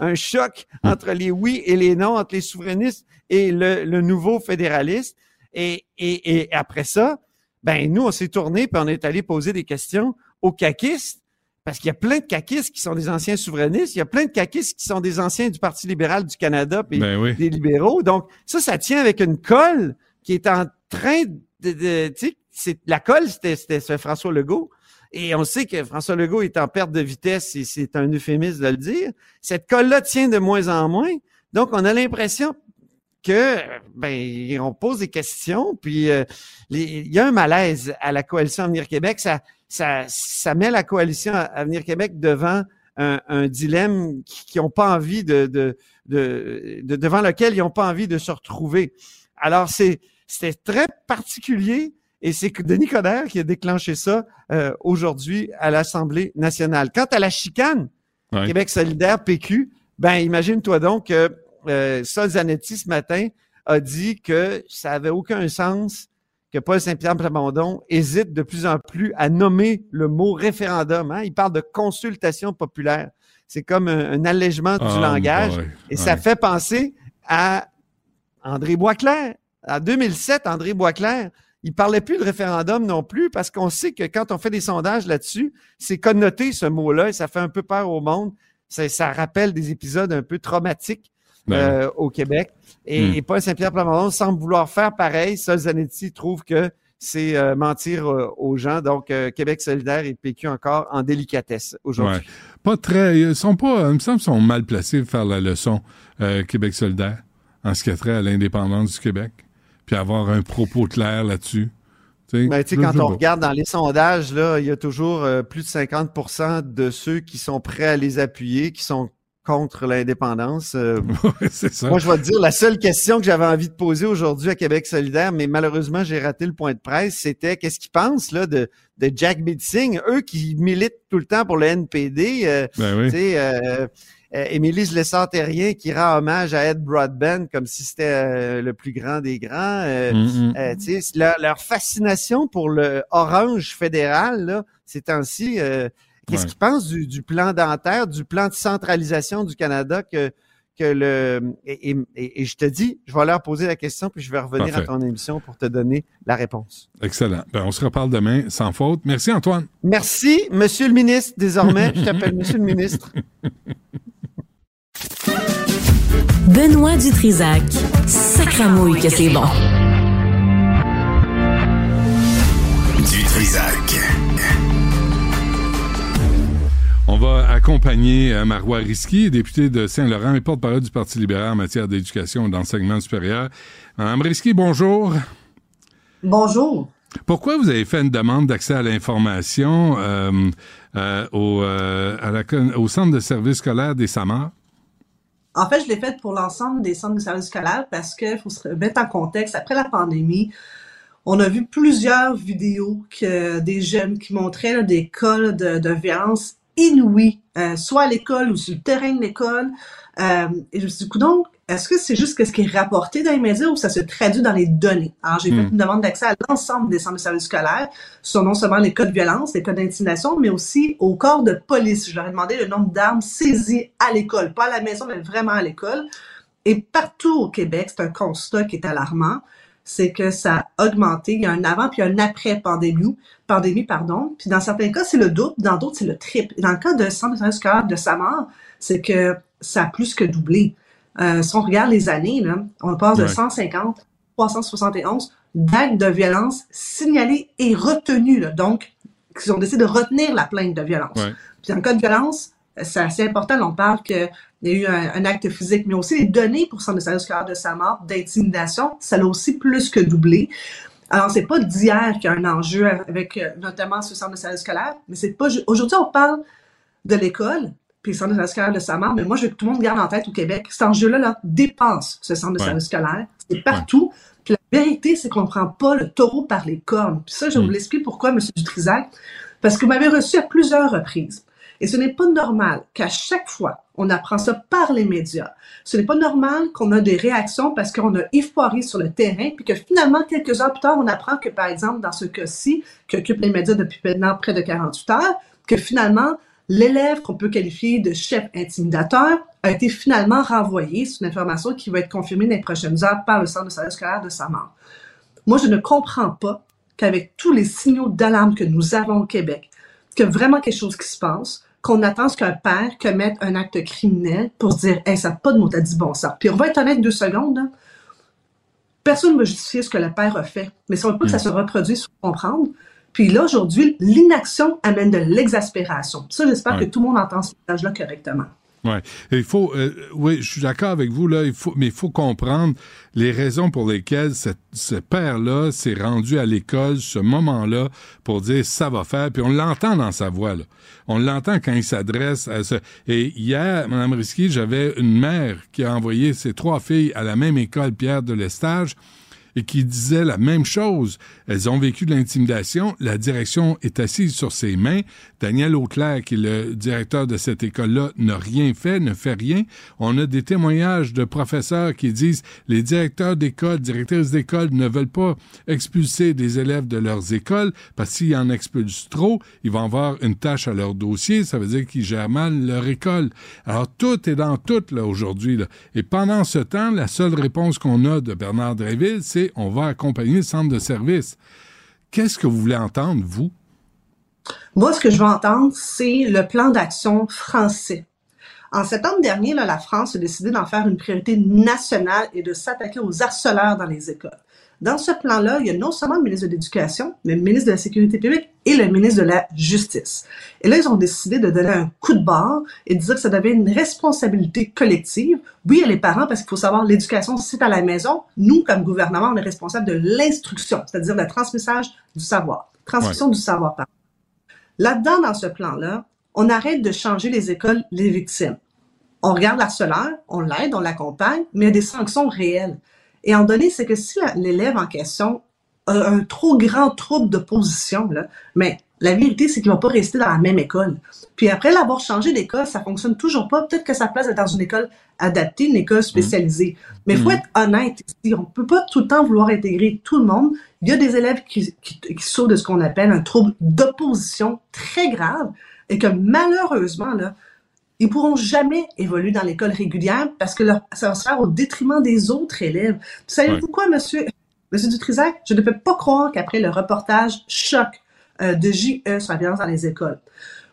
un choc entre les oui et les non, entre les souverainistes et le, nouveau fédéraliste. Et, et, et, après ça, ben nous, on s'est tourné puis on est allé poser des questions aux caquistes. Parce qu'il y a plein de caquistes qui sont des anciens souverainistes, il y a plein de caquistes qui sont des anciens du Parti libéral du Canada et ben des libéraux. Donc, ça, ça tient avec une colle qui est en train de, de tu sais, la colle, c'était François Legault. Et on sait que François Legault est en perte de vitesse, et c'est un euphémisme de le dire. Cette colle-là tient de moins en moins. Donc, on a l'impression que ben on pose des questions, puis euh, il y a un malaise à la coalition Avenir Québec. Ça, ça, ça met la coalition Avenir Québec devant un, dilemme qui n'ont pas envie de, de, de, devant lequel ils n'ont pas envie de se retrouver. Alors c'est c'était très particulier et c'est Denis Coderre qui a déclenché ça euh, aujourd'hui à l'Assemblée nationale. Quant à la chicane, Québec solidaire, PQ, ben imagine-toi donc que euh, Sol Zanetti ce matin a dit que ça avait aucun sens que Paul Saint-Pierre Plamondon hésite de plus en plus à nommer le mot référendum. Hein. Il parle de consultation populaire. C'est comme un, allègement du oh langage. Et ça fait penser à André Boisclair. En 2007, André Boisclair il parlait plus de référendum non plus parce qu'on sait que quand on fait des sondages là-dessus, c'est connoté ce mot-là et ça fait un peu peur au monde. Ça, rappelle des épisodes un peu traumatiques ben euh, au Québec. Et, hmm. Paul Saint-Pierre Plamondon semble vouloir faire pareil. Sol Zanetti trouve que c'est euh, mentir euh, aux gens. Donc, Québec solidaire et PQ encore en délicatesse aujourd'hui. Pas très. Ils sont pas. Il me semble qu'ils sont mal placés pour faire la leçon Québec solidaire en ce qui a trait à l'indépendance du Québec puis avoir un propos clair là-dessus. Ben, quand on regarde dans les sondages, là, il y a toujours euh, plus de 50% de ceux qui sont prêts à les appuyer, qui sont contre l'indépendance. Euh. ça. Moi, je vais te dire, la seule question que j'avais envie de poser aujourd'hui à Québec solidaire, mais malheureusement, j'ai raté le point de presse, c'était qu'est-ce qu'ils pensent là, de, de Jack Bitzing, eux qui militent tout le temps pour le NPD. Euh, ben oui. Euh, euh, Émilie Lessard-Terrien qui rend hommage à Ed Broadbent comme si c'était euh, le plus grand des grands. Euh, mm, mm. leur, leur, fascination pour le orange fédéral, là, ces temps-ci, qu'est-ce qu'ils pensent du, du, plan dentaire, du plan de centralisation du Canada que, que le et, je te dis, je vais leur poser la question puis je vais revenir à ton émission pour te donner la réponse. Excellent. Ben, on se reparle demain sans faute. Merci Antoine. Merci, Monsieur le ministre. Désormais, je t'appelle Monsieur le ministre. Benoît Dutrisac, sacramouille que c'est bon. Dutrisac. On va accompagner euh, Marois Risky, député de Saint-Laurent et porte-parole du Parti libéral en matière d'éducation et d'enseignement supérieur. Madame Risky, bonjour. Bonjour. Pourquoi vous avez fait une demande d'accès à l'information euh, euh, au, au Centre de services scolaires des SAMAR? En fait, je l'ai fait pour l'ensemble des centres de services scolaires parce qu'il faut se mettre en contexte. Après la pandémie, on a vu plusieurs vidéos des jeunes qui montraient des cas de, de violence inouïe, euh, soit à l'école ou sur le terrain de l'école. Euh, et je me suis dit, donc, est-ce que c'est juste ce qui est rapporté dans les médias ou ça se traduit dans les données? Alors, j'ai fait hmm. une demande d'accès à l'ensemble des centres de services scolaires sur non seulement les cas de violence, les cas d'intimidation, mais aussi au corps de police. Je leur ai demandé le nombre d'armes saisies à l'école, pas à la maison, mais vraiment à l'école. Et partout au Québec, c'est un constat qui est alarmant c'est que ça a augmenté. Il y a un avant puis un après pandémie, pandémie pardon. Puis dans certains cas, c'est le double, dans d'autres, c'est le triple. dans le cas de Centre de scolaire de Samar, c'est que ça a plus que doublé. Euh, si on regarde les années, là, on passe de 150 371 d'actes de violence signalés et retenus. Donc, ils ont décidé de retenir la plainte de violence. Puis en cas de violence, c'est assez important. On parle qu'il y a eu un, acte physique, mais aussi les données pour son scolaire de sa mort, d'intimidation, ça l'a aussi plus que doublé. Alors, c'est pas d'hier qu'il y a un enjeu avec euh, notamment ce centre de service scolaire, mais c'est pas. Aujourd'hui, on parle de l'école, puis le centre de service scolaire de sa mort, mais moi, je veux que tout le monde garde en tête au Québec, cet enjeu-là là, dépasse ce centre de service scolaire. C'est partout. Puis la vérité, c'est qu'on ne prend pas le taureau par les cornes. Puis ça, je mm. vous l'explique pourquoi, M. Dutrisac, parce que vous m'avez reçu à plusieurs reprises. Et ce n'est pas normal qu'à chaque fois, on apprend ça par les médias. Ce n'est pas normal qu'on a des réactions parce qu'on a effoiré sur le terrain, puis que finalement, quelques heures plus tard, on apprend que, par exemple, dans ce cas-ci, qui occupe les médias depuis maintenant près de 48 heures, que finalement, l'élève qu'on peut qualifier de chef intimidateur a été finalement renvoyé. C'est une information qui va être confirmée dans les prochaines heures par le centre de service scolaire de sa mort. Moi, je ne comprends pas qu'avec tous les signaux d'alarme que nous avons au Québec, qu'il y a vraiment quelque chose qui se passe, qu'on attend ce qu'un père commette un acte criminel pour dire, hey, ça n'a pas de mot à dit bon sens. Puis on va être honnête deux secondes. Hein. Personne ne va justifier ce que le père a fait. Mais si on veut pas que ça se reproduise, il faut comprendre. Puis là, aujourd'hui, l'inaction amène de l'exaspération. Ça, j'espère que tout le monde entend ce message-là correctement. Ouais. Il faut, euh, oui, je suis d'accord avec vous là. Il faut, mais il faut comprendre les raisons pour lesquelles ce père-là s'est rendu à l'école, ce moment-là, pour dire ça va faire. Puis on l'entend dans sa voix là. On l'entend quand il s'adresse à ce. Et hier, Mme Risky, j'avais une mère qui a envoyé ses trois filles à la même école Pierre de l'Estage et qui disait la même chose. Elles ont vécu de l'intimidation. La direction est assise sur ses mains. Daniel Auclair, qui est le directeur de cette école-là, n'a rien fait, ne fait rien. On a des témoignages de professeurs qui disent les directeurs d'école, directrices d'école ne veulent pas expulser des élèves de leurs écoles parce s'ils en expulsent trop, ils vont avoir une tâche à leur dossier. Ça veut dire qu'ils gèrent mal leur école. Alors tout est dans tout là aujourd'hui. Et pendant ce temps, la seule réponse qu'on a de Bernard Dréville, c'est on va accompagner le centre de service. Qu'est-ce que vous voulez entendre, vous? Moi, ce que je veux entendre, c'est le plan d'action français. En septembre dernier, la France a décidé d'en faire une priorité nationale et de s'attaquer aux harceleurs dans les écoles. Dans ce plan-là, il y a non seulement le ministre de l'Éducation, mais le ministre de la Sécurité publique et le ministre de la Justice. Et là, ils ont décidé de donner un coup de barre et de dire que ça devait être une responsabilité collective. Oui, il y a les parents, parce qu'il faut savoir, l'éducation, c'est à la maison. Nous, comme gouvernement, on est responsable de l'instruction, c'est-à-dire le transmissage du savoir. Transmission du savoir, pardon. Là-dedans, dans ce plan-là, on arrête de changer les écoles, les victimes. On regarde l'harceleur, on l'aide, on l'accompagne, mais il y a des sanctions réelles. Et en donné, c'est que si l'élève en question a un trop grand trouble de position, là, mais la vérité, c'est qu'il va pas rester dans la même école. Puis après l'avoir changé d'école, ça fonctionne toujours pas. Peut-être que sa place est dans une école adaptée, une école spécialisée. Mais il faut mmh. être honnête ici. On peut pas tout le temps vouloir intégrer tout le monde. Il y a des élèves qui, qui, qui sautent de ce qu'on appelle un trouble d'opposition très grave et que malheureusement, là, ils pourront jamais évoluer dans l'école régulière parce que ça va se faire au détriment des autres élèves. Savez-vous quoi, monsieur, monsieur Dutrisac? Je ne peux pas croire qu'après le reportage choc euh, de JE sur la violence dans les écoles,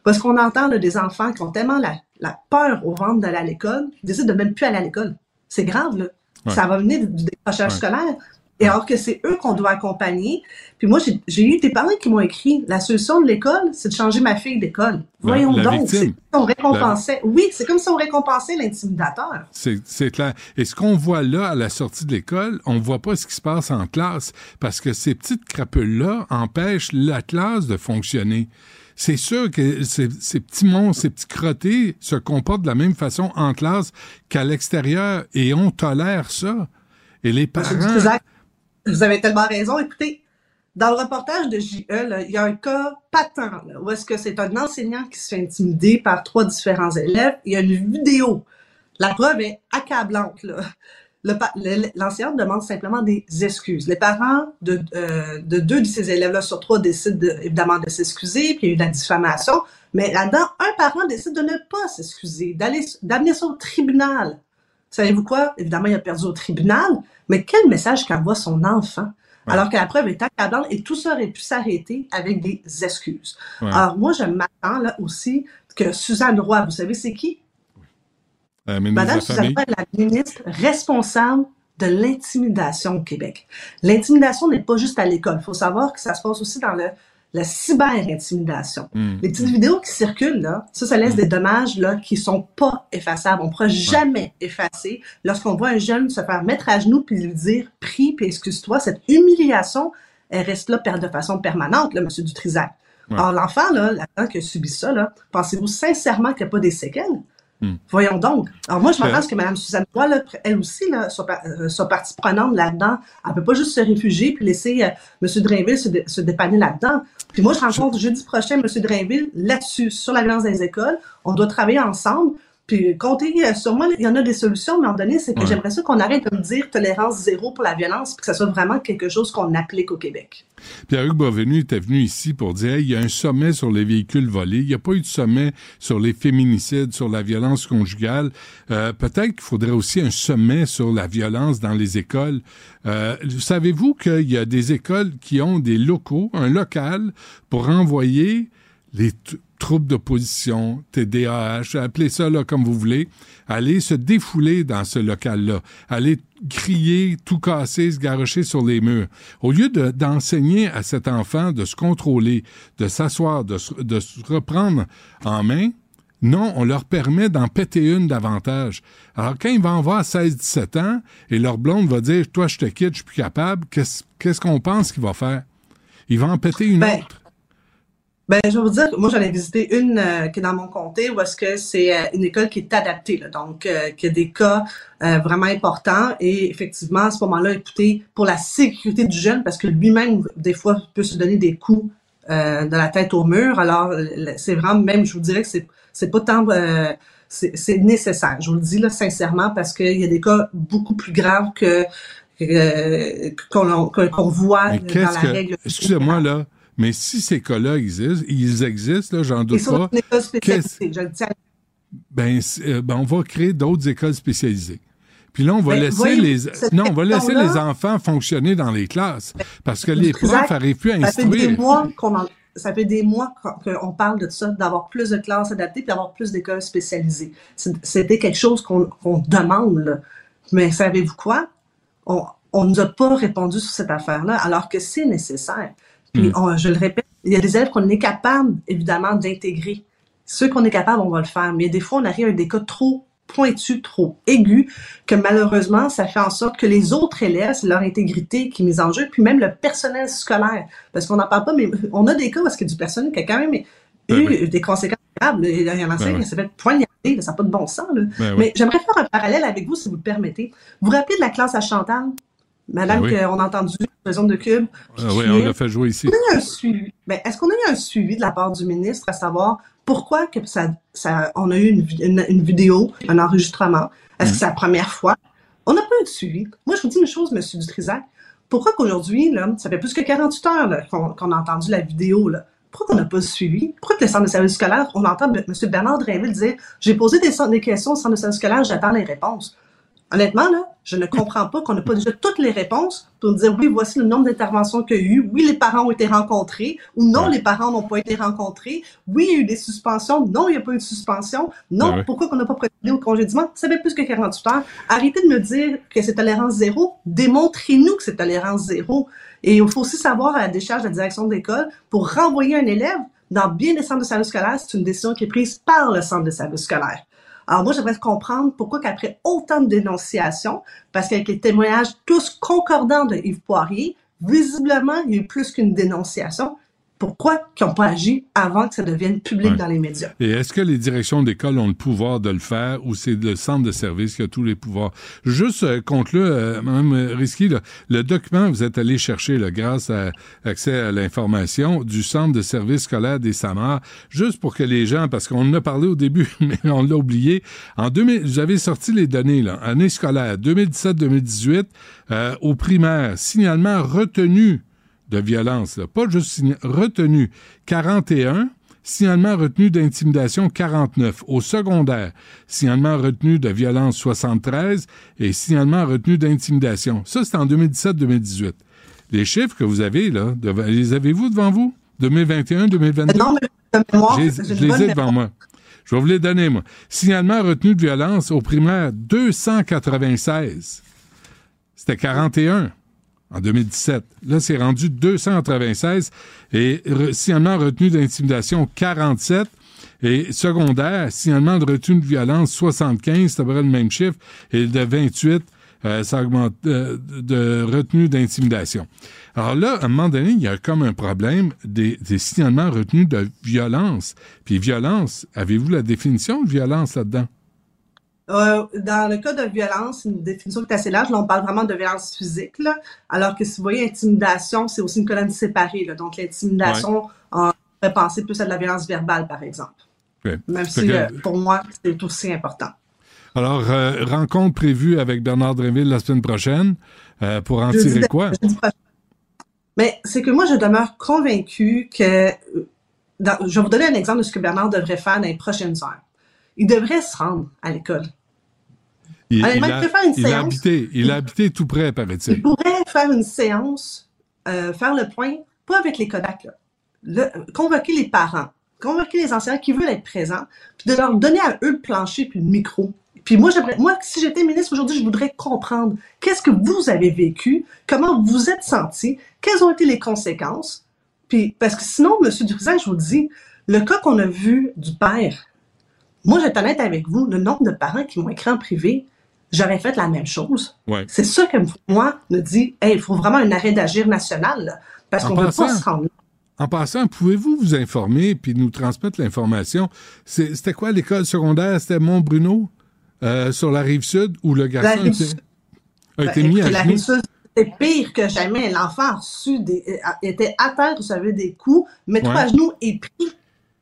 parce qu'on entend des enfants qui ont tellement la, peur au ventre d'aller à l'école, qu'ils décident de même plus aller à l'école. C'est grave, là. Ça va venir du décrochage scolaire. Et alors que c'est eux qu'on doit accompagner. Puis moi, j'ai eu des parents qui m'ont écrit la solution de l'école, c'est de changer ma fille d'école. Voyons donc, c'est on récompensait. Oui, c'est comme si on récompensait l'intimidateur. C'est clair. Et ce qu'on voit là à la sortie de l'école, on voit pas ce qui se passe en classe parce que ces petites crapules-là empêchent la classe de fonctionner. C'est sûr que ces, ces, petits monstres, ces petits crottés se comportent de la même façon en classe qu'à l'extérieur et on tolère ça. Et les parents... Vous avez tellement raison. Écoutez, dans le reportage de JE, il y a un cas patent où est-ce que c'est un enseignant qui se fait intimider par trois différents élèves. Il y a une vidéo. La preuve est accablante. L'enseignant demande simplement des excuses. Les parents de, euh, de deux de ces élèves-là sur trois décident évidemment de s'excuser, puis il y a eu de la diffamation. Mais là-dedans, un parent décide de ne pas s'excuser, d'aller d'amener ça au tribunal. Savez-vous quoi? Évidemment, il a perdu au tribunal, mais quel message qu'envoie son enfant? Alors que la preuve est accablante et tout ça aurait pu s'arrêter avec des excuses. Alors, moi, je m'attends là aussi que Suzanne Roy, vous savez, c'est qui? Euh, Madame Suzanne Roy est la ministre responsable de l'intimidation au Québec. L'intimidation n'est pas juste à l'école. Il faut savoir que ça se passe aussi dans le la cyber-intimidation. Hmm. Les petites vidéos qui circulent, là, ça, ça laisse hmm. des dommages là, qui sont pas effaçables. On ne pourra jamais effacer lorsqu'on voit un jeune se faire mettre à genoux puis lui dire « prie puis excuse-toi ». Cette humiliation, elle reste là de façon permanente, là, M. Dutrisac. Alors, l'enfant, là, l'enfant qui a subi ça, là, pensez-vous sincèrement qu'il n'y a pas des séquelles? Hmm. Voyons donc. Alors moi, je m'attends que Mme Suzanne Roy, elle aussi, là, soit, euh, soit partie prenante là-dedans. Elle peut pas juste se réfugier puis laisser euh, M. Drainville se, se dépanner là-dedans. Puis moi, je rencontre jeudi prochain M. Drainville là-dessus, sur la violence des écoles. On doit travailler ensemble. Puis comptez moi, il y en a des solutions, mais en donné, c'est que j'aimerais ça qu'on arrête de me dire tolérance zéro pour la violence, puis que ça soit vraiment quelque chose qu'on applique au Québec. Pierre-Hugues Bovenu était venu ici pour dire il y a un sommet sur les véhicules volés, il n'y a pas eu de sommet sur les féminicides, sur la violence conjugale. Euh, peut-être qu'il faudrait aussi un sommet sur la violence dans les écoles. Euh, savez-vous qu'il y a des écoles qui ont des locaux, un local pour envoyer les troupes d'opposition, TDAH, appelez ça là comme vous voulez, aller se défouler dans ce local-là, aller crier, tout casser, se garrocher sur les murs. Au lieu d'enseigner à cet enfant de se contrôler, de s'asseoir, de, de se reprendre en main, non, on leur permet d'en péter une davantage. Alors, quand ils vont avoir 16-17 ans et leur blonde va dire Toi, je te quitte, je suis plus capable, qu'est-ce qu'on pense qu'il va faire? Il va en péter une ben, autre. Ben, je vais vous dire, moi, j'en ai visité une euh, qui est dans mon comté où est-ce que c'est euh, une école qui est adaptée, là, donc euh, qui a des cas vraiment importants. Et effectivement, à ce moment-là, écoutez, pour la sécurité du jeune, parce que lui-même, des fois, peut se donner des coups de la tête au mur. Alors, c'est vraiment, même, je vous dirais que c'est, c'est pas tant... c'est nécessaire. Je vous le dis là sincèrement parce qu'il y a des cas beaucoup plus graves que qu'on voit dans la règle. Excusez-moi là, mais si ces cas-là existent, ils existent, là, j'en doute pas. Ben, euh, ben, on va créer d'autres écoles spécialisées. Puis là, on va ben, laisser les non, on va laisser les enfants fonctionner dans les classes parce que les profs n'arrivent plus à instruire. Ça fait des mois qu'on ça fait des mois qu'on parle de ça, d'avoir plus de classes adaptées, puis d'avoir plus d'écoles spécialisées. C'était quelque chose qu'on demande. Mais savez-vous quoi? On ne nous a pas répondu sur cette affaire-là, alors que c'est nécessaire. Puis, mm. je le répète, il y a des élèves qu'on est capable, évidemment, d'intégrer. Ceux qu'on est capable, on va le faire. Mais des fois, on arrive à des cas trop pointus, trop aigus, que malheureusement, ça fait en sorte que les autres élèves, c'est leur intégrité qui est mise en jeu, puis même le personnel scolaire. Parce qu'on n'en parle pas, mais on a des cas parce que du personnel qui a quand même eu ben des conséquences graves. Il y en a ben qui s'est fait poignarder, ça n'a pas de bon sens. Ben mais j'aimerais faire un parallèle avec vous, si vous le permettez. Vous vous rappelez de la classe à Chantal? Madame, ben qu'on a entendu raison de Cube. Ah oui, on l'a fait jouer ici. Ben, est-ce qu'on a eu un suivi de la part du ministre à savoir pourquoi que ça, ça, on a eu une, une, vidéo, un enregistrement? Est-ce que c'est la première fois? On n'a pas eu de suivi. Moi, je vous dis une chose, M. Dutrisac. Pourquoi qu'aujourd'hui, ça fait plus que 48 heures qu'on a entendu la vidéo, là, pourquoi on n'a pas suivi? Pourquoi que le centre de service scolaire, on entend M. Bernard Drinville dire J'ai posé des, des, questions au centre de service scolaire, j'attends les réponses. Honnêtement, là, je ne comprends pas qu'on n'a pas déjà toutes les réponses pour dire oui, voici le nombre d'interventions qu'il y a eu, oui, les parents ont été rencontrés, ou non, les parents n'ont pas été rencontrés, oui, il y a eu des suspensions, non, il n'y a pas eu de suspension, non, pourquoi qu'on n'a pas procédé au congédiement? Ça fait plus que 48 heures. Arrêtez de me dire que c'est tolérance zéro, démontrez-nous que c'est tolérance zéro. Et il faut aussi savoir à la décharge de la direction d'école pour renvoyer un élève dans bien des centres de service scolaire, c'est une décision qui est prise par le centre de service scolaire. Alors moi, j'aimerais comprendre pourquoi qu'après autant de dénonciations, parce qu'avec les témoignages tous concordants de Yves Poirier, visiblement, il y a eu plus qu'une dénonciation pourquoi ils n'ont pas agi avant que ça devienne public dans les médias? Et est-ce que les directions d'école ont le pouvoir de le faire ou c'est le centre de service qui a tous les pouvoirs? Juste euh, conclure, euh, Mme Risky, le document vous êtes allé chercher là, grâce à accès à l'information du centre de service scolaire des Samars, juste pour que les gens, parce qu'on en a parlé au début, mais on l'a oublié, en 2000, vous avez sorti les données, là, année scolaire 2017-2018, euh, au primaire, signalement retenu de violence, pas juste retenu 41, signalement retenu d'intimidation 49. Au secondaire, signalement retenu de violence 73 et signalement retenu d'intimidation. Ça, c'est en 2017-2018. Les chiffres que vous avez, là, les avez-vous devant vous? 2021, 2022? Non, mais je les ai devant moi. Je vais vous les donner, moi. Signalement retenu de violence au primaire 296. C'était 41 en 2017. Là, c'est rendu 296 et signalement retenu d'intimidation 47 et secondaire, signalement de retenue de violence 75, c'est à peu le même chiffre, et de 28, euh, ça augmente euh, de retenue d'intimidation. Alors là, à un moment donné, il y a comme un problème des, des signalements retenus de violence. Puis violence, avez-vous la définition de violence là-dedans? Euh, dans le cas de violence, une définition qui est assez large. Là, on parle vraiment de violence physique. alors que si vous voyez intimidation, c'est aussi une colonne séparée. Donc, l'intimidation, on fait penser plus à de la violence verbale, par exemple. Même si, euh, pour moi, c'est aussi important. Alors, euh, rencontre prévue avec Bernard Drinville la semaine prochaine pour en tirer quoi? Mais c'est que moi, je demeure convaincu que... je vais vous donner un exemple de ce que Bernard devrait faire dans les prochaines heures. Il devrait se rendre à l'école. Il, a, habité, il a habité tout près, paraît-il. Il pourrait faire une séance, euh, faire le point, pas avec les Kodak, convoquer les parents, convoquer les enseignants qui veulent être présents, puis de leur donner à eux le plancher puis le micro. Puis moi, moi, si j'étais ministre aujourd'hui, je voudrais comprendre qu'est-ce que vous avez vécu, comment vous êtes senti, quelles ont été les conséquences. Puis, parce que sinon, M. Dutrisac, je vous dis, le cas qu'on a vu du père, moi, je vais être honnête avec vous, le nombre de parents qui m'ont écrit en privé, j'aurais fait la même chose. C'est ça que moi me dit, hey, il faut vraiment un arrêt d'agir national, parce qu'on ne peut pas se rendre en passant, pouvez-vous vous informer puis nous transmettre l'information? C'était quoi l'école secondaire? C'était Mont-Bruno, euh, sur la rive sud, où le garçon a été ben, mis à la rive sud, c'était pire que jamais. L'enfant des, euh, était à terre, recevait des coups, trois à genoux et pris.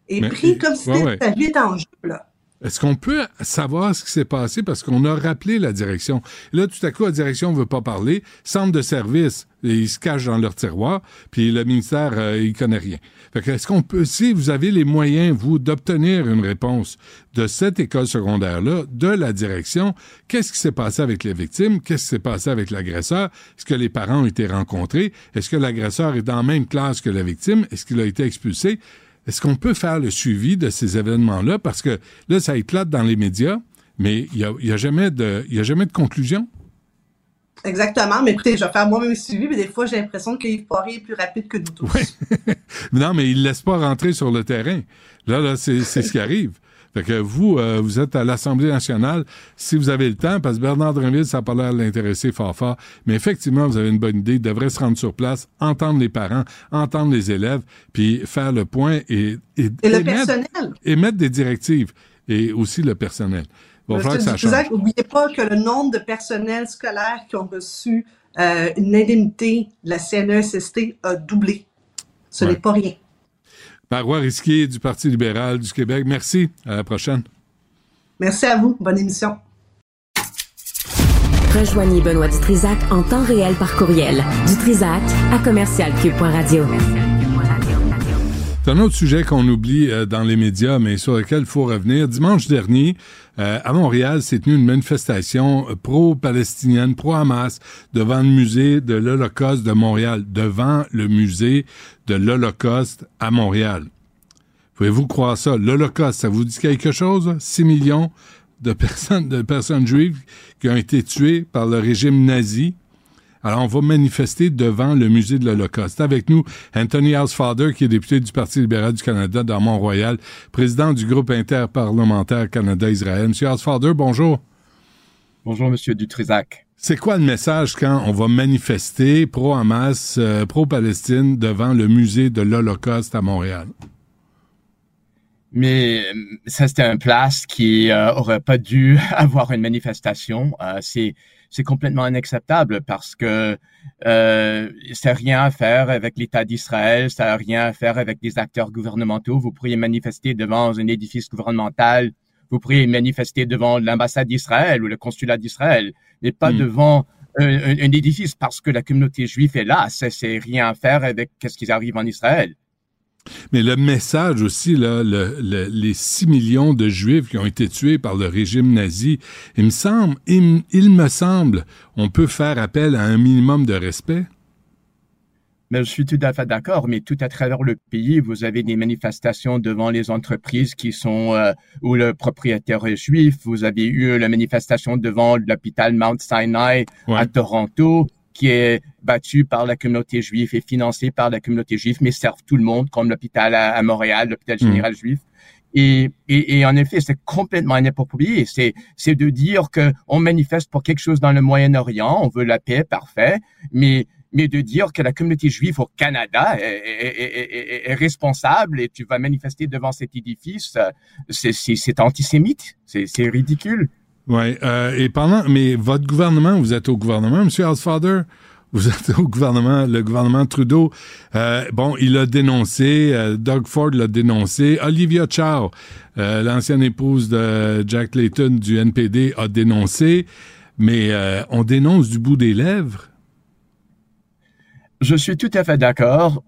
Et pris comme si sa vie était en jeu, là. Est-ce qu'on peut savoir ce qui s'est passé? Parce qu'on a rappelé la direction? Là, tout à coup, la direction ne veut pas parler. Centre de service, ils se cachent dans leur tiroir, puis le ministère, euh, il connaît rien. Fait est-ce qu'on peut, si vous avez les moyens, vous, d'obtenir une réponse de cette école secondaire-là, de la direction, qu'est-ce qui s'est passé avec les victimes? Qu'est-ce qui s'est passé avec l'agresseur? Est-ce que les parents ont été rencontrés? Est-ce que l'agresseur est dans la même classe que la victime? Est-ce qu'il a été expulsé? Est-ce qu'on peut faire le suivi de ces événements-là? Parce que là, ça éclate dans les médias, mais il n'y a, jamais de, a jamais de conclusion. Exactement. Mais écoutez, je vais faire moi-même le suivi, mais des fois, j'ai l'impression que Yves Poirier est plus rapide que nous tous. non, mais il ne laisse pas rentrer sur le terrain. Là, là c'est ce qui arrive. Fait que vous, euh, vous êtes à l'Assemblée nationale, si vous avez le temps, parce que Bernard Drinville, ça n'a pas l'air l'intéresser fort fort, mais effectivement, vous avez une bonne idée, il devrait se rendre sur place, entendre les parents, entendre les élèves, puis faire le point et... Et, le personnel. Et mettre des directives, et aussi le personnel. N'oubliez pas que le nombre de personnels scolaires qui ont reçu euh, une indemnité de la CNESST a doublé. Ce n'est pas rien. Marois Risquier du Parti libéral du Québec. Merci. À la prochaine. Merci à vous. Bonne émission. Rejoignez Benoît Dutrisac en temps réel par courriel. Dutrisac à commercialcube.radio. C'est un autre sujet qu'on oublie euh, dans les médias, mais sur lequel il faut revenir. Dimanche dernier, euh, à Montréal, s'est tenue une manifestation pro-palestinienne, pro-Hamas, devant le musée de l'Holocauste de Montréal, devant le musée de l'Holocauste à Montréal. Pouvez-vous croire ça? L'Holocauste, ça vous dit quelque chose? 6 millions de personnes, de personnes juives qui ont été tuées par le régime nazi? Alors, on va manifester devant le musée de l'Holocauste. Avec nous, Anthony Housefather, qui est député du Parti libéral du Canada dans Mont-Royal, président du groupe interparlementaire Canada-Israël. Monsieur Housefather, bonjour. Bonjour, Monsieur Dutrisac. C'est quoi le message quand on va manifester pro-Hamas, euh, pro-Palestine devant le musée de l'Holocauste à Montréal? Mais euh, ça, c'était un place qui euh, aurait pas dû avoir une manifestation. Euh, c'est c'est complètement inacceptable parce que euh, ça n'a rien à faire avec l'État d'Israël, ça n'a rien à faire avec des acteurs gouvernementaux. Vous pourriez manifester devant un édifice gouvernemental, vous pourriez manifester devant l'ambassade d'Israël ou le consulat d'Israël, mais pas hmm. devant un, un, édifice parce que la communauté juive est là. Ça, c'est rien à faire avec ce qui arrive en Israël. Mais le message aussi, là, les 6 millions de Juifs qui ont été tués par le régime nazi, il me semble, il, me semble, on peut faire appel à un minimum de respect. Mais je suis tout à fait d'accord, mais tout à travers le pays, vous avez des manifestations devant les entreprises qui sont euh, où le propriétaire est juif. Vous avez eu la manifestation devant l'hôpital Mount Sinai à Toronto qui est battu par la communauté juive et financé par la communauté juive, mais servent tout le monde, comme l'hôpital à, Montréal, l'hôpital général mm. juif. Et, et, et, en effet, c'est complètement inapproprié. C'est, c'est de dire que on manifeste pour quelque chose dans le Moyen-Orient, on veut la paix, parfait, mais mais de dire que la communauté juive au Canada est, est, est, responsable et tu vas manifester devant cet édifice, c'est, c'est, c'est antisémite, c'est, c'est ridicule. Oui, euh, et pendant, mais votre gouvernement, vous êtes au gouvernement, M. Alsfather, vous êtes au gouvernement, le gouvernement Trudeau. Euh, bon, il a dénoncé, euh, Doug Ford l'a dénoncé, Olivia Chow, euh, l'ancienne épouse de Jack Layton du NPD, a dénoncé, mais euh, on dénonce du bout des lèvres. Je suis tout à fait d'accord.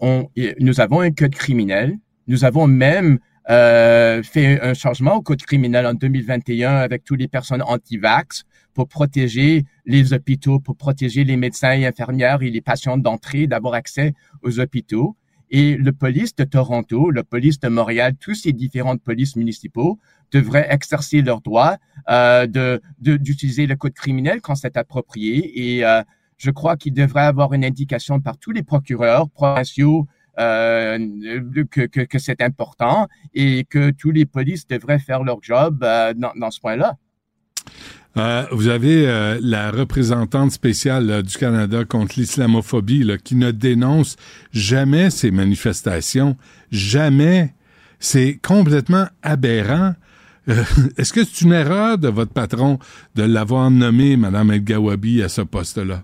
nous avons un code criminel. Nous avons même euh, fait un changement au code criminel en 2021 avec toutes les personnes anti-vax pour protéger les hôpitaux, pour protéger les médecins et infirmières et les patients d'entrée, d'avoir accès aux hôpitaux. Et le police de Toronto, le police de Montréal, tous ces différentes polices municipaux devraient exercer leur droit euh, de d'utiliser le code criminel quand c'est approprié. Et euh, je crois qu'il devrait avoir une indication par tous les procureurs provinciaux, euh, que, c'est important et que tous les polices devraient faire leur job euh, dans, ce point-là. Euh, vous avez la représentante spéciale du Canada contre l'islamophobie qui ne dénonce jamais ces manifestations, jamais. C'est complètement aberrant. Est-ce que c'est une erreur de votre patron de l'avoir nommé Mme El Gawabi à ce poste-là?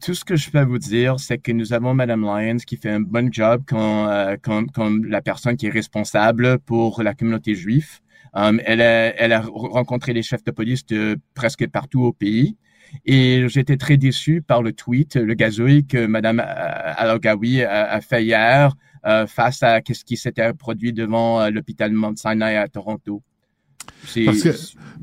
Tout ce que je peux vous dire, c'est que nous avons Madame Lyons qui fait un bon job comme, euh, comme, comme, la personne qui est responsable pour la communauté juive. Um, elle, a, elle a rencontré les chefs de police de presque partout au pays. Et j'étais très déçu par le tweet, le gazouille que Madame euh, Alogawi a, fait hier euh, face à ce qui s'était produit devant euh, l'hôpital Mount Sinai à Toronto. Parce que,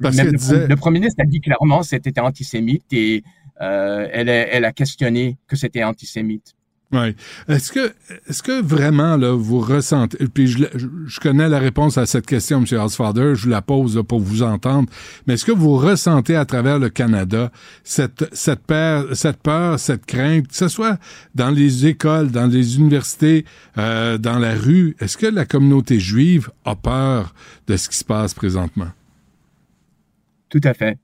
parce que le, le, premier ministre a dit clairement que c'était antisémite et euh, elle, elle a questionné que c'était antisémite. Oui. Est-ce que, est-ce que vraiment, là, vous ressentez, puis je, je, connais la réponse à cette question, M. Housefather, je la pose pour vous entendre, mais est-ce que vous ressentez à travers le Canada cette, cette peur, cette peur, cette crainte, que ce soit dans les écoles, dans les universités, euh, dans la rue, est-ce que la communauté juive a peur de ce qui se passe présentement? Tout à fait.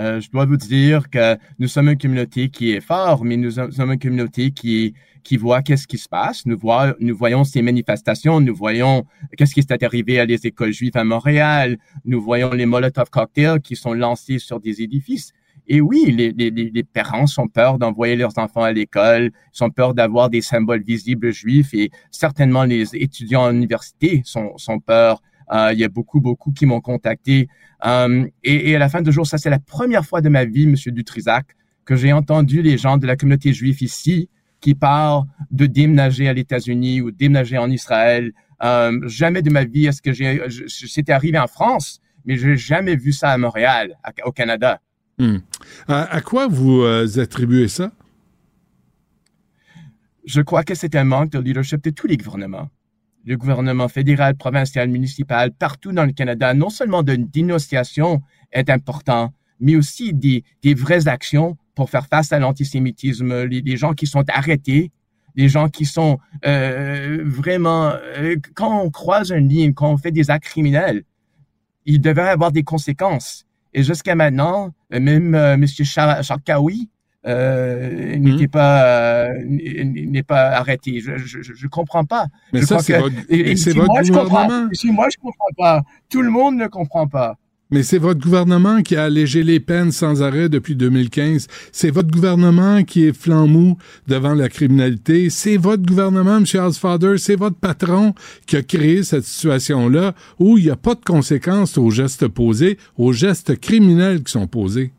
Euh, je dois vous dire que nous sommes une communauté qui est fort, mais nous sommes une communauté qui qui voit qu'est-ce qui se passe. Nous, voyons ces manifestations, nous voyons qu'est-ce qui s'est arrivé à les écoles juives à Montréal, nous voyons les Molotov cocktails qui sont lancés sur des édifices. Et oui, les, les, les parents sont peur d'envoyer leurs enfants à l'école, sont peur d'avoir des symboles visibles juifs et certainement les étudiants à l'université sont, sont peur il y a beaucoup, beaucoup qui m'ont contacté. Euh, et, et, à la fin du jour, ça, c'est la première fois de ma vie, Monsieur Dutrisac, que j'ai entendu les gens de la communauté juive ici qui parle de déménager à l'États-Unis ou déménager en Israël. Euh, jamais de ma vie est-ce que j'ai, c'était arrivé en France, mais j'ai jamais vu ça à Montréal, au Canada. Hmm. À, quoi vous euh, attribuez ça? Je crois que c'est un manque de leadership de tous les gouvernements. Le gouvernement fédéral, provincial, municipal, partout dans le Canada, non seulement de dénonciation est important, mais aussi des, des vraies actions pour faire face à l'antisémitisme, les, gens qui sont arrêtés, les gens qui sont euh, vraiment, euh, quand on croise une ligne, quand on fait des actes criminels, il devrait avoir des conséquences. Et jusqu'à maintenant, euh, même euh, M. euh, hmm. n'était pas n'est pas arrêté. Je, je, je comprends pas. Mais ça, c'est votre, votre gouvernement. si moi je comprends pas, tout le monde ne comprend pas. Mais c'est votre gouvernement qui a allégé les peines sans arrêt depuis 2015. C'est votre gouvernement qui est flammou devant la criminalité. C'est votre gouvernement, M. Housefather, c'est votre patron qui a créé cette situation-là où il n'y a pas de conséquences aux gestes posés, aux gestes criminels qui sont posés.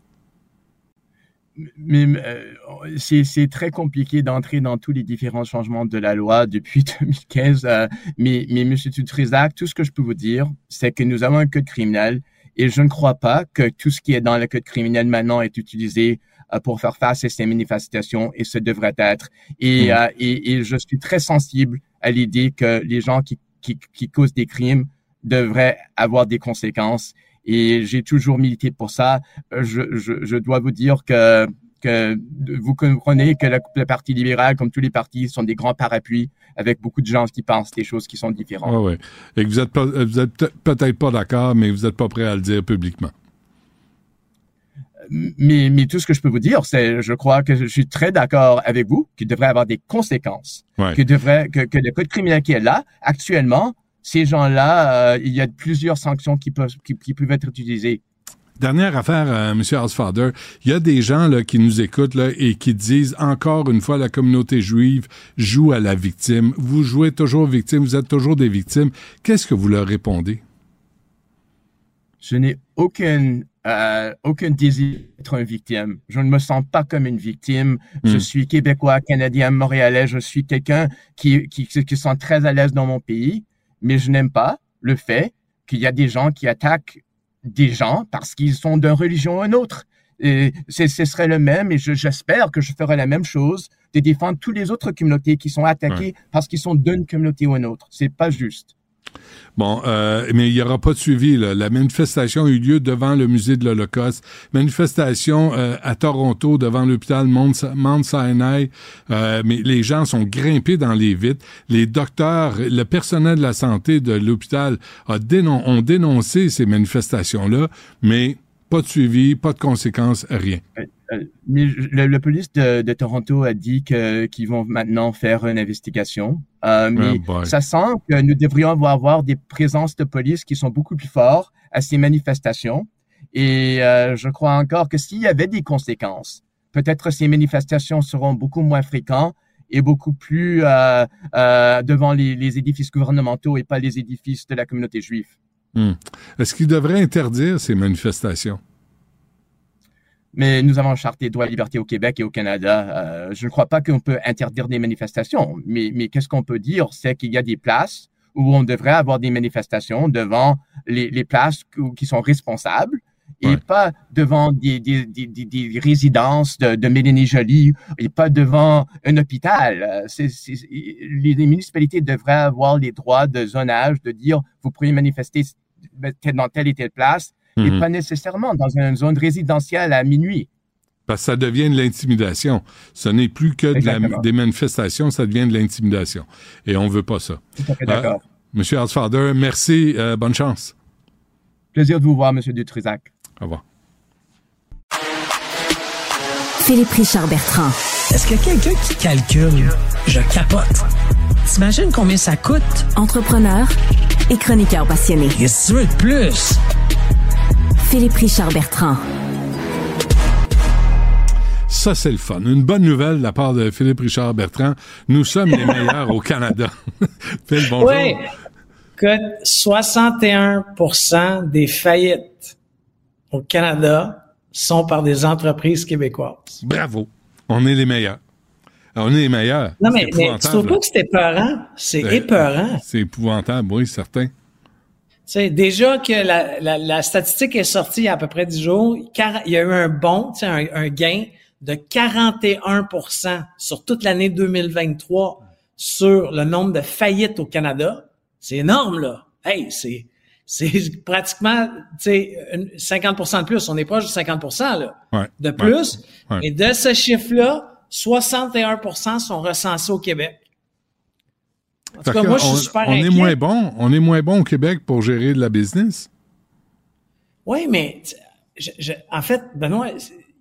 Mais euh, c'est très compliqué d'entrer dans tous les différents changements de la loi depuis 2015. Euh, mais, mais M. Tutrisac, tout ce que je peux vous dire, c'est que nous avons un code criminel et je ne crois pas que tout ce qui est dans le code criminel maintenant est utilisé euh, pour faire face à ces manifestations et ce devrait être. Et, mm. euh, et, et, je suis très sensible à l'idée que les gens qui, qui, qui causent des crimes devraient avoir des conséquences. Et j'ai toujours milité pour ça. Je, je, je dois vous dire que que vous comprenez que le Parti libéral, comme tous les partis, sont des grands parapluies avec beaucoup de gens qui pensent des choses qui sont différentes. Oui, oui. Et que vous êtes, vous êtes peut-être pas d'accord, mais vous n'êtes pas prêt à le dire publiquement. Mais, mais, tout ce que je peux vous dire, c'est, je crois que je suis très d'accord avec vous qu'il devrait avoir des conséquences, que devrait, que, que, le code criminel qui est là actuellement, ces gens-là, euh, il y a plusieurs sanctions qui peuvent, qui, qui peuvent être utilisées Dernière affaire, euh, M. Housefather. Il y a des gens là, qui nous écoutent là, et qui disent encore une fois la communauté juive joue à la victime. Vous jouez toujours victime, vous êtes toujours des victimes. Qu'est-ce que vous leur répondez? Je n'ai aucun, euh, aucun désir d'être une victime. Je ne me sens pas comme une victime. Je hmm. suis québécois, canadien, montréalais. Je suis quelqu'un qui, qui, qui se sent très à l'aise dans mon pays, mais je n'aime pas le fait qu'il y a des gens qui attaquent des gens parce qu'ils sont d'une religion ou une autre. Et ce serait le même, et j'espère que je ferai la même chose, de défendre toutes les autres communautés qui sont attaquées parce qu'ils sont d'une communauté ou une autre. C'est pas juste. Bon, euh, mais il n'y aura pas de suivi. Là. La manifestation a eu lieu devant le musée de l'Holocauste. Manifestation euh, à Toronto devant l'hôpital Mount Sinai. Euh, mais les gens sont grimpés dans les vitres. Les docteurs, le personnel de la santé de l'hôpital ont dénoncé ces manifestations-là, mais pas de suivi, pas de conséquences, rien. Euh, le, police de, Toronto a dit qu'ils vont maintenant faire une investigation. Euh, mais ah, ça sent que nous devrions avoir des présences de police qui sont beaucoup plus fortes à ces manifestations. Et euh, je crois encore que s'il y avait des conséquences, peut-être ces manifestations seront beaucoup moins fréquentes et beaucoup plus devant les, édifices gouvernementaux et pas les édifices de la communauté juive. Hmm. Est-ce qu'il devrait interdire ces manifestations? Mais nous avons un charte des droits et libertés au Québec et au Canada. Euh, je ne crois pas qu'on peut interdire des manifestations, mais, mais qu'est-ce qu'on peut dire, c'est qu'il y a des places où on devrait avoir des manifestations devant les, les places qui sont responsables et pas devant des, des, des, des résidences de, de, Mélanie Jolie et pas devant un hôpital. C'est, les, les, municipalités devraient avoir les droits de zonage, de dire vous pourriez manifester dans telle et telle place et mhm. pas nécessairement dans une zone résidentielle à minuit. Parce que ça devient de l'intimidation. Ce n'est plus que des manifestations, ça devient de l'intimidation. Et on ne veut pas ça. Tout à fait d'accord. Euh, Monsieur Alsfader, merci. Euh, bonne chance. Plaisir de vous voir, Monsieur Dutrisac. Au revoir. Philippe Richard Bertrand. Est-ce que quelqu'un qui calcule? Je capote. T'imagines combien ça coûte? Entrepreneur et chroniqueur passionné. Qu'est-ce que tu veux de plus? Philippe Richard Bertrand. Ça, c'est le fun. Une bonne nouvelle de la part de Philippe Richard Bertrand. Nous sommes les meilleurs au Canada. Phil, bonjour. Oui. Que 61 des faillites au Canada sont par des entreprises québécoises. Bravo. On est les meilleurs. On est les meilleurs. Non, mais, mais tu trouves pas que c'est épeurant? C'est épeurant. C'est épouvantable, oui, certain. Tu sais, déjà que la, statistique est sortie il y a à peu près 10 jours, il y a eu un bond, un, un gain de 41% sur toute l'année 2023 sur le nombre de faillites au Canada. C'est énorme, là. Hey, c'est, c'est pratiquement, tu sais, 50% de plus. On est proche de 50% là, de plus. Et de ce chiffre-là, 61% sont recensés au Québec. En tout cas, moi, je suis super on est moins bon. On est moins bon au Québec pour gérer de la business. Oui, mais en fait, Benoît,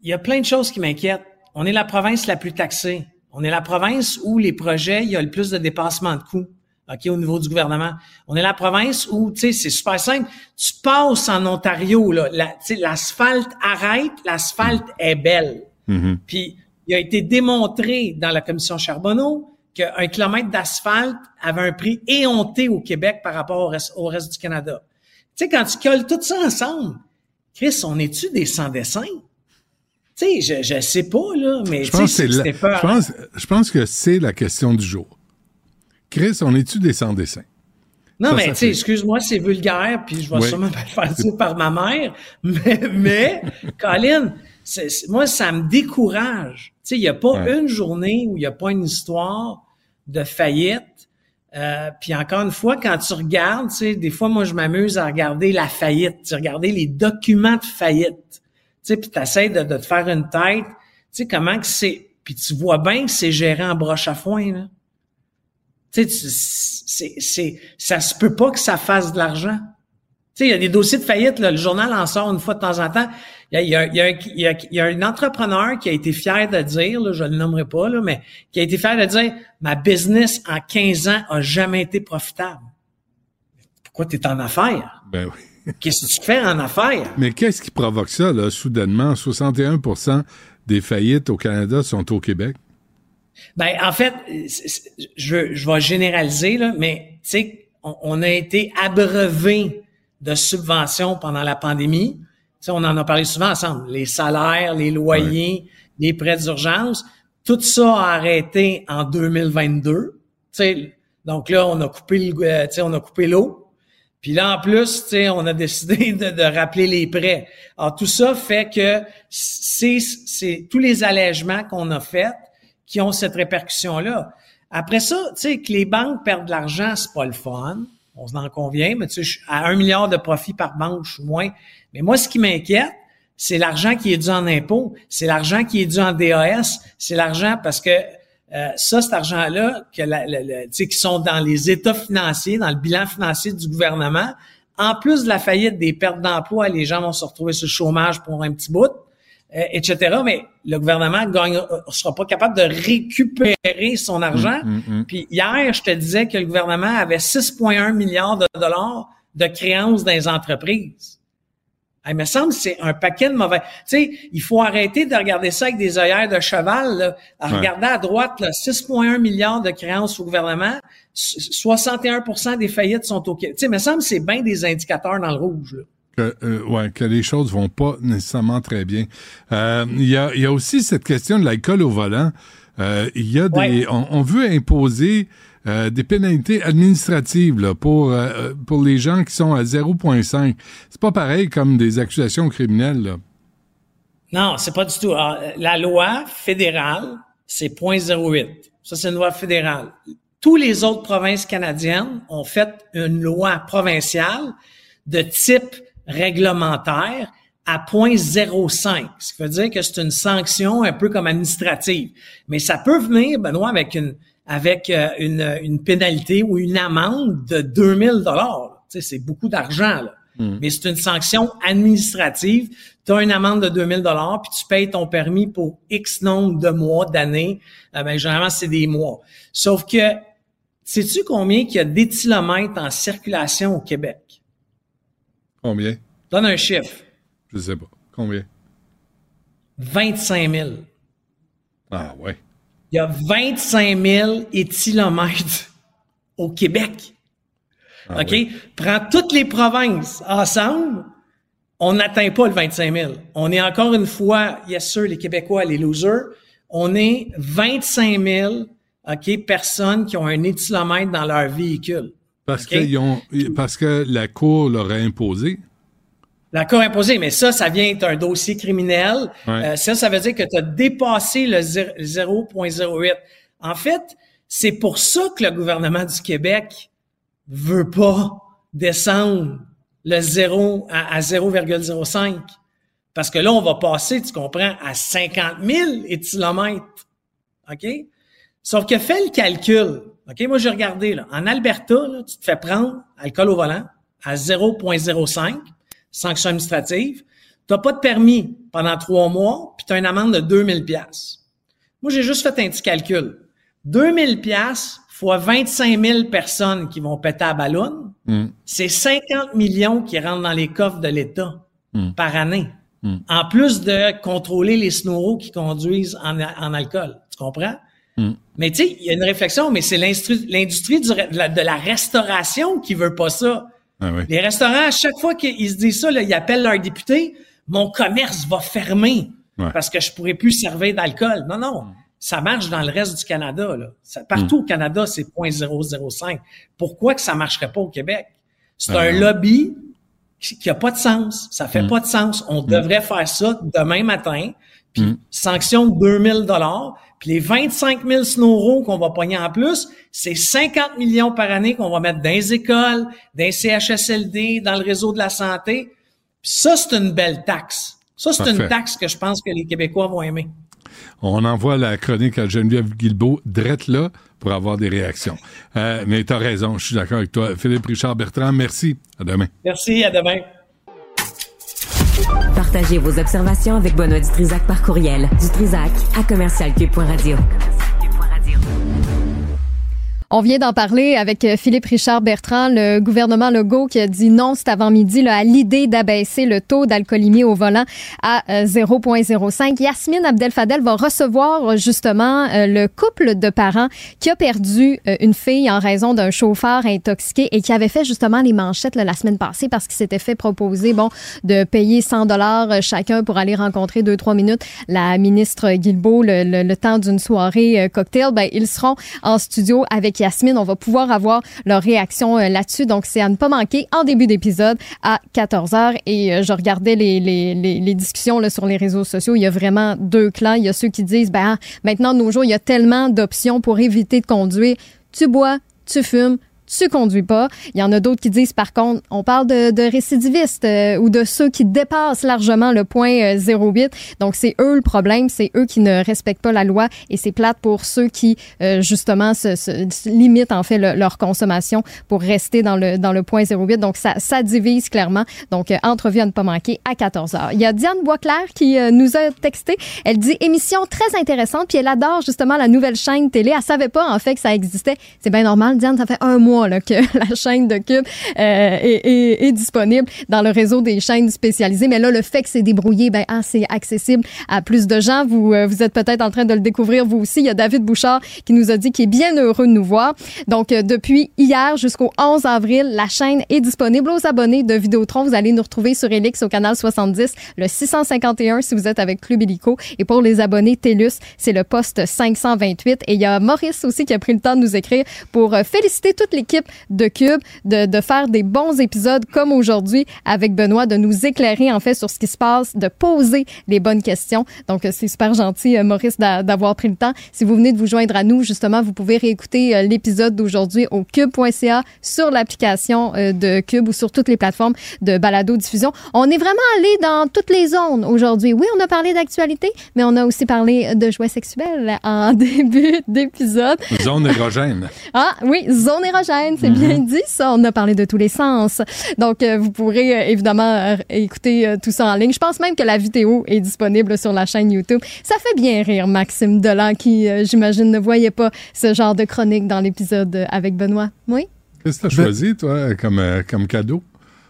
il y a plein de choses qui m'inquiètent. On est la province la plus taxée. On est la province où les projets, il y a le plus de dépassement de coûts. OK, au niveau du gouvernement. On est la province où, tu sais, c'est super simple. Tu passes en Ontario, là, l'asphalte arrête, l'asphalte est belle. Mm-hmm. Puis, il a été démontré dans la commission Charbonneau qu'un kilomètre d'asphalte avait un prix éhonté au Québec par rapport au reste, au reste du Canada. Tu sais, quand tu colles tout ça ensemble, Chris, on est-tu des sans-dessins? Tu sais, je, je sais pas, là, mais je pense, je, pense, je pense que c'est la question du jour. Chris, on est-tu des sans-dessins? Non, mais tu sais, excuse-moi, c'est vulgaire, puis je vais sûrement pas faire ça par ma mère, mais, mais Colin, moi, ça me décourage. Tu sais, il n'y a pas une journée où il n'y a pas une histoire de faillite. Euh, puis encore une fois, quand tu regardes, tu sais, des fois, moi, je m'amuse à regarder la faillite, tu regarder les documents de faillite sais, puis t'essaies de, de te faire une tête, tu sais, comment que c'est, puis tu vois bien que c'est géré en broche à foin, là. Tu sais, c'est, c'est, ça se peut pas que ça fasse de l'argent. Tu sais, il y a des dossiers de faillite, là, le journal en sort une fois de temps en temps. Il y a, il y a, il y a, il y a un entrepreneur qui a été fier de dire, là, je le nommerai pas, là, mais qui a été fier de dire, ma business en 15 ans a jamais été profitable. Pourquoi tu es en affaires? Ben oui. Qu'est-ce que tu fais en affaires? Mais qu'est-ce qui provoque ça, là, soudainement? 61% des faillites au Canada sont au Québec? Ben, en fait, je, je vais généraliser, là, mais tu sais, on, a été abreuvé de subventions pendant la pandémie. On en a parlé souvent ensemble. Les salaires, les loyers, les prêts d'urgence. Tout ça a arrêté en 2022. Tu sais, donc là, on a coupé, euh, on a coupé l'eau. Puis là, en plus, on a décidé de, rappeler les prêts. Alors, tout ça fait que c'est tous les allègements qu'on a faits qui ont cette répercussion-là. Après ça, tu sais, que les banques perdent de l'argent, c'est pas le fun. On s'en convient, mais tu sais, à un milliard de profits par banque, je suis moins. Mais moi, ce qui m'inquiète, c'est l'argent qui est dû en impôts, c'est l'argent qui est dû en DAS, c'est l'argent parce que euh, ça, cet argent-là, que la, qui sont dans les états financiers, dans le bilan financier du gouvernement, en plus de la faillite des pertes d'emploi, les gens vont se retrouver sur le chômage pour un petit bout, euh, etc. Mais le gouvernement ne euh, sera pas capable de récupérer son argent. Mm, mm, mm. Puis hier, je te disais que le gouvernement avait 6,1 milliards de dollars de créances dans les entreprises. Il me semble que c'est un paquet de mauvais. Tu sais, il faut arrêter de regarder ça avec des œillères de cheval. Là. À regarder à droite, 6,1 milliards de créances au gouvernement, 61% des faillites sont au Québec. Tu sais, il me semble que c'est bien des indicateurs dans le rouge. Que, euh, ouais, que les choses vont pas nécessairement très bien. Euh, il y, a, y, a, aussi cette question de l'alcool au volant. Euh, il y a des, on, veut imposer euh, des pénalités administratives là, pour, euh, pour les gens qui sont à 0,5. C'est pas pareil comme des accusations criminelles. Là. Non, c'est pas du tout. Ah, la loi fédérale, c'est 0,08. Ça, c'est une loi fédérale. Tous les autres provinces canadiennes ont fait une loi provinciale de type réglementaire à 0,05, ce qui veut dire que c'est une sanction un peu comme administrative. Mais ça peut venir, Benoît, avec une, avec euh, une, une, pénalité ou une amende de 2000 dollars. C'est beaucoup d'argent, là. Hmm. Mais c'est une sanction administrative. Tu as une amende de 2000 dollars puis tu payes ton permis pour X nombre de mois, d'années. Euh, ben, généralement, c'est des mois. Sauf que, sais-tu combien il y a d'éthylomètres en circulation au Québec? Combien? Donne un chiffre. Je sais pas. Combien? 25 000. Ah ouais il y a 25 000 éthylomètres au Québec. Ah OK? Prends toutes les provinces ensemble, on n'atteint pas le 25 000. On est encore une fois, yes sûr, les Québécois, les losers. on est 25 000 OK, personnes qui ont un éthylomètre dans leur véhicule. Parce, ont, parce que la Cour leur a imposé. La Cour a imposé, mais ça, ça vient d'un dossier criminel. Euh, ça, ça veut dire que tu as dépassé le 0,08. En fait, c'est pour ça que le gouvernement du Québec veut pas descendre le 0 à, à 0,05. Parce que là, on va passer, tu comprends, à 50 000 éthylomètres. OK? Sauf que fais le calcul. OK? Moi, j'ai regardé, là. En Alberta, là, tu te fais prendre alcool au volant à 0,05, sanction administrative. Tu n'as pas de permis pendant trois mois, puis tu as une amende de 2000 pièces. Moi, j'ai juste fait un petit calcul. 2000 pièces fois 25 000 personnes qui vont péter à ballon, hmm. c'est 50 millions qui rentrent dans les coffres de l'État hmm. par année. Hmm. En plus de contrôler les snoros qui conduisent en, alcool. Tu comprends? Mais tu sais, il y a une réflexion, mais c'est l'industrie de la restauration qui veut pas ça. Ah les restaurants, à chaque fois qu'ils se disent ça, ils appellent leur député, mon commerce va fermer parce que je pourrais plus servir d'alcool. Non, non. Ça marche dans le reste du Canada. partout hmm. au Canada, c'est 0.005. Pourquoi que ça marcherait pas au Québec? C'est ben un lobby qui a pas de sens. Ça fait mm. pas de sens. On mm. devrait faire ça demain matin. Puis mm. sanction de 2000 dollars. Puis les 25 000 snowros qu'on va pogner en plus, c'est 50 millions par année qu'on va mettre dans les écoles, dans les CHSLD, dans le réseau de la santé. Puis ça, c'est une belle taxe. Ça, c'est une taxe que je pense que les Québécois vont aimer. On envoie la chronique à Geneviève Guilbeault, drette là, pour avoir des réactions. Euh, mais tu as raison, je suis d'accord avec toi. Philippe Richard Bertrand, merci. À demain. Merci, à demain. Partagez vos observations avec Benoît Dutrisac par courriel. Dutrisac à commercialcube.radio. On vient d'en parler avec euh, Philippe Richard Bertrand, le gouvernement Legault qui a dit non cet avant-midi à l'idée d'abaisser le taux d'alcoolémie au volant à 0,05. Euh, Yasmine Abdel-Fadel va recevoir justement euh, le couple de parents qui a perdu une fille en raison d'un chauffeur intoxiqué et qui avait fait justement les manchettes la semaine passée parce qu'il s'était fait proposer bon de payer 100 dollars chacun pour aller rencontrer deux trois minutes la ministre Guilbeault le, le temps d'une soirée cocktail. Ben ils seront en studio avec On va pouvoir avoir leur réaction euh, là-dessus. Donc, c'est à ne pas manquer en début d'épisode à 14h. Et euh, je regardais les, discussions sur les réseaux sociaux. Il y a vraiment deux clans. Il y a ceux qui disent, ben, maintenant, de nos jours, il y a tellement d'options pour éviter de conduire. Tu bois, tu fumes, tu conduis pas. Il y en a d'autres qui disent, par contre, on parle de, de récidivistes euh, ou de ceux qui dépassent largement le point 08. Euh, Donc, c'est eux le problème. C'est eux qui ne respectent pas la loi et c'est plate pour ceux qui, euh, justement, se, se, limitent, en fait, leur consommation pour rester dans le, dans le point 08. Donc, ça, ça divise clairement. Donc, entrevue à ne pas manquer à 14 h. Il y a Diane Boisclair qui nous a texté. Elle dit émission très intéressante puis elle adore justement la nouvelle chaîne télé. Elle savait pas, en fait, que ça existait. C'est bien normal. Diane, ça fait un mois que la chaîne de Cube euh, est, disponible dans le réseau des chaînes spécialisées. Mais là, le fait que c'est débrouillé, ben, ah, c'est accessible à plus de gens. Vous, euh, vous êtes peut-être en train de le découvrir vous aussi. Il y a David Bouchard qui nous a dit qu'il est bien heureux de nous voir. Donc, euh, depuis hier jusqu'au 11 avril, la chaîne est disponible aux abonnés de Vidéotron. Vous allez nous retrouver sur Elix au canal 70, le 651 si vous êtes avec Club Illico. Et pour les abonnés TELUS, c'est le poste 528. Et il y a Maurice aussi qui a pris le temps de nous écrire pour féliciter toute l'équipe de Cube de, de faire des bons épisodes comme aujourd'hui avec Benoît, de nous éclairer en fait sur ce qui se passe, de poser les bonnes questions. Donc c'est super gentil euh, Maurice d'avoir pris le temps. Si vous venez de vous joindre à nous, justement, vous pouvez réécouter euh, l'épisode d'aujourd'hui au cube.ca sur l'application euh, de Cube ou sur toutes les plateformes de balado diffusion. On est vraiment allé dans toutes les zones aujourd'hui. Oui, on a parlé d'actualité, mais on a aussi parlé de jouets sexuels en début d'épisode. Zone érogène. ah oui, zone érogène c'est bien mhm. dit ça. On a parlé de tous les sens. Donc, euh, vous pourrez euh, évidemment euh, écouter tout ça en ligne. Je pense même que la vidéo est disponible sur la chaîne YouTube. Ça fait bien rire Maxime Delan qui, j'imagine, ne voyait pas ce genre de chronique dans l'épisode avec Benoît. Oui? Qu'est-ce que tu as choisi, toi, comme, comme cadeau?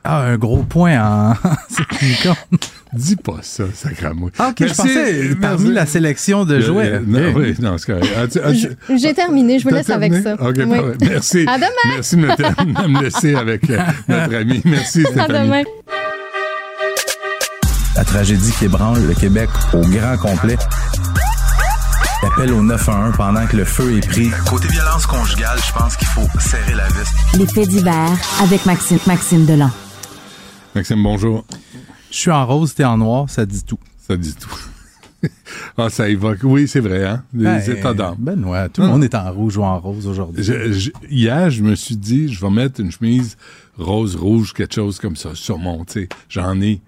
Ah, un gros point en Dis pas ça, sacramouille. Ah, ok, je pensais parmi la sélection de jouets. non, oui, non, c'est correct. J'ai terminé, je vous laisse avec ça. OK, merci. À demain. Merci de me, laisser avec euh, notre ami. Merci, Stéphanie. À demain. La tragédie qui ébranle le Québec au grand complet L'appel au 911 pendant que le feu est pris. Côté violence conjugale, je pense qu'il faut serrer la vis. Les faits divers avec Maxime, Maxime Delan. Maxime, bonjour. Je suis en rose, t'es en noir, ça dit tout. Ça dit tout. ah, ça évoque. Oui, c'est vrai, hein? Les ben, états d'âme. Ben tout le monde est en rouge ou en rose aujourd'hui. hier, je me suis dit, je vais mettre une chemise rose, rouge, quelque chose comme ça sur mon, tu sais. J'en ai.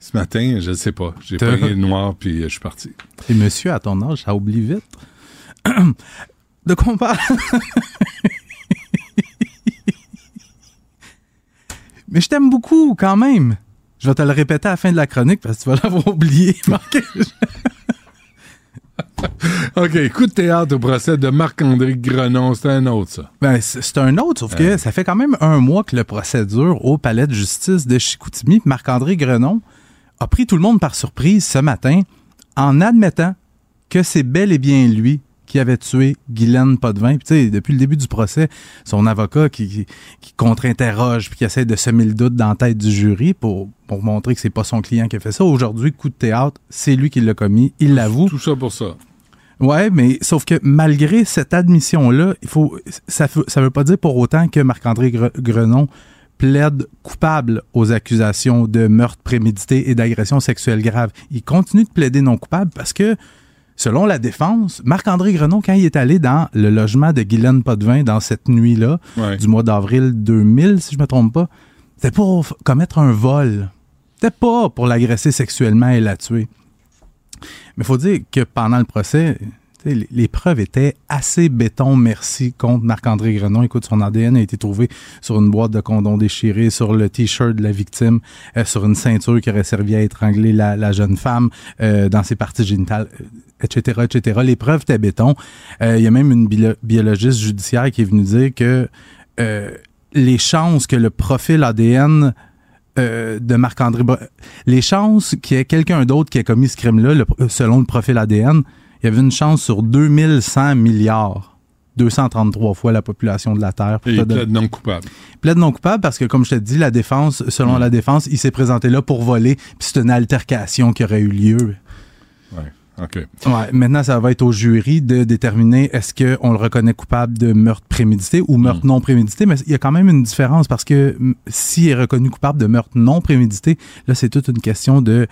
Ce matin, je ne sais pas. J'ai pris le noir, puis je suis parti. Et monsieur, à ton âge, ça oublie vite. De quoi on parle? Mais je t'aime beaucoup, quand même. Je vais te le répéter à la fin de la chronique parce que tu vas l'avoir oublié. OK, coup de théâtre au procès de Marc-André Grenon, c'est un autre, ça. Ben, c'est un autre, sauf que ça fait quand même un mois que le procès dure au palais de justice de Chicoutimi. Marc-André Grenon a pris tout le monde par surprise ce matin en admettant que c'est bel et bien lui qui avait tué Guylaine Potvin. Puis, depuis le début du procès, son avocat qui, contre-interroge puis qui essaie de semer le doute dans la tête du jury pour, pour montrer que c'est pas son client qui a fait ça. Aujourd'hui, coup de théâtre, c'est lui qui l'a commis. Il l'avoue. Tout ça pour ça. Ouais, mais sauf que malgré cette admission-là, il faut, ça, ça veut pas dire pour autant que Marc-André Grenon plaide coupable aux accusations de meurtre prémédité et d'agression sexuelle grave. Il continue de plaider non coupable parce que Selon la défense, Marc-André Grenon, quand il est allé dans le logement de Guylaine Potvin dans cette nuit-là, du mois d'avril 2000, si je ne me trompe pas, c'était pour commettre un vol. C'était pas pour l'agresser sexuellement et la tuer. Mais il faut dire que pendant le procès, les preuves étaient assez béton, merci, contre Marc-André Grenon. Écoute, son ADN a été trouvé sur une boîte de condom déchirée, sur le T-shirt de la victime, euh, sur une ceinture qui aurait servi à étrangler la, jeune femme euh, dans ses parties génitales, etc., euh, etc. Les preuves étaient béton. Il y a même une biologiste judiciaire qui est venue dire que les chances que le profil ADN de Marc-André... Les chances qu'il y ait quelqu'un d'autre qui ait commis ce crime-là, selon le profil ADN, il y avait une chance sur 2100 milliards. 233 fois la population de la Terre. Et il plaide non coupable. Il plaide non coupable parce que, comme je te dis, la défense, selon mm. la défense, il s'est présenté là pour voler, puis c'est une altercation qui aurait eu lieu. Ouais. OK. Ouais, maintenant, ça va être au jury de déterminer est-ce qu'on le reconnaît coupable de meurtre prémédité ou meurtre mm. non prémédité. Mais il y a quand même une différence parce que s'il est reconnu coupable de meurtre non prémédité, là, c'est toute une question de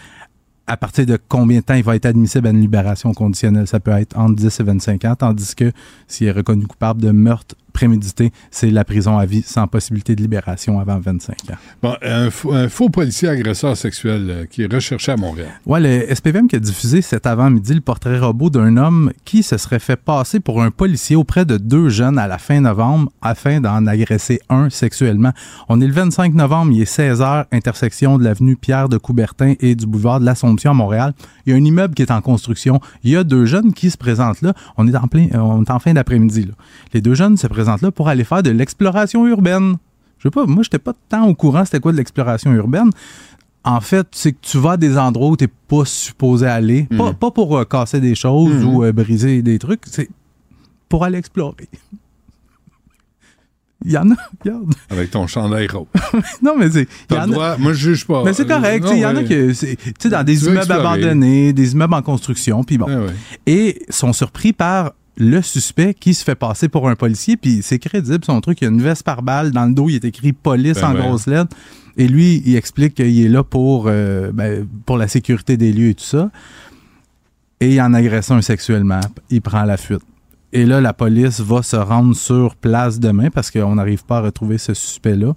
à partir de combien de temps il va être admissible à une libération conditionnelle? Ça peut être entre 10 et 25 ans, tandis que s'il est reconnu coupable de meurtre prémédité, c'est la prison à vie sans possibilité de libération avant 25 ans. Bon, un, faux, policier agresseur sexuel euh, qui est recherché à Montréal. Oui, le SPVM qui a diffusé cet avant-midi le portrait robot d'un homme qui se serait fait passer pour un policier auprès de deux jeunes à la fin novembre afin d'en agresser un sexuellement. On est le 25 novembre, il est 16 h, intersection de l'avenue Pierre de Coubertin et du boulevard de l'Assomption à Montréal. Il y a un immeuble qui est en construction. Il y a deux jeunes qui se présentent là. On est en plein, on est en fin d'après-midi. Les deux jeunes se présentent là pour aller faire de l'exploration urbaine. Je sais pas, moi, j'étais pas tant au courant c'était quoi de l'exploration urbaine. En fait, c'est que tu vas à des endroits où tu n'es pas supposé aller. Pas, mhm. pour euh, casser des choses mhm. ou euh, briser des trucs, c'est pour aller explorer. Il y en a, regarde. Avec ton chandail rose. non, mais c'est. moi, je juge pas. Mais c'est correct. Il y en a qui. Tu sais, dans des immeubles abandonnés, des immeubles en construction, puis bon. Ah Et sont surpris par le suspect qui se fait passer pour un policier, puis c'est crédible son truc. Il y a une veste par balle, dans le dos, il est écrit police ben en grosses lettres. Et lui, il explique qu'il est là pour, euh, ben, pour la sécurité des lieux et tout ça. Et il en agresse un sexuellement. Il prend la fuite. Et là, la police va se rendre sur place demain parce qu'on n'arrive pas à retrouver ce suspect-là.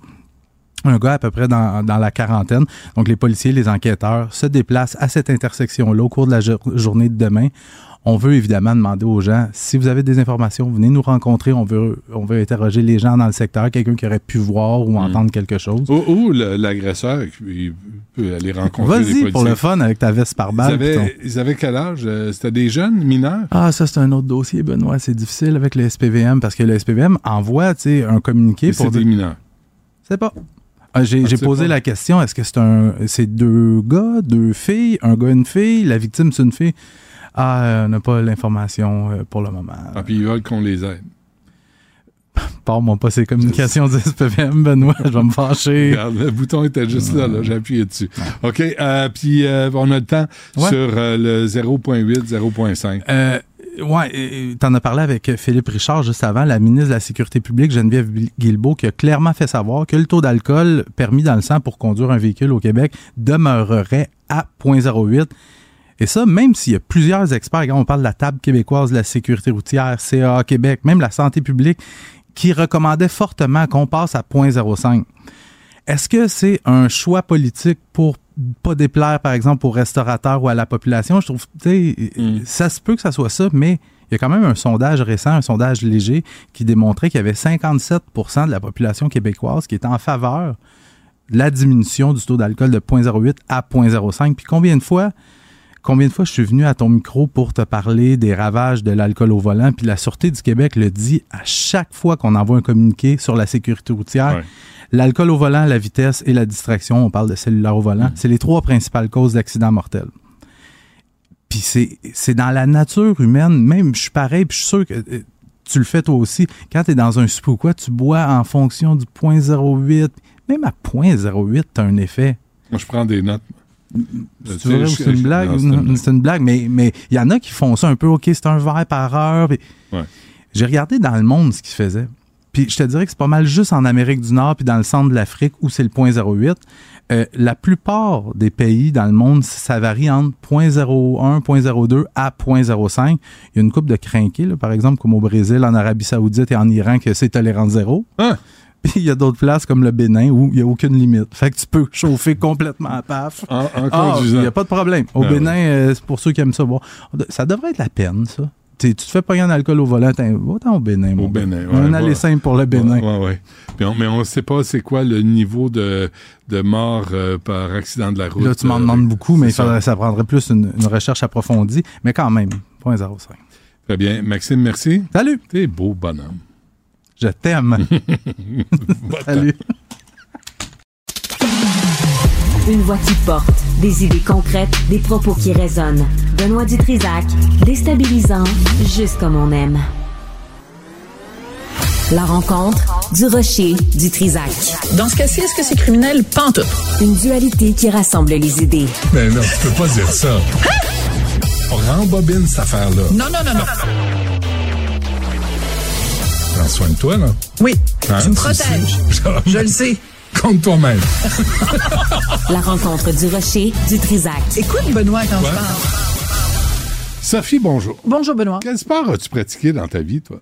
Un gars à peu près dans, dans, la quarantaine. Donc, les policiers, les enquêteurs se déplacent à cette intersection-là au cours de la journée de demain. On veut évidemment demander aux gens, si vous avez des informations, venez nous rencontrer. On veut, on veut interroger les gens dans le secteur, quelqu'un qui aurait pu voir ou hmm. entendre quelque chose. Ou, l'agresseur, il peut aller rencontrer Vas-y pour le fun avec ta veste par balle. Ils avaient, quel âge? Euh, c'était des jeunes, mineurs? Ah, ça, c'est un autre dossier, Benoît. C'est difficile avec le SPVM parce que le SPVM envoie un communiqué pour. C'est des mineurs. C'est pas. Ah, j'ai ah, posé la question, est-ce que c'est un c'est deux gars, deux filles, un gars, une fille, la victime c'est une fille? Ah, euh, on n'a pas l'information euh, pour le moment. Ah, puis ils veulent qu'on les aide. Parle-moi pas ces communications du SPVM, Benoît, je vais me fâcher. Regarde, le bouton était juste là, là j'ai appuyé dessus. OK, euh, puis on a le temps sur le 0.8, 0.5. ouais, tu en as parlé avec Philippe Richard juste avant, la ministre de la Sécurité publique, Geneviève Guilbeault, qui a clairement fait savoir que le taux d'alcool permis dans le sang pour conduire un véhicule au Québec demeurerait à 0,08. Et ça, même s'il y a plusieurs experts, quand on parle de la table québécoise de la sécurité routière, CA Québec, même la santé publique, qui recommandaient fortement qu'on passe à 0,05. Est-ce que c'est un choix politique pour pas déplaire, par exemple, aux restaurateurs ou à la population? Je trouve, mm. ça se peut que ça soit ça, mais il y a quand même un sondage récent, un sondage léger, qui démontrait qu'il y avait 57% de la population québécoise qui était en faveur de la diminution du taux d'alcool de 0,08 à 0,05. Puis combien de fois combien de fois je suis venu à ton micro pour te parler des ravages de l'alcool au volant, puis la Sûreté du Québec le dit à chaque fois qu'on envoie un communiqué sur la sécurité routière. L'alcool au volant, la vitesse et la distraction, on parle de cellulaire au volant, mm. c'est les trois principales causes d'accidents mortels. Puis c'est dans la nature humaine, même je suis pareil, puis je suis sûr que euh, tu le fais toi aussi. Quand tu es dans un souper ou quoi, tu bois en fonction du 0.08. Même à 0.08, tu as un effet. Moi, je prends des notes. C'est une blague? C'est une blague, mais il y en a qui font ça un peu, OK, c'est un verre par heure. J'ai regardé dans le monde ce qu'ils faisaient. Puis je te dirais que c'est pas mal juste en Amérique du Nord puis dans le centre de l'Afrique où c'est le 0.08. Euh, la plupart des pays dans le monde, ça varie entre 0.01, 0.02 à 0.05. Il y a une coupe de crinqués, par exemple, comme au Brésil, en Arabie Saoudite et en Iran, que c'est tolérant zéro. Hein? Puis il y a d'autres places comme le Bénin où il n'y a aucune limite. Fait que tu peux chauffer complètement à paf. En, ah, Il n'y a pas de problème. Au ah Bénin, euh, c'est pour ceux qui aiment ça. ça devrait être la peine, ça. tu te fais pas un alcool au volant, va au Bénin. Au Bénin, ouais, Un aller simple pour le Bénin. Ouais, ouais. Mais on ne sait pas c'est quoi le niveau de, de mort euh, par accident de la route. Là, tu m'en euh, demandes beaucoup, mais ça. ça prendrait plus une, recherche approfondie. Mais quand même, 0.05. Très bien. Maxime, merci. Salut. T'es beau bonhomme. Je t'aime. Salut. Une voix qui porte, des idées concrètes, des propos qui résonnent. Benoît Dutrisac, déstabilisant, juste comme on aime. La rencontre du rocher du Trisac. Dans ce cas-ci, est-ce que c'est criminel? Pantoute. Une dualité qui rassemble les idées. Mais non, tu peux pas dire ça. Hein? Rembobine cette affaire-là. Non, non, non, non. Prends soin de toi, là. Oui, hein? tu me protèges. Je le sais. Compte toi-même. La rencontre du rocher du Trisac. Écoute, Benoît, quand je parle. Sophie, bonjour. Bonjour, Benoît. Quel sport as-tu pratiqué dans ta vie, toi?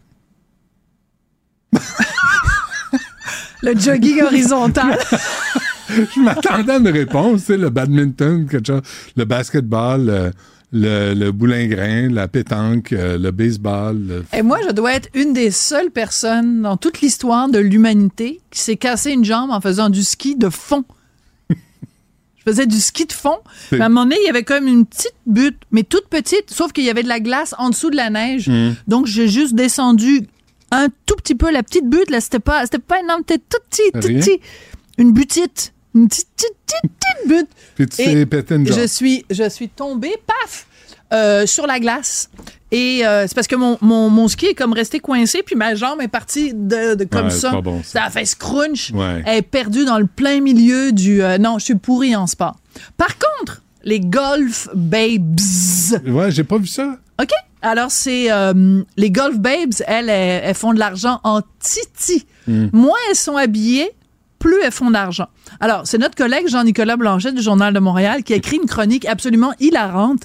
le jogging horizontal. je m'attendais à une réponse, tu sais, le badminton, quelque chose, le basketball, euh, le, le boulingrin, la pétanque, euh, le baseball. Et moi, je dois être une des seules personnes dans toute l'histoire de l'humanité qui s'est cassé une jambe en faisant du ski de fond. je faisais du ski de fond. Mais à un moment donné, il y avait comme une petite butte, mais toute petite, sauf qu'il y avait de la glace en dessous de la neige. Hmm. Donc, j'ai juste descendu un tout petit peu. La petite butte, là, c'était pas, c'était pas énorme, c'était tout petit, tout petit. Une butite une petite, petite, petite, butte. Puis tu t'es pété une je suis, je suis tombée, paf, euh, sur la glace. Et euh, c'est parce que mon, mon, mon, ski est comme resté coincé, puis ma jambe est partie de, de comme ça. ça. a fait scrunch. Elle est perdue dans le plein milieu du... Euh, non, je suis pourri en sport. Par contre, les Golf Babes... Ouais, j'ai pas vu ça. OK. Alors, c'est... les Golf Babes, elles, elles, font de l'argent en titi. Hmm. Moins elles sont habillées, plus elles font d'argent. Alors, c'est notre collègue Jean-Nicolas Blanchet du Journal de Montréal qui a écrit une chronique absolument hilarante.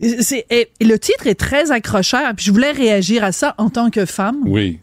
Et, le titre est très accrocheur, puis je voulais réagir à ça en tant que femme. Oui.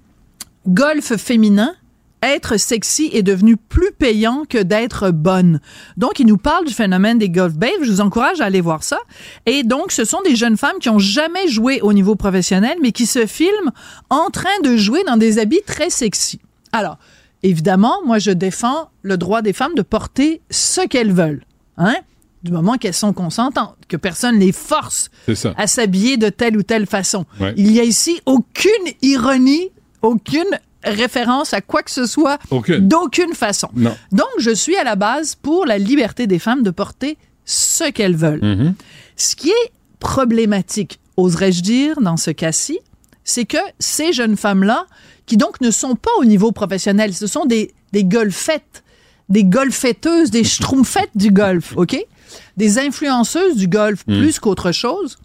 Golf féminin, être sexy est devenu plus payant que d'être bonne. Donc, il nous parle du phénomène des golf babes. Je vous encourage à aller voir ça. Et donc, ce sont des jeunes femmes qui ont jamais joué au niveau professionnel, mais qui se filment en train de jouer dans des habits très sexy. Alors, Évidemment, moi, je défends le droit des femmes de porter ce qu'elles veulent. Hein? Du moment qu'elles sont consentantes, que personne les force à s'habiller de telle ou telle façon. Il y a ici aucune ironie, aucune référence à quoi que ce soit d'aucune façon. Donc, je suis à la base pour la liberté des femmes de porter ce qu'elles veulent. Mm-hmm. Ce qui est problématique, oserais-je dire, dans ce cas-ci, c'est que ces jeunes femmes-là qui donc ne sont pas au niveau professionnel. Ce sont des, des golfettes, des golfetteuses, des schtroumpfettes du golf, OK? Des influenceuses du golf hmm. plus qu'autre chose.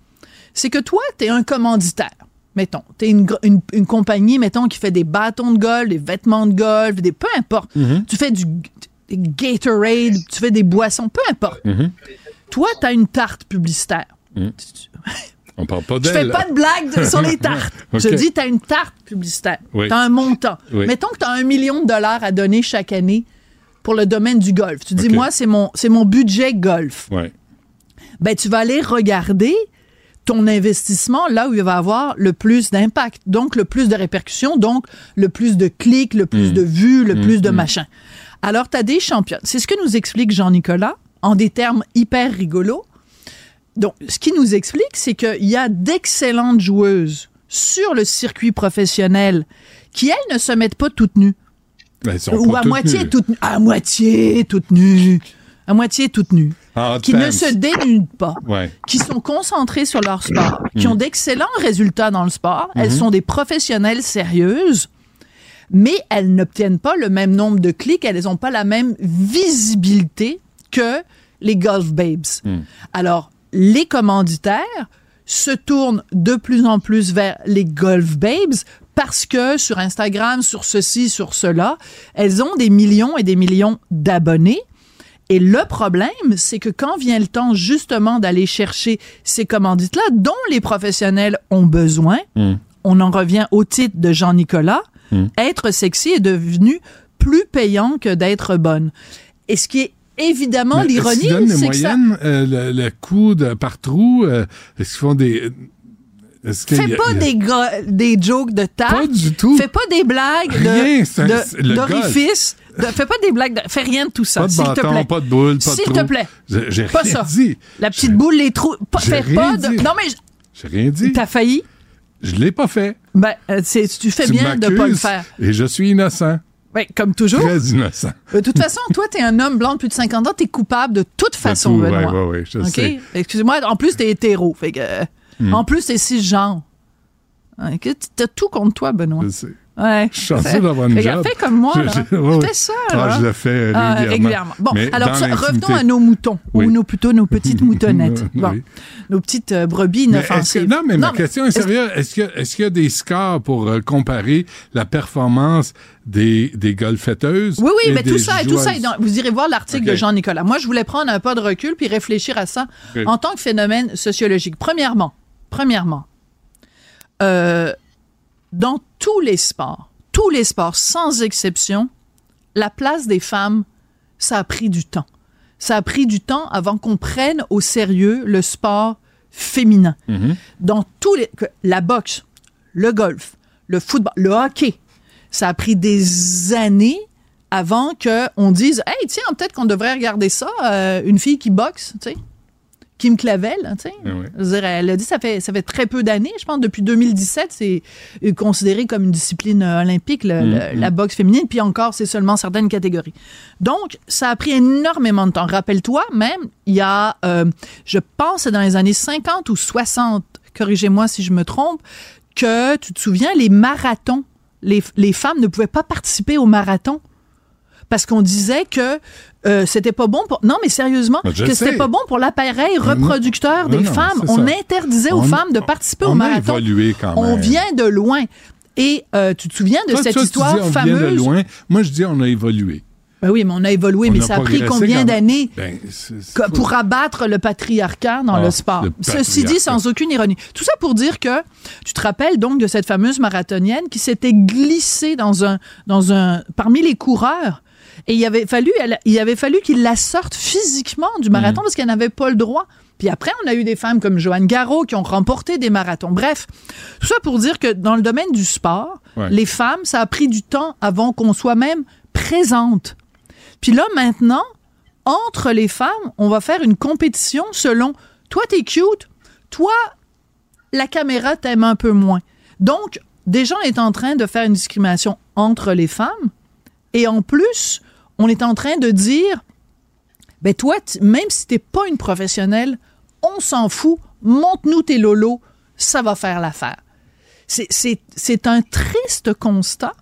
c'est que toi, tu es un commanditaire. Mettons, tu es une, une, compagnie, mettons, qui fait des bâtons de golf, des vêtements de golf, des peu importe. Mm-hmm. Tu fais du Gatorade, tu fais des boissons, peu importe. Mm-hmm. Toi, tu as une tarte publicitaire. Mm. On parle pas d'elle. Je fais pas de blague sur les tartes. Je dis, tu as une tarte publicitaire. Tu as un montant. Mettons que tu as un million de dollars à donner chaque année pour le domaine du golf. Tu dis, moi, c'est mon, mon budget golf. Ben, tu vas aller regarder ton investissement là où il va avoir le plus d'impact, donc le plus de répercussions, donc le plus de clics, le plus hmm. de vues, le hmm, plus de hmm. machin. Alors, tu as des champions. C'est ce que nous explique Jean-Nicolas en des termes hyper rigolos. Donc, ce qui nous explique, c'est qu'il y a d'excellentes joueuses sur le circuit professionnel qui, elles, ne se mettent pas toutes nues. Ben, Ou à moitié toutes. À moitié toutes nues. À moitié toutes nues. Ah, qui ne se dénudent pas, qui sont concentrées sur leur sport, qui ont mm. d'excellents résultats dans le sport. Elles mm-hmm. sont des professionnelles sérieuses, mais elles n'obtiennent pas le même nombre de clics, elles n'ont pas la même visibilité que les golf babes. Mm. Alors, les commanditaires se tournent de plus en plus vers les golf babes parce que sur Instagram, sur ceci, sur cela, elles ont des millions et des millions d'abonnés. Et le problème, c'est que quand vient le temps justement d'aller chercher ces commandites-là, dont les professionnels ont besoin, hmm. on en revient au titre de Jean-Nicolas, hmm. être sexy est devenu plus payant que d'être bonne. Et ce qui est évidemment, l'ironie, c'est que ça... Euh, le, le, coût de par trou, euh, est-ce qu'ils font des... Fais pas des, des jokes de tarte. Pas du tout. Fais pas des blagues de d'orifice. fais pas des blagues. De, fais rien de tout ça, s'il te plaît. Pas de boule, pas de S'il te plaît. J'ai pas rien ça. dit. La petite boule, les trous. fais pas de. Non mais. J'ai rien dit. T'as failli? Je l'ai pas fait. Ben, euh, tu fais bien de pas le faire. Et je suis innocent. Oui, comme toujours. Très innocent. De toute façon, toi, t'es un homme blanc de plus de 50 ans, t'es coupable de toute façon, Benoît. Oui, oui, oui, je sais. Excuse-moi, en plus, t'es hétéro. Fait que, hmm. En plus, t'es cisgenre. T'as tout contre toi, Benoît. Je sais. Ouais. Je suis chanceux d'avoir une job. Fais comme moi, là. Fais ça, là. Ah, je le fais ah, régulièrement. régulièrement. Bon, alors revenons à nos moutons, ou nos, plutôt nos petites moutonnettes. Bon, nos petites euh, brebis inoffensives. non, mais ma question est sérieuse. Est-ce qu'il est y a des scores pour euh, comparer la performance des, des golfetteuses? Oui, oui, mais tout ça, tout ça, vous irez voir l'article de Jean-Nicolas. Moi, je voulais prendre un pas de recul puis réfléchir à ça en tant que phénomène sociologique. Premièrement, premièrement, euh, dans tous les sports, tous les sports sans exception, la place des femmes, ça a pris du temps. Ça a pris du temps avant qu'on prenne au sérieux le sport féminin. Mm-hmm. Dans tous les la boxe, le golf, le football, le hockey, ça a pris des années avant que on dise hey tiens peut-être qu'on devrait regarder ça euh, une fille qui boxe tu sais Kim Clavel, tu sais. Ah elle a dit ça fait ça fait très peu d'années, je pense depuis 2017, c'est considéré comme une discipline euh, olympique mm, la boxe féminine, puis encore c'est seulement certaines catégories. Donc ça a pris énormément de temps. Rappelle-toi même, il y a euh, je pense dans les années 50 ou 60, corrigez-moi si je me trompe, que tu te souviens les marathons, les, les femmes ne pouvaient pas participer aux marathons parce qu'on disait que euh, c'était pas bon pour. Non, mais sérieusement, ben, que c'était pas bon pour l'appareil reproducteur des femmes. On interdisait aux femmes de participer au marathon. On vient de loin. Et euh, tu te souviens de cette histoire fameuse? Vient de loin. Moi, je dis on a évolué. Ben oui, mais on a évolué, mais ça a pris combien d'années ben, pour abattre le patriarcat dans le ah, sport? Ceci dit, sans aucune ironie. Tout ça pour dire que tu te rappelles donc de cette fameuse marathonienne qui s'était glissée dans un, dans un, parmi les coureurs et il avait fallu, il avait fallu qu'il la sorte physiquement du marathon mm. parce qu'elle n'avait pas le droit. Puis après, on a eu des femmes comme Joanne Garraud qui ont remporté des marathons. Bref, tout ça pour dire que dans le domaine du sport, les femmes, ça a pris du temps avant qu'on soit même présente. Puis là, maintenant, entre les femmes, on va faire une compétition selon toi, t'es cute, toi, la caméra t'aime un peu moins. Donc, déjà, on est en train de faire une discrimination entre les femmes. Et en plus, on est en train de dire, ben toi, même si t'es pas une professionnelle, on s'en fout, monte-nous tes lolos, ça va faire l'affaire. C'est un triste constat.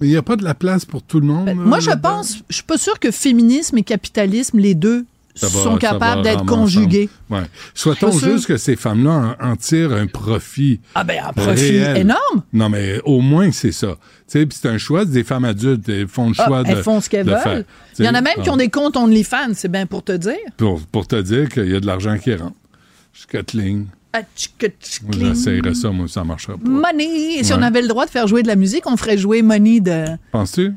Mais il n'y a pas de la place pour tout le monde. Ben, moi, je pense, je suis pas sûre que féminisme et capitalisme, les deux, sont capables d'être conjugués. Ouais. Soit-on juste que ces femmes-là en, tirent un profit. Ah ben un profit énorme. Non mais au moins c'est ça. Tu c'est un choix des femmes adultes. Elles font le ah, choix de. Elles font ce qu'elles veulent. Il y en a même qui ont ah. des comptes OnlyFans, c'est bien pour te dire. Pour, pour te dire qu'il y a de l'argent qui rentre. Scotling. Ah, J'essayerais ça, moi, ça marcherait pas. Money! Si on avait le droit de faire jouer de la musique, on ferait jouer Money de. Penses-tu?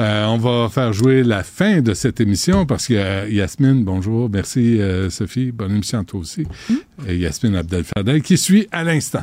Euh, on va faire jouer la fin de cette émission parce que euh, Yasmine, bonjour, merci euh, Sophie, bonne émission à toi aussi. Hmm? Yasmine Abdel qui suit à l'instant.